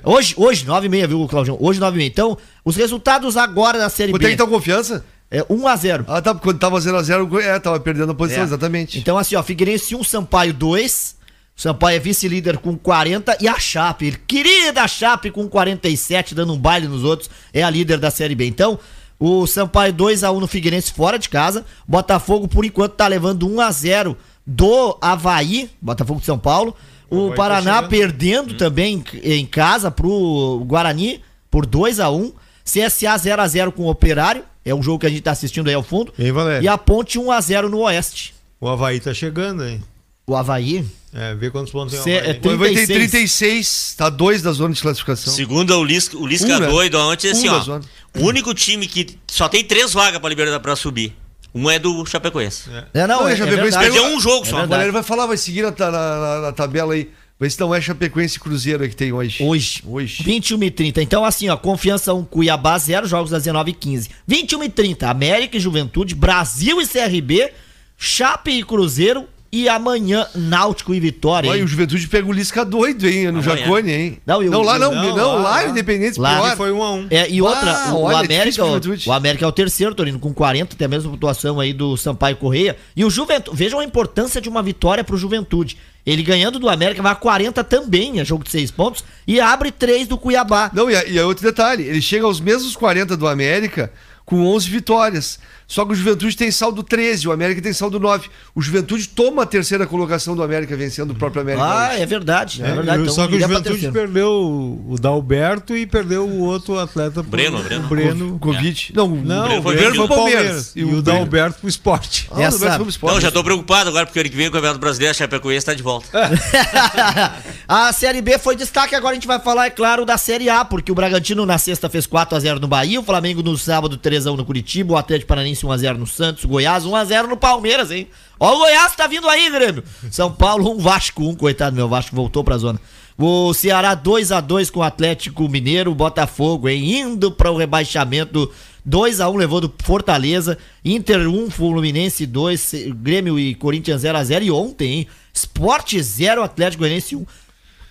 [SPEAKER 3] Hoje, hoje, 9h30, viu, Claudião? Hoje, 9h30. Então, os resultados agora da Série
[SPEAKER 5] Quanto
[SPEAKER 3] B.
[SPEAKER 5] é que tá a confiança?
[SPEAKER 3] É 1x0.
[SPEAKER 5] Ah, tá, quando tava 0x0, é, tava perdendo a posição,
[SPEAKER 3] É.
[SPEAKER 5] exatamente.
[SPEAKER 3] Então, assim, ó, Figueirense 1, Sampaio 2. Sampaio é vice-líder com 40 e a Chape, querida Chape com 47, dando um baile nos outros, é a líder da Série B. Então, o Sampaio 2 a 1 no Figueirense fora de casa. Botafogo, por enquanto, tá levando 1 a 0 do Havaí, Botafogo de São Paulo. O
[SPEAKER 6] Havaí tá
[SPEAKER 3] Paraná
[SPEAKER 6] chegando.
[SPEAKER 3] perdendo também em- casa pro Guarani por 2 a 1 CSA 0 a 0 com o Operário, é um jogo que a gente tá assistindo aí ao fundo.
[SPEAKER 6] E aí?
[SPEAKER 3] E a Ponte 1 a 0 no Oeste.
[SPEAKER 6] O Havaí tá chegando, hein?
[SPEAKER 3] O Havaí?
[SPEAKER 6] É, vê quantos pontos tem o Havaí.
[SPEAKER 3] é
[SPEAKER 5] O Havaí tem
[SPEAKER 3] 36.
[SPEAKER 5] 36, tá 2 da zona de classificação.
[SPEAKER 4] Segundo o Lisca, o Lisca
[SPEAKER 5] Um, né?
[SPEAKER 4] doido ontem, assim,
[SPEAKER 5] Um da
[SPEAKER 4] ó.
[SPEAKER 5] zona.
[SPEAKER 4] O único time que só tem três vagas pra liberar pra subir. Um é do Chapecoense.
[SPEAKER 3] É, não,
[SPEAKER 5] Não,
[SPEAKER 3] é, é verdade.
[SPEAKER 4] Perdeu um jogo
[SPEAKER 3] É
[SPEAKER 4] só.
[SPEAKER 5] O. Valério vai falar, vai seguir na, na- na- na tabela aí. Vê se não é Chapecoense e Cruzeiro aí que tem hoje.
[SPEAKER 3] Hoje.
[SPEAKER 5] Hoje.
[SPEAKER 3] 21 e 30. Então, assim, ó, Confiança 1, Cuiabá 0, jogos das 19 e 15. 21 e 30, América e Juventude, Brasil e CRB, Chape e Cruzeiro, E amanhã, Náutico e Vitória.
[SPEAKER 5] Olha, o Juventude pega o Lisca doido, hein? No
[SPEAKER 4] Amanhã.
[SPEAKER 5] Jacone, hein?
[SPEAKER 3] Não, e o-
[SPEAKER 5] não lá não,
[SPEAKER 6] não,
[SPEAKER 5] não,
[SPEAKER 6] lá,
[SPEAKER 5] o Independente
[SPEAKER 3] Lá
[SPEAKER 5] pior.
[SPEAKER 6] Foi um a um.
[SPEAKER 3] É, e outra,
[SPEAKER 5] Ah,
[SPEAKER 3] o,
[SPEAKER 5] olha,
[SPEAKER 3] América,
[SPEAKER 5] difícil
[SPEAKER 3] o, o América é o terceiro, Torino, com 40, tem a mesma pontuação aí do Sampaio Correia. E o Juventude, vejam a importância de uma vitória pro Juventude. Ele ganhando do América vai a 40 também, é jogo de 6 pontos, e abre 3 do Cuiabá.
[SPEAKER 5] Não, e, e é outro detalhe, ele chega aos mesmos 40 do América com 11 vitórias. Só que o Juventude tem saldo 13, o América tem saldo 9. O Juventude toma a terceira colocação do América, vencendo o próprio América.
[SPEAKER 3] Ah,
[SPEAKER 5] hoje.
[SPEAKER 3] é verdade, é,
[SPEAKER 6] É,
[SPEAKER 3] verdade. Então,
[SPEAKER 6] só que o Juventude perdeu o o Dalberto e perdeu o outro atleta. pro-
[SPEAKER 4] Breno,
[SPEAKER 6] o
[SPEAKER 4] Breno.
[SPEAKER 6] Breno.
[SPEAKER 5] Covid. Não,
[SPEAKER 6] Não,
[SPEAKER 4] Breno
[SPEAKER 6] o
[SPEAKER 4] foi
[SPEAKER 6] Breno foi pro Palmeiras. E o
[SPEAKER 5] Breno-
[SPEAKER 6] Dalberto pro esporte.
[SPEAKER 5] Ah,
[SPEAKER 3] Essa-
[SPEAKER 5] o pro esporte.
[SPEAKER 4] Não, já tô preocupado agora, porque ano que vem o Campeonato Brasileiro, a Chapecoense está de volta. *laughs*
[SPEAKER 3] a Série B foi destaque, agora a gente vai falar, é claro, da Série A, porque o Bragantino na sexta fez 4x0 no Bahia, o Flamengo no sábado 3x1 no Curitiba, o Atlético Paranaense 1x0 no Santos, Goiás 1x0 no Palmeiras, hein? Ó o Goiás tá vindo aí, Grêmio. São Paulo 1, Vasco 1, coitado meu, Vasco voltou pra zona. O Ceará 2x2 com o Atlético Mineiro, Botafogo, hein? Indo para o rebaixamento 2x1 levou do Fortaleza, Inter 1, Fluminense 2, Grêmio e Corinthians 0x0 e ontem, hein? Sport 0, Atlético Goianiense 1.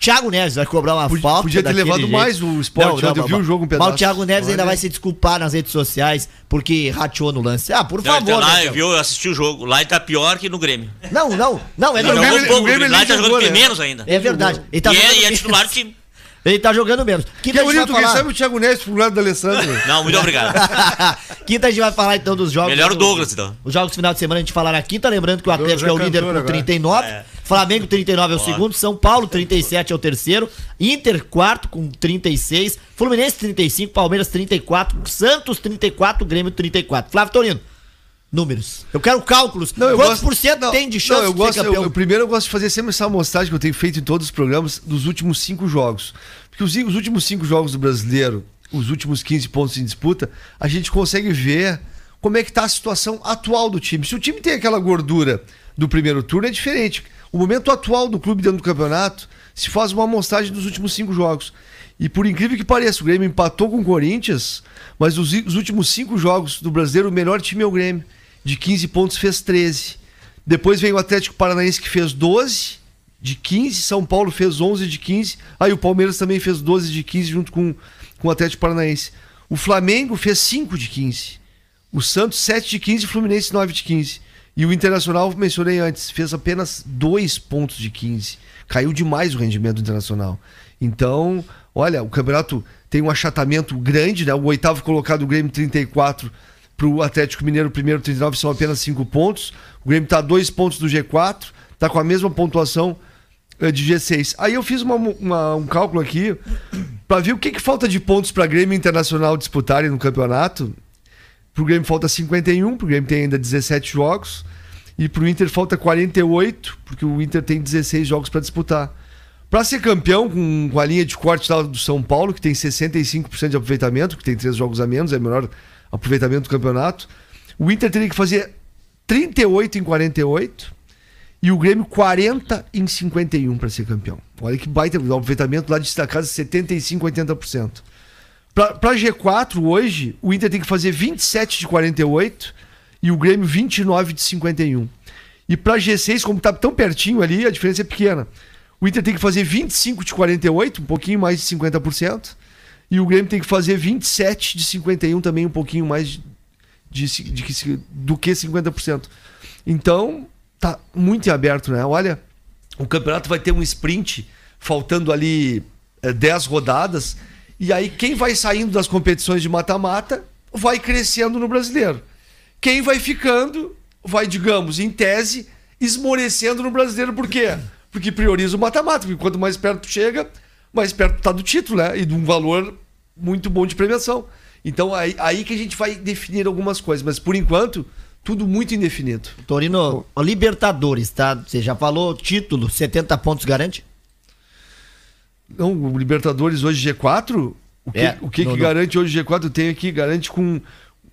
[SPEAKER 3] Thiago Neves vai cobrar uma
[SPEAKER 5] Podia-
[SPEAKER 3] falta.
[SPEAKER 5] podia ter levado
[SPEAKER 3] jeito.
[SPEAKER 5] mais o Sport, ontem eu vi o jogo um
[SPEAKER 3] Mas
[SPEAKER 5] pedaço.
[SPEAKER 3] o Thiago Neves ainda
[SPEAKER 5] Olha.
[SPEAKER 3] vai se desculpar nas redes sociais porque rateou no lance. Ah, por
[SPEAKER 4] Não,
[SPEAKER 3] favor.
[SPEAKER 4] então, lá,
[SPEAKER 3] né,
[SPEAKER 4] eu,
[SPEAKER 3] Thiago?
[SPEAKER 4] vi, eu assisti o jogo. Lá ele tá pior que no Grêmio.
[SPEAKER 3] Não, não, não, é
[SPEAKER 4] Ele
[SPEAKER 5] Não,
[SPEAKER 4] jogou
[SPEAKER 5] o
[SPEAKER 3] verdade.
[SPEAKER 5] Grêmio-
[SPEAKER 4] um pouco,
[SPEAKER 5] o Grêmio
[SPEAKER 4] lá ele tá
[SPEAKER 5] nem
[SPEAKER 4] jogando
[SPEAKER 5] né?
[SPEAKER 4] menos ainda.
[SPEAKER 3] É verdade. Ele tá
[SPEAKER 4] e, é, e é titular do time.
[SPEAKER 3] Ele tá jogando menos.
[SPEAKER 5] Que
[SPEAKER 3] Quinta vai
[SPEAKER 5] bonito, quem
[SPEAKER 3] falar.
[SPEAKER 5] sabe o Thiago Neves pro lado do Alessandro. *laughs*
[SPEAKER 4] Não, muito obrigado. *laughs*
[SPEAKER 3] quinta a gente vai falar então dos jogos.
[SPEAKER 4] Melhor o Douglas, então.
[SPEAKER 3] Os jogos do final de semana a gente falar na quinta. Lembrando que o Atlético é o
[SPEAKER 5] é
[SPEAKER 3] líder com
[SPEAKER 5] agora.
[SPEAKER 3] 39. Flamengo 39 é o segundo. São Paulo 37 é o terceiro. Inter quarto com 36. Fluminense 35. Palmeiras 34. Santos 34. Grêmio 34. Flávio Torino. Números. Eu quero cálculos.
[SPEAKER 5] Não, eu
[SPEAKER 3] Quantos
[SPEAKER 5] gosto-
[SPEAKER 3] por cento
[SPEAKER 5] não,
[SPEAKER 3] tem de
[SPEAKER 5] não,
[SPEAKER 3] chance
[SPEAKER 5] eu
[SPEAKER 3] de
[SPEAKER 5] gosto,
[SPEAKER 3] ser campeão?
[SPEAKER 5] eu- eu- primeiro eu gosto de fazer sempre essa amostragem que eu tenho feito em todos os programas dos últimos cinco jogos. Porque os, os últimos cinco jogos do brasileiro, os últimos 15 pontos em disputa, a gente consegue ver como é que tá a situação atual do time. Se o time tem aquela gordura do primeiro turno, é diferente. O momento atual do clube dentro do campeonato se faz uma amostragem dos últimos cinco jogos. E por incrível que pareça, o Grêmio empatou com o Corinthians, mas os, os últimos cinco jogos do brasileiro, o melhor time é o Grêmio. De 15 pontos fez 13. Depois vem o Atlético Paranaense que fez 12 de 15, São Paulo fez 11 de 15, aí o Palmeiras também fez 12 de 15 junto com, com o Atlético Paranaense. O Flamengo fez 5 de 15. O Santos 7 de 15 e o Fluminense 9 de 15. E o Internacional, mencionei antes, fez apenas 2 pontos de 15. Caiu demais o rendimento do Internacional. Então, olha, o campeonato tem um achatamento grande, né? O oitavo colocado, o Grêmio 34 para o Atlético Mineiro, o primeiro 39 são apenas 5 pontos. O Grêmio está a 2 pontos do G4, está com a mesma pontuação eh, de G6. Aí eu fiz uma- uma- um cálculo aqui para ver o que, que falta de pontos para Grêmio Internacional disputarem no campeonato. Pro Grêmio falta 51, pro Grêmio tem ainda 17 jogos. E pro Inter falta 48, porque o Inter tem 16 jogos para disputar. Para ser campeão, com, com a linha de corte lá do São Paulo, que tem 65% de aproveitamento, que tem três jogos a menos, é o melhor aproveitamento do campeonato. O Inter teria que fazer 38 em 48 e o Grêmio 40 em 51 para ser campeão. Olha que baita o aproveitamento lá de casa 75, 80%. Para G4 hoje, o Inter tem que fazer 27 de 48 e o Grêmio 29 de 51. E para G6, como tá tão pertinho ali, a diferença é pequena. O Inter tem que fazer 25 de 48, um pouquinho mais de 50%, e o Grêmio tem que fazer 27 de 51 também um pouquinho mais de, de, de do que 50%. Então, tá muito em aberto, né? Olha, o campeonato vai ter um sprint faltando ali eh, 10 rodadas, e aí quem vai saindo das competições de mata-mata vai crescendo no brasileiro. Quem vai ficando vai, digamos, em tese, esmorecendo no brasileiro. Por quê? Porque prioriza o mata-mata, porque quanto mais perto chega, mais perto tá do título, né? E de um valor muito bom de premiação. Então aí, aí que a gente vai definir algumas coisas, mas por enquanto, tudo muito indefinido.
[SPEAKER 3] Torino, o Libertadores, tá? Você já falou, título, 70 pontos garante?
[SPEAKER 5] Não, o Libertadores hoje G4, o que,
[SPEAKER 3] É,
[SPEAKER 5] o que, que garante hoje G4? Eu tenho aqui, garante com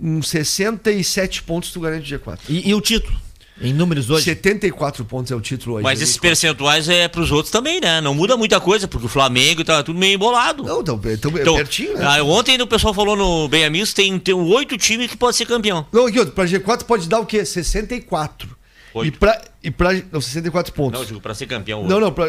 [SPEAKER 5] uns 67 pontos tu garante G4.
[SPEAKER 3] E, e o título? Em números hoje?
[SPEAKER 5] 74 pontos é o título hoje.
[SPEAKER 4] Mas
[SPEAKER 5] né?
[SPEAKER 4] esses percentuais é pros outros também, né? Não muda muita coisa, porque o Flamengo tá tudo meio embolado.
[SPEAKER 5] Não, então, então, é
[SPEAKER 4] Então,
[SPEAKER 5] pertinho, né?
[SPEAKER 4] ah, ontem o pessoal falou no Bem Amigos tem, tem oito times que pode ser campeão.
[SPEAKER 5] Não, aqui, ó, pra G4 pode dar o quê? 64. E
[SPEAKER 4] Oito.
[SPEAKER 5] pra, e pra. Não, 64 pontos.
[SPEAKER 4] Não, digo, pra ser campeão.
[SPEAKER 5] Não, não, pra,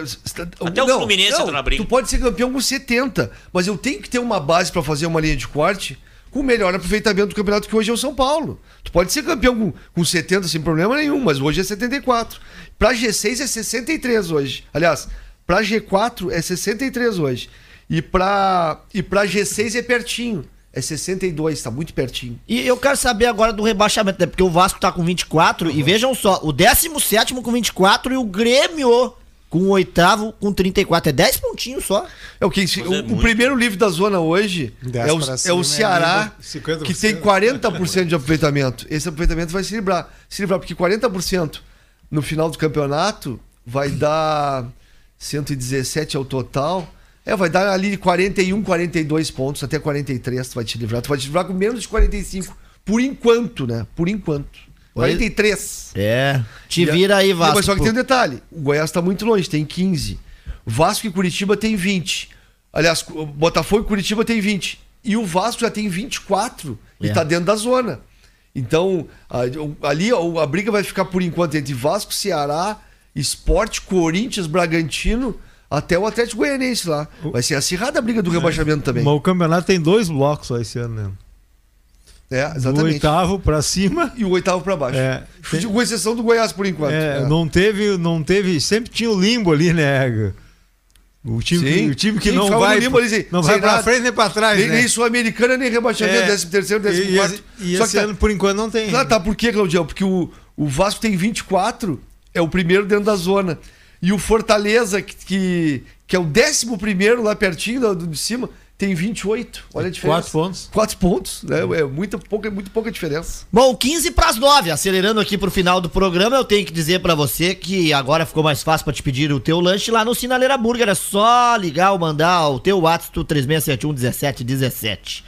[SPEAKER 4] Até o Fluminense entra na briga.
[SPEAKER 5] Tu pode ser campeão com 70, mas eu tenho que ter uma base pra fazer uma linha de corte com o melhor aproveitamento do campeonato que hoje é o São Paulo. Tu pode ser campeão com, com 70 sem problema nenhum, mas hoje é 74. Pra G6 é 63 hoje. Aliás, pra G4 é 63 hoje. E pra, e pra G6 é pertinho. É 62, tá muito pertinho.
[SPEAKER 3] E eu quero saber agora do rebaixamento, né? Porque o Vasco tá com 24 e vejam só, o 17 com 24 e o Grêmio com o oitavo com 34. É 10 pontinhos só.
[SPEAKER 5] É o que
[SPEAKER 4] é
[SPEAKER 5] o, o primeiro livro da zona hoje
[SPEAKER 10] 10
[SPEAKER 5] é o,
[SPEAKER 10] pra
[SPEAKER 5] é
[SPEAKER 10] cima
[SPEAKER 5] o
[SPEAKER 10] é
[SPEAKER 5] Ceará,
[SPEAKER 6] 50%.
[SPEAKER 5] que tem 40% de aproveitamento. Esse aproveitamento vai se livrar. Se livrar, porque 40% no final do campeonato vai dar 117 ao total. É, vai dar ali 41, 42 pontos, até 43 tu vai te livrar. Tu vai te livrar com menos de 45. Por enquanto, né? Por enquanto. 43.
[SPEAKER 3] É. Te
[SPEAKER 5] E
[SPEAKER 3] vira aí,
[SPEAKER 5] e-
[SPEAKER 3] Vasco.
[SPEAKER 5] Mas só que
[SPEAKER 3] pô.
[SPEAKER 5] tem um detalhe: o Goiás está muito longe, tem 15. Vasco e Curitiba tem 20. Aliás, o Botafogo e Curitiba tem 20. E o Vasco já tem 24 e
[SPEAKER 3] É.
[SPEAKER 5] está dentro da zona. Então, ali a, a briga vai ficar por enquanto entre Vasco, Ceará, Esporte, Corinthians, Bragantino, até o Atlético Goianense lá. Vai ser acirrada a briga do rebaixamento também.
[SPEAKER 6] Mas o campeonato tem dois blocos só esse ano, né?
[SPEAKER 5] É,
[SPEAKER 6] Do
[SPEAKER 5] exatamente.
[SPEAKER 6] oitavo pra cima.
[SPEAKER 5] E o oitavo para baixo.
[SPEAKER 6] É, tem-
[SPEAKER 5] Com exceção do Goiás por enquanto.
[SPEAKER 6] É,
[SPEAKER 5] É.
[SPEAKER 6] Não teve, não teve. Sempre tinha o limbo ali, né? O time,
[SPEAKER 5] Sim.
[SPEAKER 6] que, o time que
[SPEAKER 5] Sim,
[SPEAKER 6] não vai,
[SPEAKER 5] limbo ali, sem-
[SPEAKER 6] não vai pra
[SPEAKER 5] nada.
[SPEAKER 6] frente nem pra trás,
[SPEAKER 5] Nem,
[SPEAKER 6] né?
[SPEAKER 5] nem Sul-Americana, nem rebaixamento,
[SPEAKER 6] É.
[SPEAKER 5] 13 terceiro, 14
[SPEAKER 6] E,
[SPEAKER 5] quarto.
[SPEAKER 6] e, e
[SPEAKER 5] Só
[SPEAKER 6] esse
[SPEAKER 5] que tá-
[SPEAKER 6] ano, por enquanto, não tem.
[SPEAKER 5] Ah, tá, por quê, Claudião? Porque o, o Vasco tem 24, é o primeiro dentro da zona. E o Fortaleza, que, que, que é o décimo primeiro lá pertinho do, do de cima, tem 28. Olha a diferença.
[SPEAKER 6] Quatro pontos.
[SPEAKER 5] Quatro pontos, né? É muita pouca, muito pouca diferença.
[SPEAKER 3] Bom, 15 pras 9, acelerando aqui pro final do programa, eu tenho que dizer pra você que agora ficou mais fácil pra te pedir o teu lanche lá no Sinaleira Burger, é só ligar ou mandar o teu WhatsApp do 3671 1717.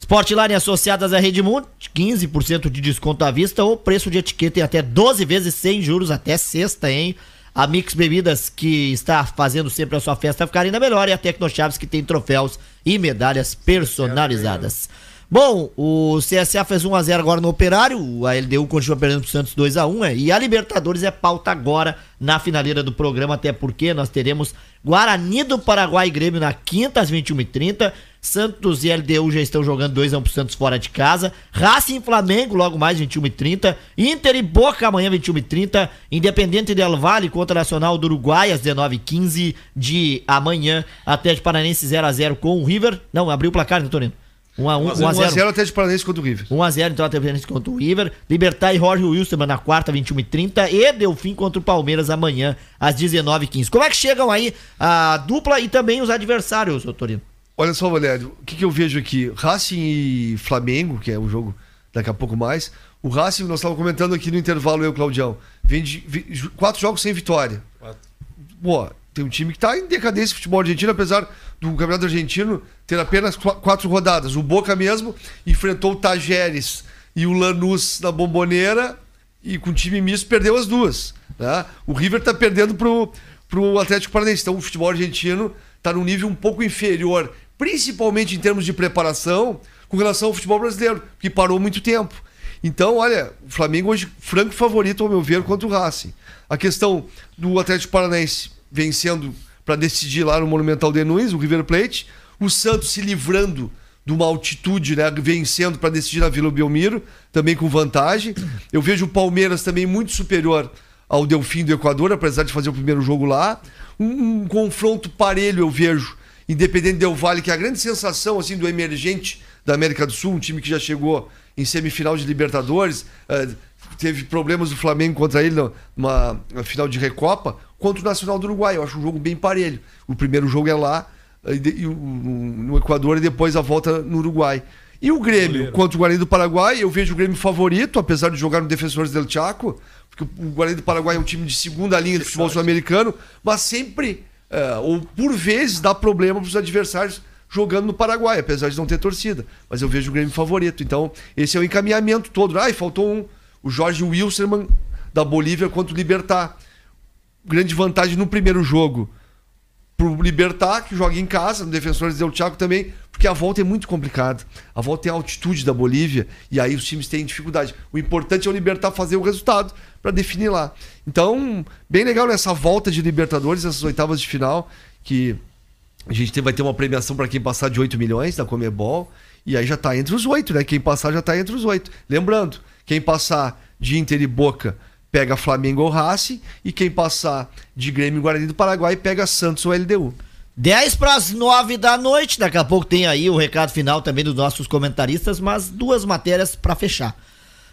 [SPEAKER 3] Sportline associadas à Redmond, 15% de desconto à vista ou preço de etiqueta em até 12 vezes sem juros até sexta, hein? A Mix Bebidas, que está fazendo sempre a sua festa ficar ainda melhor, e a Tecnochaves, que tem troféus e medalhas personalizadas. Bom, o CSA fez 1x0 agora no Operário, a LDU continua perdendo pro Santos 2x1, é, e a Libertadores é pauta agora na finaleira do programa, até porque nós teremos Guarani do Paraguai e Grêmio na quinta às 21h30, Santos e LDU já estão jogando 2x1 pro Santos fora de casa, Racing e Flamengo logo mais 21h30, Inter e Boca amanhã 21h30, Independente Del Valle contra Nacional do Uruguai às 19h15 de amanhã, Atlético Paranense 0x0 com o River, não, abriu o placar, né, Torino? 1x1, 1x0.
[SPEAKER 5] 1x0 até de Paranaense contra o River.
[SPEAKER 3] 1x0 então a Atlético contra o River. Libertar e Jorge Wilson na quarta, 21h30. E Delfim contra o Palmeiras amanhã, às 19h15. Como é que chegam aí a dupla e também os adversários, Torino?
[SPEAKER 5] Olha só, Valério, o que, que eu vejo aqui? Racing e Flamengo, que é o jogo daqui a pouco mais. O Racing, nós estávamos comentando aqui no intervalo, eu e o Claudião. Vem de quatro jogos sem vitória. Pô, tem um time que está em decadência no futebol argentino, apesar do Campeonato Argentino ter apenas qu- quatro rodadas. O Boca mesmo enfrentou o Tajeres e o Lanús na bomboneira e com time misto perdeu as duas. Né? O River está perdendo pro, pro Atlético Paranaense. Então o futebol argentino está num nível um pouco inferior, principalmente em termos de preparação, com relação ao futebol brasileiro, que parou muito tempo. Então, olha, o Flamengo hoje, franco favorito, ao meu ver, contra o Racing. A questão do Atlético Paranaense vencendo para decidir lá no Monumental de Nunes, o River Plate. O Santos se livrando de uma altitude, né, vencendo para decidir na Vila Belmiro, também com vantagem. Eu vejo o Palmeiras também muito superior ao Delfim do Equador, apesar de fazer o primeiro jogo lá. Um, um confronto parelho eu vejo, Independente Del Vale, que é a grande sensação assim do emergente da América do Sul, um time que já chegou em semifinal de Libertadores, eh, teve problemas do Flamengo contra ele numa, final de Recopa, contra o Nacional do Uruguai. Eu acho um jogo bem parelho. O primeiro jogo é lá, eh, no Equador, e depois a volta no Uruguai. E o Grêmio contra o Guarani do Paraguai, eu vejo o Grêmio favorito, apesar de jogar no Defensores del Chaco, porque o Guarani do Paraguai é um time de segunda linha do futebol sul-americano, mas sempre, eh, ou por vezes, dá problema para os adversários jogando no Paraguai, apesar de não ter torcida. Mas eu vejo o Grêmio favorito. Então, esse é o encaminhamento todo. E faltou um, o Jorge Wilstermann da Bolívia contra o Libertar. Grande vantagem no primeiro jogo pro Libertar, que joga em casa, no Defensores del Chaco também, porque a volta é muito complicada. A volta tem a altitude da Bolívia e aí os times têm dificuldade. O importante é o Libertar fazer o resultado para definir lá. Então, bem legal nessa volta de Libertadores, essas oitavas de final, que a gente vai ter uma premiação para quem passar de 8 milhões da Comebol. E aí já tá entre os oito, né? Quem passar já tá entre os oito. Lembrando, quem passar de Inter e Boca pega Flamengo ou Racing. E quem passar de Grêmio e Guarani do Paraguai pega Santos ou LDU.
[SPEAKER 3] 10 para as 9 da noite. Daqui a pouco tem aí o recado final também dos nossos comentaristas, mas duas matérias para fechar.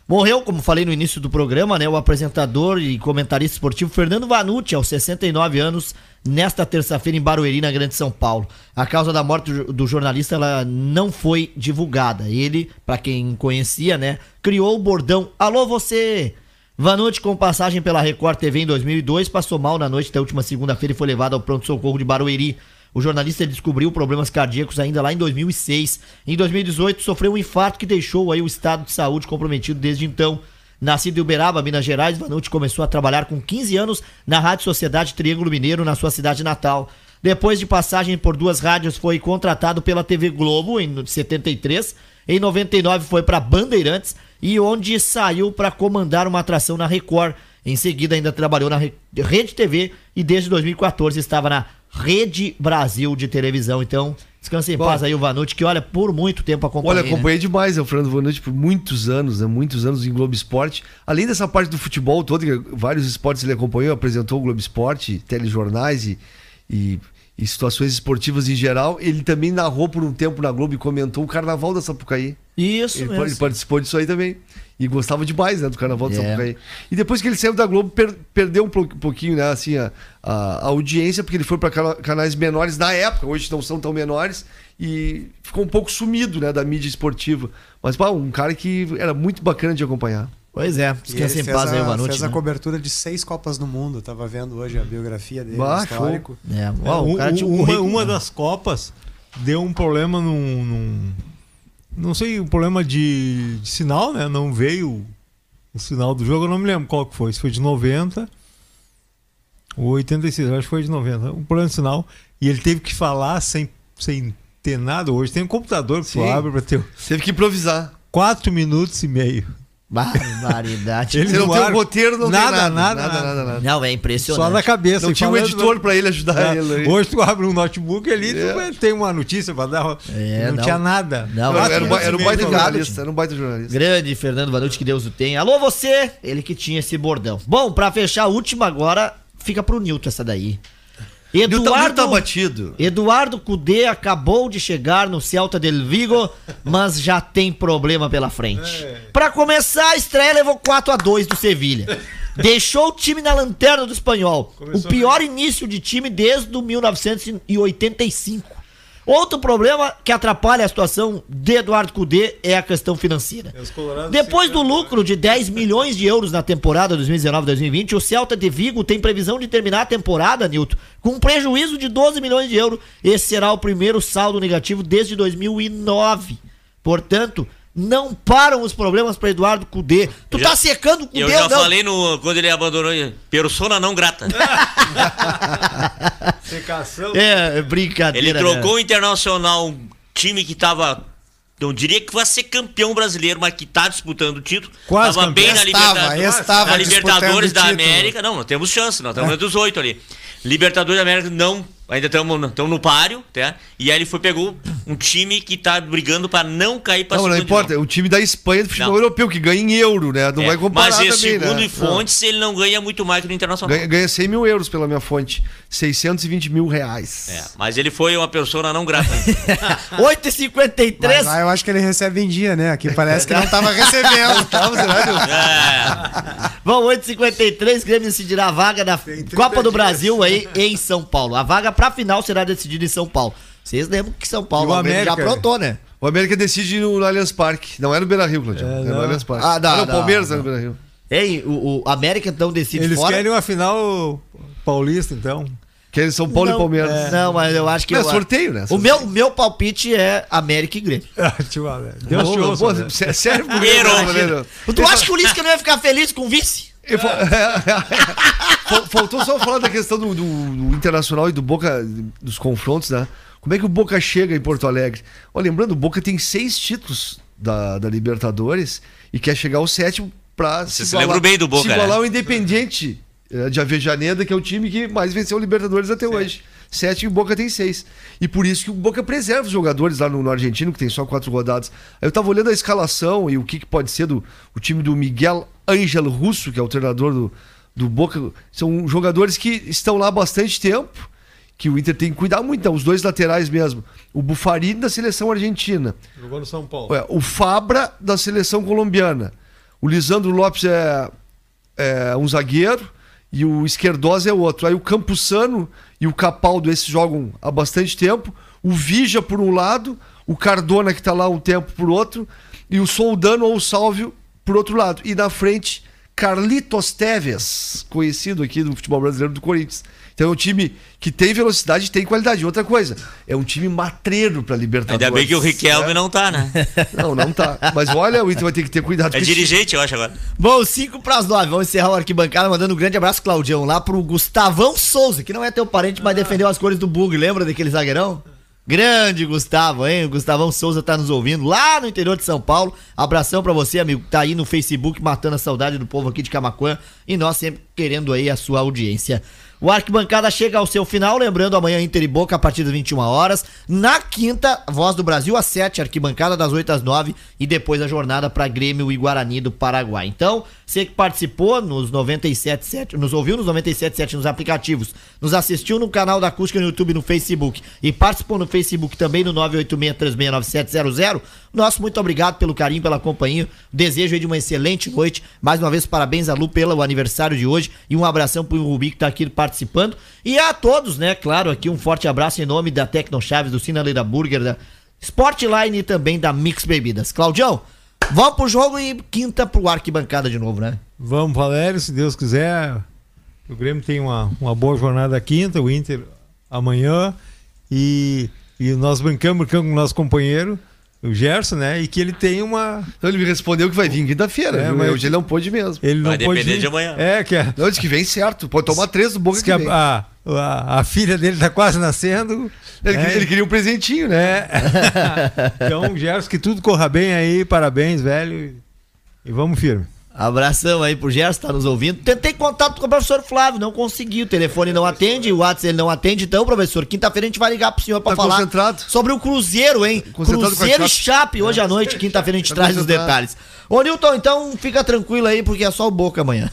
[SPEAKER 3] Morreu, como falei no início do programa, né, o apresentador e comentarista esportivo Fernando Vanucci, aos 69 anos, nesta terça-feira em Barueri, na Grande São Paulo. A causa da morte do, jornalista ela não foi divulgada. Ele, para quem conhecia, né, criou o bordão Alô você! Vanucci, com passagem pela Record TV em 2002, passou mal na noite da última segunda-feira e foi levado ao pronto-socorro de Barueri. O jornalista descobriu problemas cardíacos ainda lá em 2006. Em 2018, sofreu um infarto que deixou aí o estado de saúde comprometido desde então. Nascido em Uberaba, Minas Gerais, Vanucci começou a trabalhar com 15 anos na Rádio Sociedade Triângulo Mineiro, na sua cidade natal. Depois de passagem por duas rádios, foi contratado pela TV Globo em 73. Em 99 foi para Bandeirantes e onde saiu para comandar uma atração na Record. Em seguida ainda trabalhou na Re- Rede TV e desde 2014 estava na Rede Brasil de televisão. Então, descanse em
[SPEAKER 5] Bom.
[SPEAKER 3] paz aí o Vanucci, que olha, por muito tempo acompanhei.
[SPEAKER 5] Olha,
[SPEAKER 3] né?
[SPEAKER 5] acompanhei demais o Fernando Vanucci por muitos anos, né? Muitos anos em Globo Esporte. Além dessa parte do futebol todo, que vários esportes ele acompanhou, apresentou o Globo Esporte, telejornais e, e, e situações esportivas em geral. Ele também narrou por um tempo na Globo e comentou o Carnaval da Sapucaí.
[SPEAKER 3] Isso
[SPEAKER 5] Ele,
[SPEAKER 3] mesmo.
[SPEAKER 5] ele participou disso aí também. E gostava demais, né, do Carnaval de
[SPEAKER 3] É.
[SPEAKER 5] Sapucaí. E depois que ele saiu da Globo, per- perdeu um po- pouquinho, né, assim, a, a- a audiência, porque ele foi para canais menores na época, hoje não são tão menores, e ficou um pouco sumido, né, da mídia esportiva. Mas, pá, um cara que era muito bacana de acompanhar.
[SPEAKER 3] Pois é,
[SPEAKER 10] ele
[SPEAKER 3] descanse em paz aí o
[SPEAKER 10] a,
[SPEAKER 3] Vanucci.
[SPEAKER 10] fez a
[SPEAKER 3] né?
[SPEAKER 10] cobertura de seis Copas do Mundo. Tava vendo hoje a biografia dele,
[SPEAKER 5] Bah,
[SPEAKER 10] histórico.
[SPEAKER 3] É,
[SPEAKER 6] É,
[SPEAKER 3] o
[SPEAKER 6] um-
[SPEAKER 3] um
[SPEAKER 6] uma, uma
[SPEAKER 3] né?
[SPEAKER 6] das Copas deu um problema num. num- não sei, um problema de, de sinal, né? Não veio o sinal do jogo, eu não me lembro qual que foi. Se foi de 90 ou 86, eu acho que foi de 90. Um problema de sinal. E ele teve que falar sem, sem ter nada. Hoje tem um computador que tu
[SPEAKER 5] Sim.
[SPEAKER 6] abre pra ter
[SPEAKER 5] Teve que improvisar.
[SPEAKER 6] 4 minutos e meio.
[SPEAKER 3] Barbaridade. *laughs*
[SPEAKER 6] Ele
[SPEAKER 5] Você não tem um roteiro, não
[SPEAKER 6] nada,
[SPEAKER 5] tem nada.
[SPEAKER 6] nada,
[SPEAKER 5] Nada,
[SPEAKER 6] nada.
[SPEAKER 5] nada, nada.
[SPEAKER 3] Não, é impressionante.
[SPEAKER 6] Só na cabeça.
[SPEAKER 5] Não tinha um editor pra ele ajudar
[SPEAKER 6] É,
[SPEAKER 5] ele. aí.
[SPEAKER 6] Hoje tu abre um notebook ali, tu
[SPEAKER 5] É.
[SPEAKER 6] tem uma notícia pra dar.
[SPEAKER 3] É,
[SPEAKER 6] não,
[SPEAKER 3] não.
[SPEAKER 6] tinha nada.
[SPEAKER 3] Não,
[SPEAKER 5] Era, um ba- era um baita jornalista, era um baita jornalista.
[SPEAKER 3] Grande Fernando Vanucci, que Deus o tenha. Alô, você! Ele que tinha esse bordão. Bom, pra fechar a última agora, fica pro Nilton essa daí. Eduardo,
[SPEAKER 5] tá batido.
[SPEAKER 3] Eduardo Cudê acabou de chegar no Celta del Vigo, *laughs* mas já tem problema pela frente. Pra começar, a estreia levou 4 a 2 do Sevilha. *laughs* Deixou o time na lanterna do espanhol.
[SPEAKER 6] Começou
[SPEAKER 3] o pior início de time desde o 1985. Outro problema que atrapalha a situação de Eduardo Cudê é a questão financeira. Depois do lucro de 10 milhões de euros na temporada 2019-2020, o Celta de Vigo tem previsão de terminar a temporada, Nilton, com um prejuízo de 12 milhões de euros. Esse será o primeiro saldo negativo desde 2009. Portanto, não param os problemas para Eduardo Cudê. Tu
[SPEAKER 4] Eu já-
[SPEAKER 3] tá secando o Cudê
[SPEAKER 4] Eu já
[SPEAKER 3] não?
[SPEAKER 4] falei no, quando ele abandonou, persona não grata. *laughs*
[SPEAKER 6] Secação.
[SPEAKER 3] É, brincadeira.
[SPEAKER 4] Ele trocou
[SPEAKER 3] né?
[SPEAKER 4] o Internacional, um time que tava. Não diria que vai ser campeão brasileiro, mas que tá disputando o título.
[SPEAKER 6] Quase
[SPEAKER 4] tava bem
[SPEAKER 6] campeão.
[SPEAKER 4] na
[SPEAKER 10] Estava,
[SPEAKER 4] Libertadores.
[SPEAKER 10] estava
[SPEAKER 4] na Libertadores da. América. Não, nós temos chance, nós estamos entre os oito ali. Libertadores da América não. Ainda estamos no páreo, tá? E aí ele foi, pegou um time que tá brigando pra não cair pra
[SPEAKER 5] Não, não importa. O time da Espanha do futebol
[SPEAKER 4] Não.
[SPEAKER 5] europeu, que ganha em euro, né? Não
[SPEAKER 4] É,
[SPEAKER 5] vai comparar
[SPEAKER 4] mas esse
[SPEAKER 5] também,
[SPEAKER 4] segundo
[SPEAKER 5] né?
[SPEAKER 4] em fontes, ele não ganha muito mais que no Internacional.
[SPEAKER 5] Ganha, ganha 100 mil euros pela minha fonte. 620 mil reais.
[SPEAKER 4] É, mas ele foi uma pessoa não grata. *laughs*
[SPEAKER 3] 8h53.
[SPEAKER 10] Mas lá eu acho que ele recebe em dia, né? Aqui parece que não tava *laughs* recebendo.
[SPEAKER 5] Tava, será,
[SPEAKER 4] é.
[SPEAKER 3] Vão 8h53, Grêmio decidirá a vaga da Copa do Brasil aí em São Paulo. A vaga pra final será decidida em São Paulo. Vocês lembram que São Paulo
[SPEAKER 6] o
[SPEAKER 3] o Grêmio já
[SPEAKER 6] América?
[SPEAKER 3] aprontou, né?
[SPEAKER 5] O América decide no, no Allianz Parque. Não é no Beira Rio, Claudio. É, no
[SPEAKER 6] não.
[SPEAKER 5] Allianz Parque.
[SPEAKER 3] Ah, não,
[SPEAKER 5] não,
[SPEAKER 3] não,
[SPEAKER 5] Palmeiras é no Beira Rio.
[SPEAKER 3] Hein, o, o América então decide
[SPEAKER 6] Eles
[SPEAKER 3] fora.
[SPEAKER 6] querem uma final paulista, então.
[SPEAKER 5] Que é São Paulo
[SPEAKER 3] não,
[SPEAKER 5] e Palmeiras.
[SPEAKER 3] é, Não, mas eu acho que.
[SPEAKER 5] Não, é
[SPEAKER 3] eu-
[SPEAKER 5] sorteio, né?
[SPEAKER 3] O meu, o meu palpite é América e Grêmio. *laughs*
[SPEAKER 6] Ah, Deus te ouça, né?
[SPEAKER 5] Sério,
[SPEAKER 4] Errou.
[SPEAKER 3] Tu acha que o Lisca não ia ficar feliz com o vice? *laughs*
[SPEAKER 5] Fal- Faltou só falar da questão do, do- do Internacional e do Boca, dos confrontos, né? Como é que o Boca chega em Porto Alegre? Ó, lembrando, o Boca tem seis títulos da, da Libertadores e quer chegar ao sétimo para
[SPEAKER 4] Você se lembra bem do Boca,
[SPEAKER 5] se igualar
[SPEAKER 4] né?
[SPEAKER 5] ao Independiente eh, de Avejaneda, que é o time que mais venceu o Libertadores até hoje. Sete e o Boca tem seis. E por isso que o Boca preserva os jogadores lá no, no Argentino, que tem só quatro rodadas. Aí eu tava olhando a escalação e o que, que pode ser do o time do Miguel Ángel Russo, que é o treinador do, do Boca. São jogadores que estão lá há bastante tempo, que o Inter tem que cuidar muito. Então, os dois laterais mesmo. O Bufarini da seleção argentina.
[SPEAKER 6] Jogou no São Paulo.
[SPEAKER 5] O Fabra da seleção colombiana. O Lisandro Lopes é, é um zagueiro e o Esquerdosa é outro. Aí o Campuzano e o Capaldo, esses jogam há bastante tempo. O Vija por um lado, o Cardona que está lá um tempo por outro, e o Soldano ou o Sálvio por outro lado. E na frente, Carlitos Teves, conhecido aqui do futebol brasileiro do Corinthians. Então é um time que tem velocidade e tem qualidade. Outra coisa, é um time matreiro para Libertadores.
[SPEAKER 4] Ainda bem que o Riquelme não tá, né?
[SPEAKER 5] Não, não tá. Mas olha, o Inter vai ter que ter cuidado
[SPEAKER 4] É dirigente, eu acho agora.
[SPEAKER 3] Bom, 5 para as 9. Vamos encerrar o arquibancada mandando um grande abraço, Claudião, lá pro Gustavão Souza, que não é teu parente, mas defendeu as cores do Bug. Lembra daquele zagueirão? Grande Gustavo, hein? O Gustavão Souza tá nos ouvindo lá no interior de São Paulo. Abração pra você, amigo, tá aí no Facebook matando a saudade do povo aqui de Camacuã e nós sempre querendo aí a sua audiência. O Arquibancada chega ao seu final, lembrando amanhã Inter e Boca a partir das 21 horas. Na quinta, Voz do Brasil às 7, Arquibancada das 8 às 9 e depois a jornada para Grêmio e Guarani do Paraguai. Então, você que participou nos 97.7, nos ouviu nos 97.7 nos aplicativos, nos assistiu no canal da Acústica no YouTube no Facebook e participou no Facebook também no 986369700, nosso muito obrigado pelo carinho, pela companhia. Desejo aí de uma excelente noite. Mais uma vez, parabéns a Lu pelo aniversário de hoje e um abração pro Rubi que tá aqui participando. E a todos, né? Claro, aqui um forte abraço em nome da Tecno Chaves, do Sinaleira Burger, da Sportline e também da Mix Bebidas. Claudião, vamos pro jogo e quinta pro arquibancada de novo, né?
[SPEAKER 6] Vamos, Valério, se Deus quiser. O Grêmio tem uma, uma boa jornada quinta, o Inter amanhã. E, e nós brincamos, brincamos com o nosso companheiro, o Gerson, né? E que ele tem uma.
[SPEAKER 5] Então ele me respondeu que vai vir quinta-feira.
[SPEAKER 6] É, mas-
[SPEAKER 5] Hoje ele não pôde mesmo.
[SPEAKER 6] Ele não
[SPEAKER 4] Vai
[SPEAKER 6] pôde
[SPEAKER 4] depender
[SPEAKER 6] vir.
[SPEAKER 4] de amanhã.
[SPEAKER 6] É, que a,
[SPEAKER 5] Não, disse que vem certo. Pode tomar três do Boca
[SPEAKER 6] diz
[SPEAKER 5] que,
[SPEAKER 6] que
[SPEAKER 5] vem.
[SPEAKER 6] a, a, a filha dele tá quase nascendo.
[SPEAKER 5] Ele,
[SPEAKER 6] É.
[SPEAKER 5] ele queria um presentinho, né?
[SPEAKER 6] É. *laughs* então, Gerson, que tudo corra bem aí, parabéns, velho. E vamos firme.
[SPEAKER 3] Abração aí pro Gerson, tá nos ouvindo. Tentei contato com o professor Flávio, não consegui. O telefone não atende, o WhatsApp ele não atende. Então, professor, quinta-feira a gente vai ligar pro senhor pra
[SPEAKER 5] Tá
[SPEAKER 3] falar
[SPEAKER 5] concentrado?
[SPEAKER 3] sobre o Cruzeiro, hein?
[SPEAKER 5] A
[SPEAKER 3] Cruzeiro e
[SPEAKER 5] Chape.
[SPEAKER 3] Hoje à noite, quinta-feira a gente
[SPEAKER 5] Tá
[SPEAKER 3] traz os detalhes. Ô, Nilton, então fica tranquilo aí, porque é só o Boca amanhã.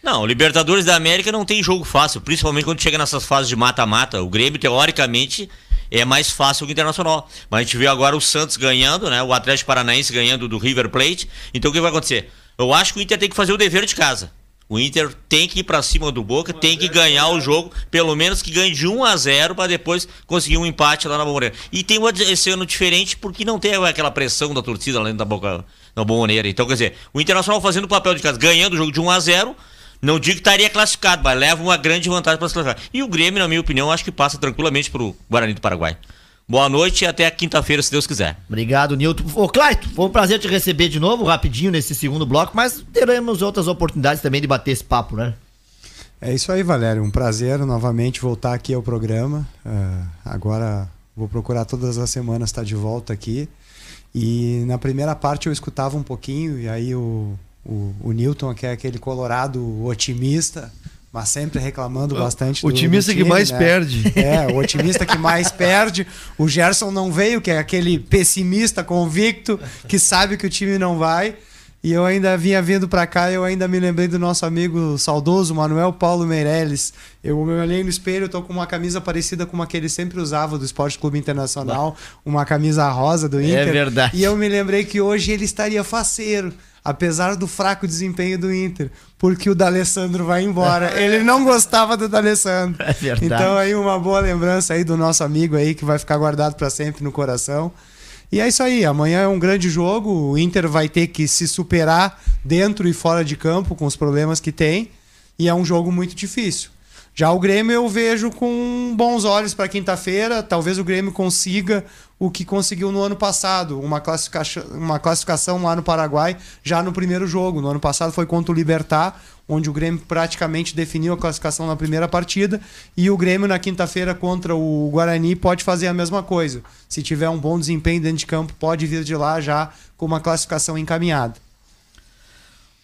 [SPEAKER 4] Não, Libertadores da América não tem jogo fácil, principalmente quando chega nessas fases de mata-mata. O Grêmio, teoricamente, é mais fácil que o Internacional. Mas a gente vê agora o Santos ganhando, né? O Atlético Paranaense ganhando do River Plate. Então o que vai acontecer? Eu acho que o Inter tem que fazer o dever de casa. O Inter tem que ir pra cima do Boca, tem que ganhar o jogo, pelo menos que ganhe de 1 a 0 para depois conseguir um empate lá na Bomboneira. E tem um- esse ano diferente porque não tem aquela pressão da torcida lá dentro da Boca na Bomboneira. Então, quer dizer, o Internacional fazendo o papel de casa, ganhando o jogo de 1 a 0 não digo que estaria classificado, mas leva uma grande vantagem para se classificar. E o Grêmio, na minha opinião, acho que passa tranquilamente pro Guarani do Paraguai. Boa noite e até a quinta-feira, se Deus quiser.
[SPEAKER 3] Obrigado, Nilton. Ô, Claito, foi um prazer te receber de novo, rapidinho, nesse segundo bloco, mas teremos outras oportunidades também de bater esse papo, né?
[SPEAKER 10] É isso aí, Valério. Um prazer novamente voltar aqui ao programa. Ah, agora vou procurar todas as semanas estar de volta aqui. E na primeira parte eu escutava um pouquinho, e aí o, o, o Newton, que é aquele colorado otimista, mas sempre reclamando bastante do-
[SPEAKER 5] otimista
[SPEAKER 10] do
[SPEAKER 5] que
[SPEAKER 10] time,
[SPEAKER 5] mais
[SPEAKER 10] né?
[SPEAKER 5] perde.
[SPEAKER 10] É, o otimista que mais *laughs* perde. O Gerson não veio, que é aquele pessimista convicto que sabe que o time não vai. E eu ainda vinha vindo pra cá, eu ainda me lembrei do nosso amigo saudoso Manuel Paulo Meirelles. Eu me olhei no espelho, eu tô com uma camisa parecida com uma que ele sempre usava do Esporte Clube Internacional, *laughs* uma camisa rosa do Inter.
[SPEAKER 3] verdade.
[SPEAKER 10] E eu me lembrei que hoje ele estaria faceiro, apesar do fraco desempenho do Inter, porque o D'Alessandro vai embora. *laughs* Ele não gostava do D'Alessandro.
[SPEAKER 3] É verdade.
[SPEAKER 10] Então aí uma boa lembrança aí do nosso amigo aí que vai ficar guardado para sempre no coração. E é isso aí, amanhã é um grande jogo, o Inter vai ter que se superar dentro e fora de campo com os problemas que tem, e é um jogo muito difícil. Já o Grêmio eu vejo com bons olhos para quinta-feira. Talvez o Grêmio consiga o que conseguiu no ano passado, uma classificação, uma classificação lá no Paraguai, já no primeiro jogo. No ano passado foi contra o Libertar, onde o Grêmio praticamente definiu a classificação na primeira partida. E o Grêmio na quinta-feira contra o Guarani pode fazer a mesma coisa. Se tiver um bom desempenho dentro de campo, pode vir de lá já com uma classificação encaminhada.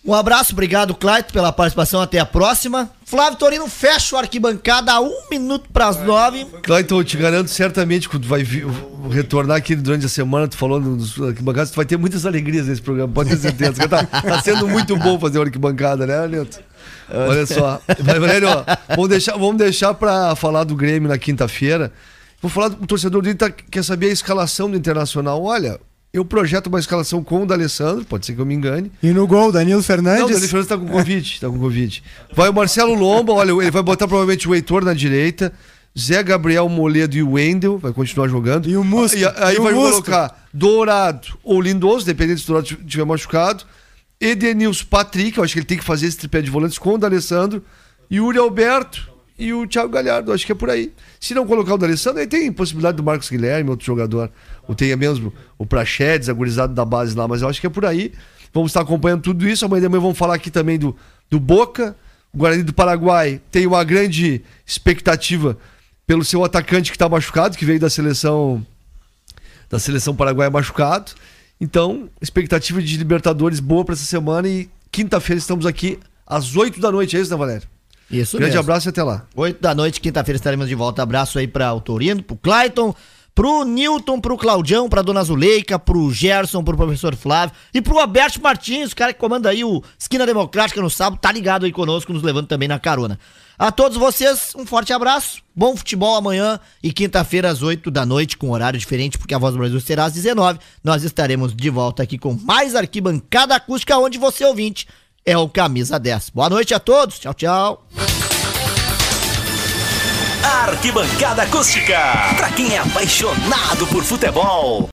[SPEAKER 3] Um abraço, obrigado, Claito, pela participação. Até a próxima. Flávio Torino fecha o arquibancada a um minuto para as nove.
[SPEAKER 5] Clayton, eu te garanto certamente que tu vai vir- retornar aqui durante a semana, tu falou nos arquibancadas, tu vai ter muitas alegrias nesse programa, pode ter certeza. tá, tá sendo muito bom fazer o arquibancada, né, Neto? Olha só. Mas, Valério, ó, vamos deixar, vamos deixar pra falar do Grêmio na quinta-feira. Vou falar do o torcedor dele, tá, quer saber a escalação do Internacional. Olha, eu projeto uma escalação com o D'Alessandro, pode ser que eu me engane.
[SPEAKER 10] E no gol, Danilo Fernandes.
[SPEAKER 5] Não, o Danilo Fernandes tá com Covid, tá com Covid. Vai o Marcelo Lomba, olha, ele vai botar provavelmente o Heitor na direita, Zé Gabriel Moledo e o Wendel, vai continuar jogando.
[SPEAKER 10] E o Musto.
[SPEAKER 5] E aí
[SPEAKER 10] E o
[SPEAKER 5] vai colocar Dourado ou Lindoso, dependendo se o Dourado estiver machucado. Edenilson Patrick, eu acho que ele tem que fazer esse tripé de volantes com o D'Alessandro. Yuri Alberto e o Thiago Galhardo, acho que é por aí. Se não colocar o D'Alessandro, aí tem possibilidade do Marcos Guilherme, outro jogador. Ou tem mesmo o Prachedes, agorizado da base lá, mas eu acho que é por aí. Vamos estar acompanhando tudo isso. Amanhã também vamos falar aqui também do, do Boca. O Guarani do Paraguai tem uma grande expectativa pelo seu atacante que está machucado, que veio da seleção da seleção paraguaia machucado. Então, expectativa de Libertadores boa para essa semana e quinta-feira estamos aqui às 8 da noite, é isso, né, Valério?
[SPEAKER 3] Isso
[SPEAKER 5] Grande
[SPEAKER 3] mesmo.
[SPEAKER 5] abraço e até lá.
[SPEAKER 3] 8 da noite, quinta-feira estaremos de volta. Abraço aí para o Torino, pro Clayton, pro Newton, pro Claudião, pra Dona Zuleika, pro Gerson, pro professor Flávio e pro Alberto Martins, o cara que comanda aí o Esquina Democrática no sábado, tá ligado aí conosco, nos levando também na carona. A todos vocês, um forte abraço, bom futebol amanhã e quinta-feira às 8 da noite, com horário diferente, porque a Voz do Brasil será às 19. Nós estaremos de volta aqui com mais arquibancada acústica, onde você ouvinte é o Camisa 10. Boa noite a todos, tchau, tchau.
[SPEAKER 2] Arquibancada Acústica. Pra quem é apaixonado por futebol.